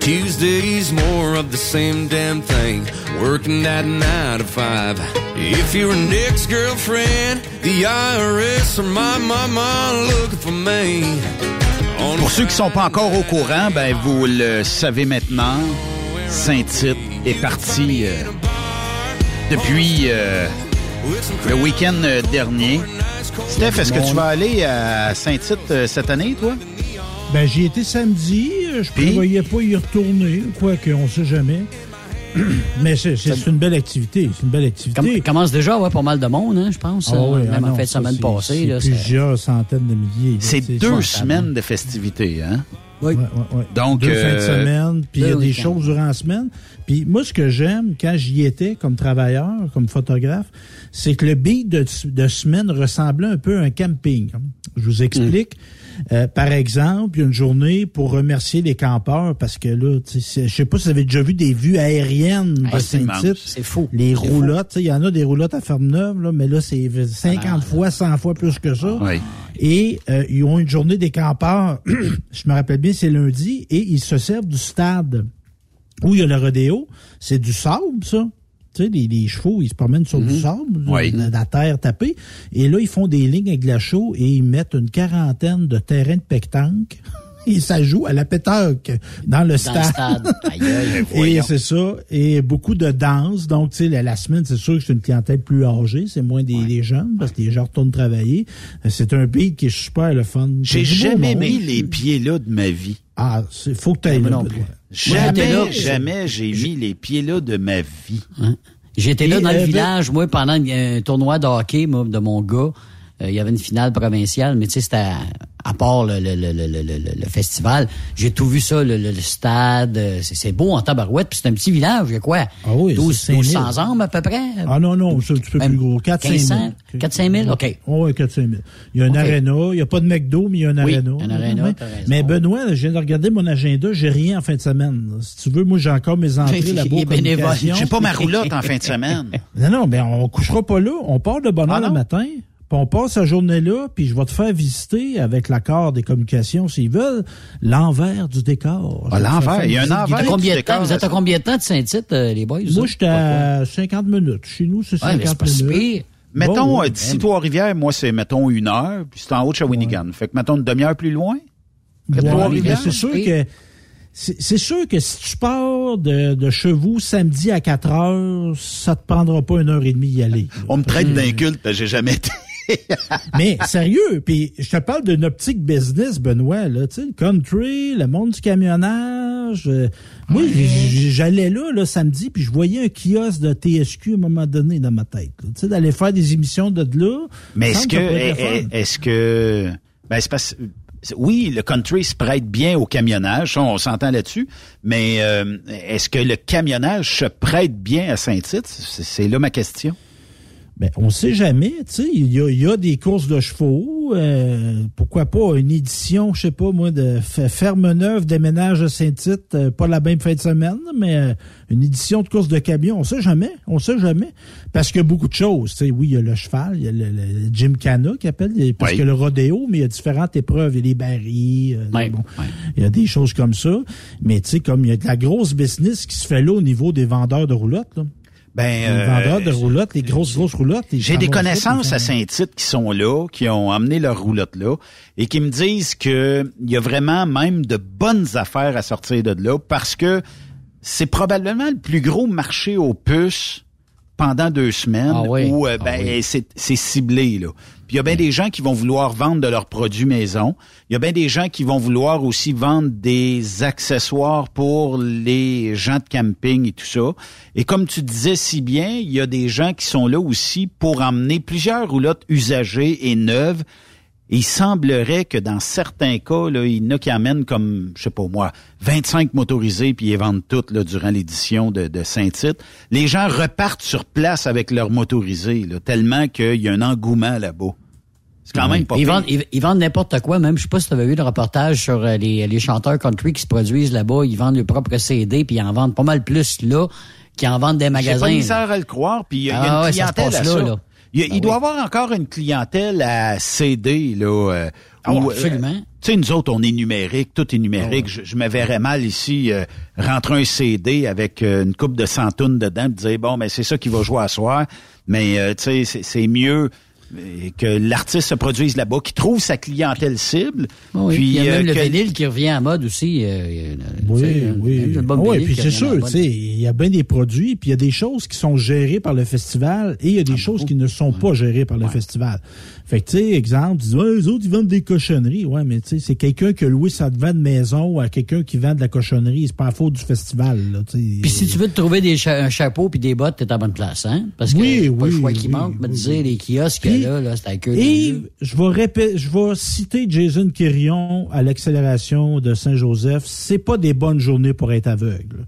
Tuesday's more of the same damn thing, working at nine to five. If you're an ex-girlfriend, the IRS or my mama looking for me. Pour ceux qui sont pas encore au courant, ben vous le savez maintenant, Saint-Tite est parti euh, depuis euh, le week-end euh, dernier. Steph, est-ce que tu vas aller à Saint-Tite euh, cette année, toi? Ben, j'y étais samedi. euh, Je prévoyais pas y retourner, quoique, on sait jamais. [clears throat] Mais c'est une belle activité. C'est une belle activité. Comme- commence déjà à avoir pas mal de monde, hein, je pense. Ah oui, euh, ah même en fait de ça, semaine c'est- passée. c'est plusieurs centaines de milliers. C'est deux semaines de festivités, hein? Oui. Donc, deux euh, fins de semaine, puis il y a des choses durant la semaine. Puis moi, ce que j'aime quand j'y étais comme travailleur, comme photographe, c'est que le beat de, de semaine ressemblait un peu à un camping. Je vous explique. Euh, par exemple, il y a une journée pour remercier les campeurs parce que là, je sais pas si vous avez déjà vu des vues aériennes de Ah, c'est Saint-Tite. C'est fou. Les roulottes, il y en a des roulottes à Ferme-Neuve, là, mais là, c'est 50 fois, 100 fois plus que ça. Oui. Et euh, ils ont une journée des campeurs, [clears throat] je me rappelle bien, c'est lundi, et ils se servent du stade où il y a le rodéo. C'est du sable, ça. Tu sais, les, les chevaux, ils se promènent sur du sable, Oui. la terre tapée. Et là, ils font des lignes avec de la chaux et ils mettent une quarantaine de terrains de pétanque. [laughs] Et ça joue à la pétanque dans le Dans le stade. stade. Aïe, aïe. [laughs] Et c'est ça. Et beaucoup de danse. Donc, tu sais, la, la semaine, c'est sûr que c'est une clientèle plus âgée. C'est moins des, des jeunes parce que les gens retournent travailler. Euh, C'est un pays qui est super le fun. J'ai beau jamais monde. mis les pieds là de ma vie. Ah, c'est faut que tu ailles là. Jamais, là. jamais j'ai mis les pieds là de ma vie. J'étais là dans euh, le ben- village, moi, pendant un tournoi de hockey, moi, de mon gars. Euh, il y avait une finale provinciale, mais tu sais, c'était à, à part le, le, le, le, le, le- le festival. J'ai tout vu ça, le, le, le stade. euh, C'est c'est beau en tabarouette, puis c'est un petit village, il y a quoi? Ah oui, 12, c'est 5 000. 1200 hommes à peu près? Ah non, non, c'est un petit peu plus gros. 4 5 000. 1500? 4 5 000? OK. Oh, oui, 4 5 000. Il y a un OK. aréna. Il n'y a pas de McDo, mais il y a un Oui, aréna. un aréna. Mais Benoît, je viens de regarder mon agenda. J'ai rien en fin de semaine. Si tu veux, moi, j'ai encore mes entrées [laughs] là-bas. J'ai pas ma roulotte en [laughs] fin de semaine. Non, non, mais on couchera pas là. On part de bonne heure Ah le matin. Puis on passe la journée là, puis je vais te faire visiter avec l'accord des communications, s'ils veulent, l'envers du décor. Ah, l'envers. Il y a un envers. Combien de décor, temps? Vous êtes à combien de temps de Saint-Tite, euh, les boys? Moi, j'étais à 50 minutes. Chez nous, c'est Ouais, mais c'est 50 pas si minutes. pire. Mettons, Bon, euh, oui. d'ici Trois-Rivières, moi, c'est, mettons, une heure, puis c'est en haut de Shawinigan. Fait que, mettons, une demi-heure plus loin. Ouais, Trois-Rivières. c'est sûr que c'est sûr que si tu pars de, de Chevaux samedi à 4 heures, ça te prendra pas une heure et demie y aller. là. On me traite d'inculte, parce que j'ai jamais été. [laughs] Mais sérieux, puis je te parle d'une optique business, Benoît, là, tu sais, le country, le monde du camionnage. euh, moi, j'allais là, là, samedi, puis je voyais un kiosque de TSQ à un moment donné dans ma tête. Tu sais, d'aller faire des émissions de là. Mais est-ce que, le est- fun. est-ce que, ben, c'est parce, oui, le country se prête bien au camionnage, ça, on s'entend là-dessus, mais euh, est-ce que le camionnage se prête bien à Saint-Tite? C'est là ma question. Ben, on sait jamais, tu sais, il y a, y a des courses de chevaux, euh, pourquoi pas une édition, je sais pas moi, de Ferme Neuve déménage à Saint-Tite, euh, pas la même fin de semaine, mais euh, une édition de course de camion, on sait jamais, on sait jamais, parce qu'il y a beaucoup de choses, tu sais, oui, il y a le cheval, il y a le, le Jim Cana qui appelle, il y a- parce Oui. que le rodéo, mais il y a différentes épreuves, il y a les barils, euh, bon, il y a des choses comme ça, mais tu sais, comme il y a de la grosse business qui se fait là au niveau des vendeurs de roulottes, là. Ben, les euh, vendeurs de roulottes, les grosses, grosses roulottes. J'ai des connaissances à Saint-Tite qui sont là, qui ont amené leur roulotte là, et qui me disent que il y a vraiment même de bonnes affaires à sortir de là parce que c'est probablement le plus gros marché aux puces pendant deux semaines Ah oui. où euh, Ah ben, oui. c'est, c'est ciblé là. Puis il y a bien des gens qui vont vouloir vendre de leurs produits maison. Il y a bien des gens qui vont vouloir aussi vendre des accessoires pour les gens de camping et tout ça. Et comme tu disais si bien, il y a des gens qui sont là aussi pour emmener plusieurs roulottes usagées et neuves. Il semblerait que dans certains cas, là, il y en a qui amènent comme, je sais pas moi, 25 motorisés puis ils vendent toutes là, durant l'édition de, de Saint-Tite. Les gens repartent sur place avec leurs motorisés, là, tellement qu'il y a un engouement là-bas. C'est quand même pas ils vendent, ils, ils vendent n'importe quoi, même. Je sais pas si tu avais vu le reportage sur euh, les, les chanteurs country qui se produisent là-bas. Ils vendent leurs propres CD, puis ils en vendent pas mal plus là qu'ils en vendent des J'ai magasins. pas là. misère à le croire, puis il y a, il y a Ah une ouais, ça se clientèle passe à là, ça. là. Il, Ben il doit avoir encore une clientèle à CD, là. euh, Ah où, ouais, absolument. euh, tu sais, nous autres, on est numérique, tout est numérique. Ah Je, je me verrais mal ici euh, rentrer un CD avec euh, une coupe de 100 tonnes dedans, et dire bon, ben c'est ça qui va jouer à soir. Mais euh, tu sais, c'est- c'est mieux euh, que l'artiste se produise là-bas, qu'il trouve sa clientèle cible. Ah oui, puis il y a même euh, le que- vinyle qui revient en mode aussi. euh, euh, Oui, oui. le bon oui, puis qui c'est sûr, tu sais, il y a bien des produits, puis il y a des choses qui sont gérées par le festival et il y a des choses qui ne sont pas gérées par le festival. Fait que, tu sais, exemple, tu dis, ouais, les autres, ils vendent des cochonneries. Ouais, mais tu sais, c'est quelqu'un qui a loué sa de maison à quelqu'un qui vend de la cochonnerie. C'est pas la faute du festival, là. Puis si tu veux te trouver des cha- un chapeau puis des bottes, t'es à bonne place, hein? Parce que Oui, pas le oui, choix qui oui, manque, oui, dire les kiosques là, là, c'est à queue Et je vais répéter, je vais citer Jason Quirion à l'accélération de Saint-Joseph. C'est pas des bonnes journées pour être aveugle.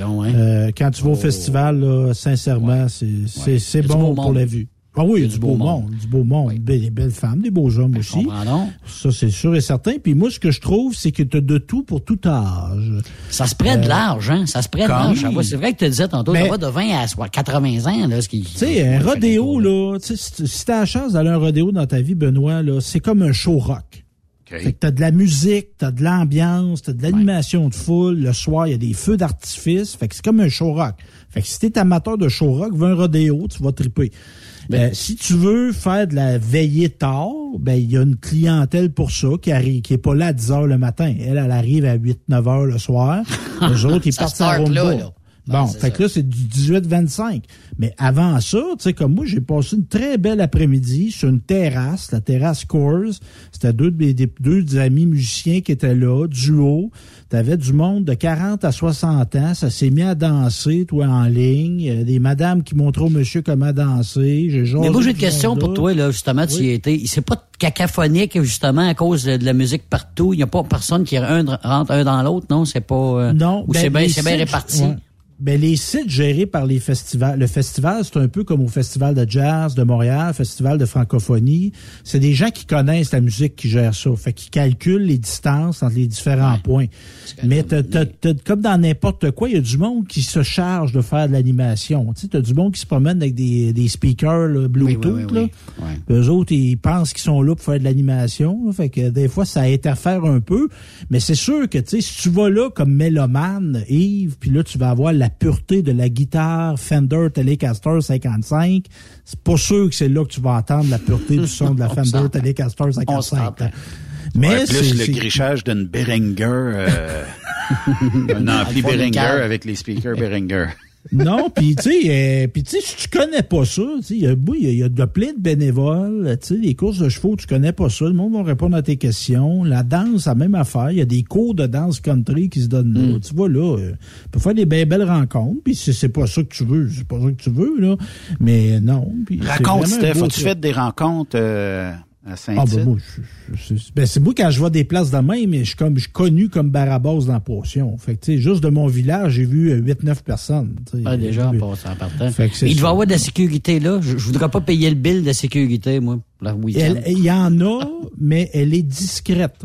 Non, hein? Euh, quand tu vas au festival, là, sincèrement, c'est c'est du bon pour monde. la vue. Ah oui, Il y a du beau monde. du beau monde, des belles femmes, des beaux hommes aussi. Ça, c'est sûr et certain. Puis moi, ce que je trouve, c'est que tu as de tout pour tout âge. Ça se prête Euh, large, hein? Ça se prête. Ça va- C'est vrai que tu disais tantôt, ça va de 20 à soit 80 ans, là, ce qui. Tu sais, un rodéo, là, tu sais, si t'as la chance d'aller à un rodéo dans ta vie, Benoît, là, c'est comme un show rock. Fait que t'as de la musique, t'as de l'ambiance, t'as de l'animation de foule. Le soir, il y a des feux d'artifice. Fait que c'est comme un show rock. Fait que si t'es amateur de show rock, va un rodéo, tu vas triper. Euh, si tu veux faire de la veillée tard, ben il y a une clientèle pour ça qui arrive, qui est pas là à 10 heures le matin. Elle, elle arrive à 8-9 heures le soir. [laughs] Les autres, ils partent en là, là. Bon, fait que là, c'est du 18-25. Mais avant ça, tu sais, comme moi, j'ai passé une très belle après-midi sur une terrasse, la terrasse Coors. C'était deux, des, deux amis musiciens qui étaient là, duo. T'avais du monde de 40 à 60 ans. Ça s'est mis à danser, toi, en ligne. Euh, Des madames qui montraient au monsieur comment danser. J'ai Mais moi, j'ai une question pour toi, là, justement, tu y étais. C'est pas cacaphonique, justement, à cause de, de la musique partout. Il n'y a pas personne qui rentre un dans l'autre, non? C'est pas. euh, Non, Ou ben, c'est bien c'est bien sites- réparti. ouais. Ben, les sites gérés par les festivals. Le festival, c'est un peu comme au Festival de jazz de Montréal, Festival de francophonie. C'est des gens qui connaissent la musique qui gèrent ça. Fait qu'ils calculent les distances entre les différents points. Mais t'as- t'as- t'as- comme dans n'importe quoi, il y a du monde qui se charge de faire de l'animation. Tu t'as du monde qui se promène avec des, des speakers là, Bluetooth. Oui, oui, oui, là. Eux autres, ils pensent qu'ils sont là pour faire de l'animation. là. Fait que des fois, ça interfère un peu. Mais c'est sûr que, si tu vas là comme mélomane, Yves, puis là, tu vas avoir la pureté de la guitare Fender Telecaster 55, c'est pas sûr que c'est là que tu vas entendre la pureté du son de la [laughs] Fender. Telecaster 55. Mais Ouais, plus le grichage d'une Behringer, euh, [laughs] un ampli Behringer avec les speakers Behringer. Non, puis tu sais, euh, puis tu sais, si tu connais pas ça, tu sais, il y y y a de plein de bénévoles, tu sais, les courses de chevaux, tu connais pas ça, le monde va répondre à tes questions. La danse, la même affaire, il y a des cours de danse country qui se donnent là. Tu vois là, euh, tu peux faire des belles belles rencontres, puis si c'est pas ça que tu veux, c'est pas ça que tu veux là, mais non. Raconte, Steph, as-tu fait des rencontres euh, à Ah ben ben, c'est moi quand je vois des places de même, mais je suis comme je suis connu comme Barabas dans la potion. Fait que tu sais, juste de mon village, j'ai vu 8-9 personnes. tu sais. Ah, déjà, en passant, partant. Fait que Il y avoir de la sécurité, là. Je, je voudrais pas payer le bill de sécurité, moi, pour le week-end. Il y en a, mais elle est discrète.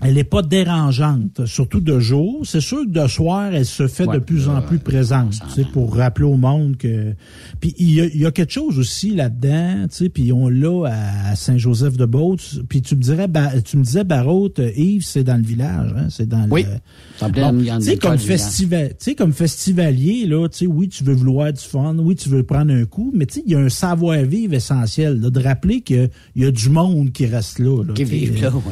Elle n'est pas dérangeante, surtout de jour. C'est sûr que de soir, elle se fait Ouais, de plus en plus présente, tu sais, pour rappeler au monde que. Puis il y y a quelque chose aussi là-dedans, tu sais. Puis on l'a à Saint-Joseph-de-Beauce. Puis tu me dirais, Ba- tu me disais, Barrault, Yves, c'est dans le village, hein, c'est dans Oui. le. Tu sais, une comme festival, tu sais, comme festivalier, là, tu sais, oui, tu veux vouloir du fun, oui, tu veux prendre un coup, mais tu sais, il y a un savoir-vivre essentiel, là, de rappeler qu'il y a du monde qui reste là. là Qui vivent là, ouais.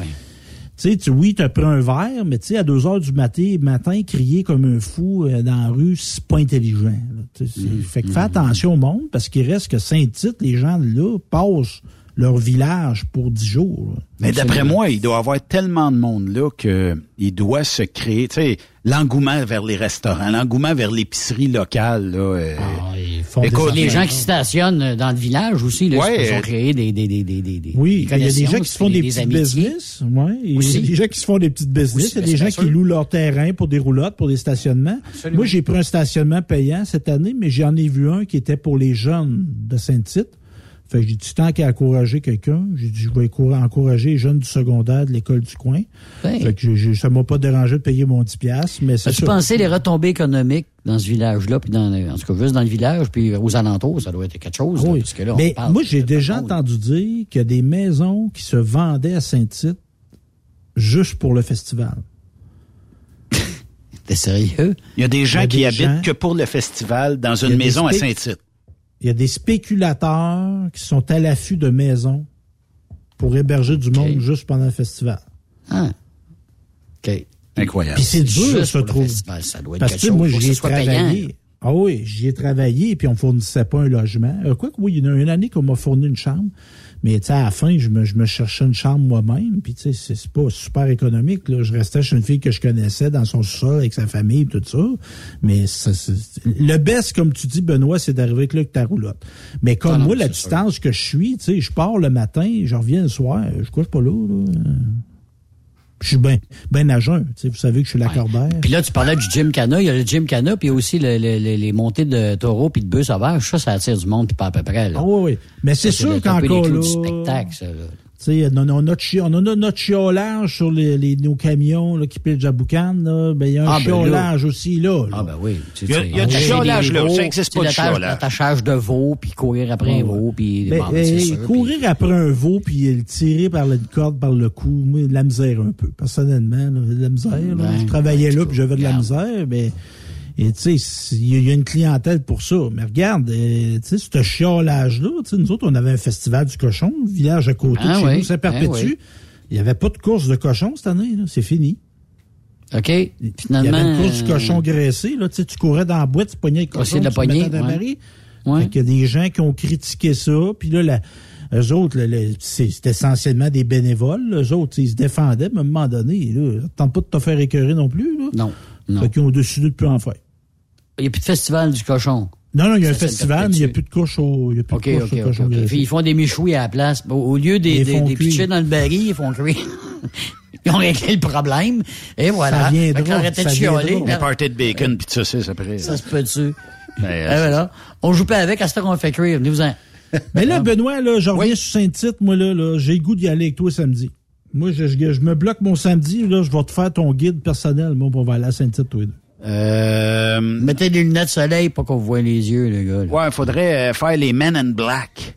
Tu sais, tu- oui, tu as pris un verre, mais tu sais, à 2 heures du matin, matin, crier comme un fou euh, dans la rue, c'est pas intelligent. là. C'est- Fait que fais attention au monde, parce qu'il reste que Saint-Tite, les gens là passent leur village pour 10 jours. là. Mais d'après moi, il doit y avoir tellement de monde là que il doit se créer, tu sais, l'engouement vers les restaurants, l'engouement vers l'épicerie locale. Là, euh, font des écoute, Les gens qui stationnent dans le village aussi, là, Ouais, ils se euh, sont créés des, des, des, des, des, des Oui, des il y a des gens qui se font des, des petits amitiés. business. Ouais, il y a des gens qui se font des petites business. Il y a des bien gens qui louent leur terrain pour des roulottes, pour des stationnements. Absolument. Moi, j'ai pris un stationnement payant cette année, mais j'en ai vu un qui était pour les jeunes de Saint-Tite. Fait que j'ai dit, tant qu'à encourager quelqu'un, j'ai dit, je vais encour- encourager les jeunes du secondaire de l'école du coin. Fait que j'ai- ça m'a pas dérangé de payer mon 10 piastres, mais c'est As-tu pensé les retombées économiques dans ce village-là, puis dans, en tout cas, juste dans le village, puis aux alentours, ça doit être quelque chose, là, Oui. parce que là, on Mais parle moi, j'ai déjà monde. entendu dire qu'il y a des maisons qui se vendaient à Saint-Tite juste pour le festival. [laughs] T'es sérieux? Il y a des gens Il y a qui des habitent gens- que pour le festival dans une maison à Saint-Tite. Il y a des spéculateurs qui sont à l'affût de maisons pour héberger du monde juste pendant le festival. Ah. OK. Incroyable. Puis c'est dur, Juste ça, pour le trouve. festival, ça doit être Parce que moi, j'y ai travaillé. payant. Ah oui, j'y ai travaillé, puis on fournissait pas un logement. Euh, quoi que oui, il y en a une année qu'on m'a fourni une chambre, mais à la fin, je me, je me cherchais une chambre moi-même, puis c'est- pas super économique. Là. Je restais chez une fille que je connaissais dans son sous-sol avec sa famille, tout ça. Mais ça, c'est- le best, comme tu dis, Benoît, c'est d'arriver avec, avec ta roulotte. Mais comme Ah non, moi, la distance que je suis, tu sais, je pars le matin, je reviens le soir, je couche pas là. là. Je suis bien ben à jeun. Tu sais, Vous savez que je suis l'accordaire. Puis là, tu parlais du Jim Cana. Il y a le Jim Cana, puis aussi le- le- le- les montées de taureaux puis de bœufs sauvages. Ça, ça attire du monde, puis pas à peu près. Là. Ah oui, oui. Mais c'est sûr qu'encore clous là... du spectacle, ça, là. Tu sais, on, a- on a notre on a notre chiolage sur les, les- nos camions là, qui pillent Jaboucan. Là. Ben, il y a un Ah, ben chiolage aussi là. là. Ah ben oui. Tu Il y a- y a du chiolage, là. Ça existe pas, l'attache- chiolage. L'attachage de veaux, puis courir après un veau, puis... Ben, bon, puis- courir après un veau puis le tirer par la corde par le cou, moi, de la misère un peu. Personnellement, là, de la misère. là. Ben, je travaillais là puis j'avais de la misère, mais et tu sais, il y, a- il une clientèle pour ça. Mais regarde, euh, tu sais, ce chiolage-là, nous autres, on avait un festival du cochon, village à côté Ah de chez oui, nous, ça perpétue. ah oui. Il n'y avait pas de course de cochon cette année, c'est fini. OK. Il Finalement... y avait une course du euh, cochon graissé, là, tu sais, tu courais dans la boîte, tu pognais le cochon, de tu la ouais. marée. Ouais. Fait qu'il y a des gens qui ont critiqué ça, puis là, la, eux autres, c'est essentiellement des bénévoles, eux autres, ils se défendaient, mais à un moment donné, là, tente pas de te faire écœurer non plus, là. Non, non. Fait qu'ils ont décidé de plus en faire. Il n'y a plus de festival du cochon. Non, non, il y a un Ça, ça festival, mais il n'y a plus de couche au, il y a plus OK, de couche OK, au OK. cochon. Ils font des michouis à la place. Au, lieu des, Ils des, font des cuire. pitcher dans le baril, ils font cuire. [laughs] ils ont réglé le problème. Et voilà. Ça Fait qu'ils arrêtaient de ça chialer. Un party de bacon puis de saucisse après. Ça se peut dessus. Mais, Eh, euh, voilà. On joue pas avec, à ce temps qu'on fait cuire. Venez-vous-en. [laughs] Mais là, Benoît, là, je reviens sur Saint-Tite, moi, là, là j'ai le goût d'y aller avec toi samedi. Moi, je, je, je me bloque mon samedi, là, je vais te faire ton guide personnel, moi, on va aller à Saint-Tite, toi et deux. Euh, Mettez des lunettes de soleil pour qu'on vous voit les yeux, les gars. là. ouais, il faudrait euh, faire les Men in Black.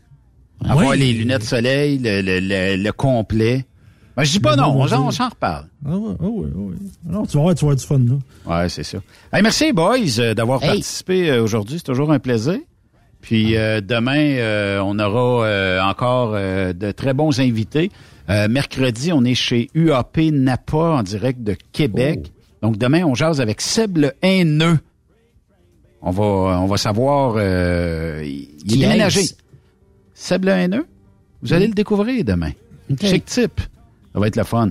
Avoir Oui. les lunettes de soleil, le, le, le, le complet. Ben, je dis pas Le non, bon on, s'en- Dieu. on s'en reparle. Ah ouais, ah ouais, ah ouais. Non, tu vas voir, tu vas avoir du fun, là. Ouais, c'est ça. Hey, merci, boys, euh, d'avoir Hey. participé euh, aujourd'hui. C'est toujours un plaisir. Puis euh, demain, euh, on aura euh, encore euh, de très bons invités. Euh, mercredi, on est chez UAP Napa en direct de Québec. Donc demain, on jase avec Seb le Haineux. On va, on va savoir. Euh, il est déménagé. Seb le Haineux? Vous allez le découvrir demain. OK. Chic type. Ça va être le fun.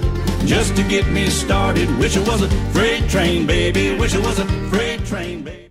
Just to get me started. Wish it was a freight train, baby. Wish it was a freight train, baby.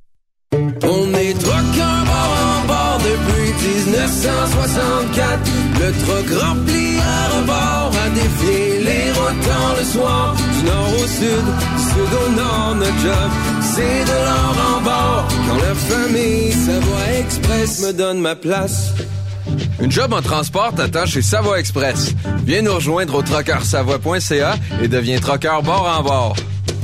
On est truckers bord en bord depuis 1964. Le truck rempli à rebord a défié les routants le soir. Du nord au sud, sud au nord, notre job, c'est de l'or en bord. Quand la famille Savoie Express me donne ma place. Une job en transport t'attend chez Savoie Express. Viens nous rejoindre au trockeursavoie.ca et deviens trockeur bord en bord.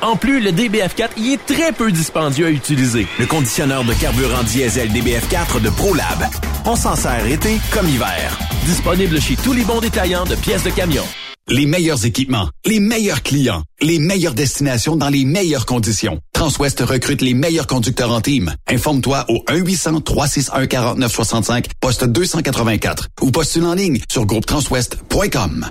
En plus, le DBF4 y est très peu dispendieux à utiliser. Le conditionneur de carburant diesel DBF4 de ProLab. On s'en sert été comme hiver. Disponible chez tous les bons détaillants de pièces de camion. Les meilleurs équipements, les meilleurs clients, les meilleures destinations dans les meilleures conditions. Transwest recrute les meilleurs conducteurs en team. Informe-toi au 1-800-361-4965, poste 284 ou postule en ligne sur groupetranswest.com.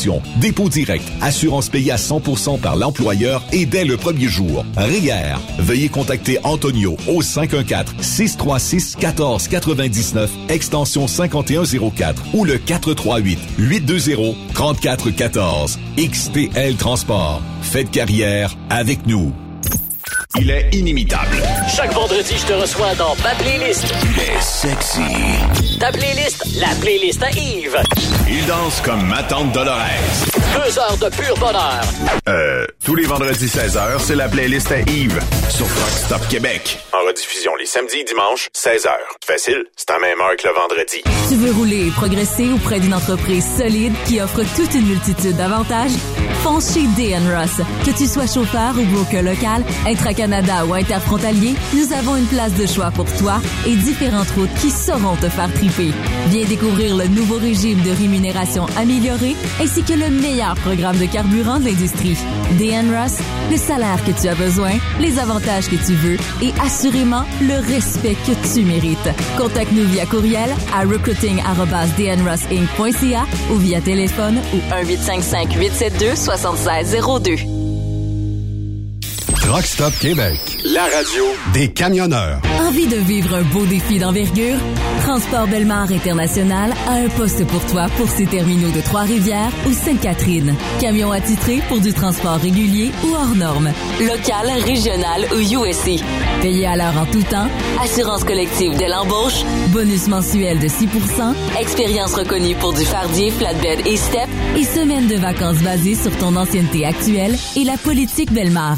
dépôt direct, assurance payée à 100% par l'employeur et dès le premier jour. RIER. Veuillez contacter Antonio au 514-636-1499, extension 5104 ou le 438-820-3414. XTL Transport. Faites carrière avec nous. Il est inimitable. Chaque vendredi, je te reçois dans ma playlist. Il est sexy. Ta playlist, la playlist à Yves. Il danse comme ma tante Dolores. Deux heures de pur bonheur. Euh, tous les vendredis 16h, c'est la playlist à Yves sur Rock Stop Québec. En rediffusion les samedis et dimanches, 16h. Facile, c'est à même heure que le vendredi. Tu veux rouler et progresser auprès d'une entreprise solide qui offre toute une multitude d'avantages? Fonce chez DN Ross. Que tu sois chauffeur ou broker local, intra-Canada ou interfrontalier, nous avons une place de choix pour toi et différentes routes qui sauront te faire triper. Viens découvrir le nouveau régime de rémunération amélioré ainsi que le meilleur programme de carburant de l'industrie. DN le salaire que tu as besoin, les avantages que tu veux et assurément le respect que tu mérites. Contacte-nous via courriel à recruiting@dnrossinc.ca ou via téléphone ou 1 872 7602. Rock Stop Québec. La radio des camionneurs. Envie de vivre un beau défi d'envergure? Transport Belmar International a un poste pour toi pour ses terminaux de Trois-Rivières ou Sainte-Catherine. Camion attitré pour du transport régulier ou hors norme. Local, régional ou USC. Payé à l'heure en tout temps. Assurance collective de l'embauche. Bonus mensuel de 6% Expérience reconnue pour du fardier, flatbed et step. Et semaine de vacances basée sur ton ancienneté actuelle et la politique Belmar.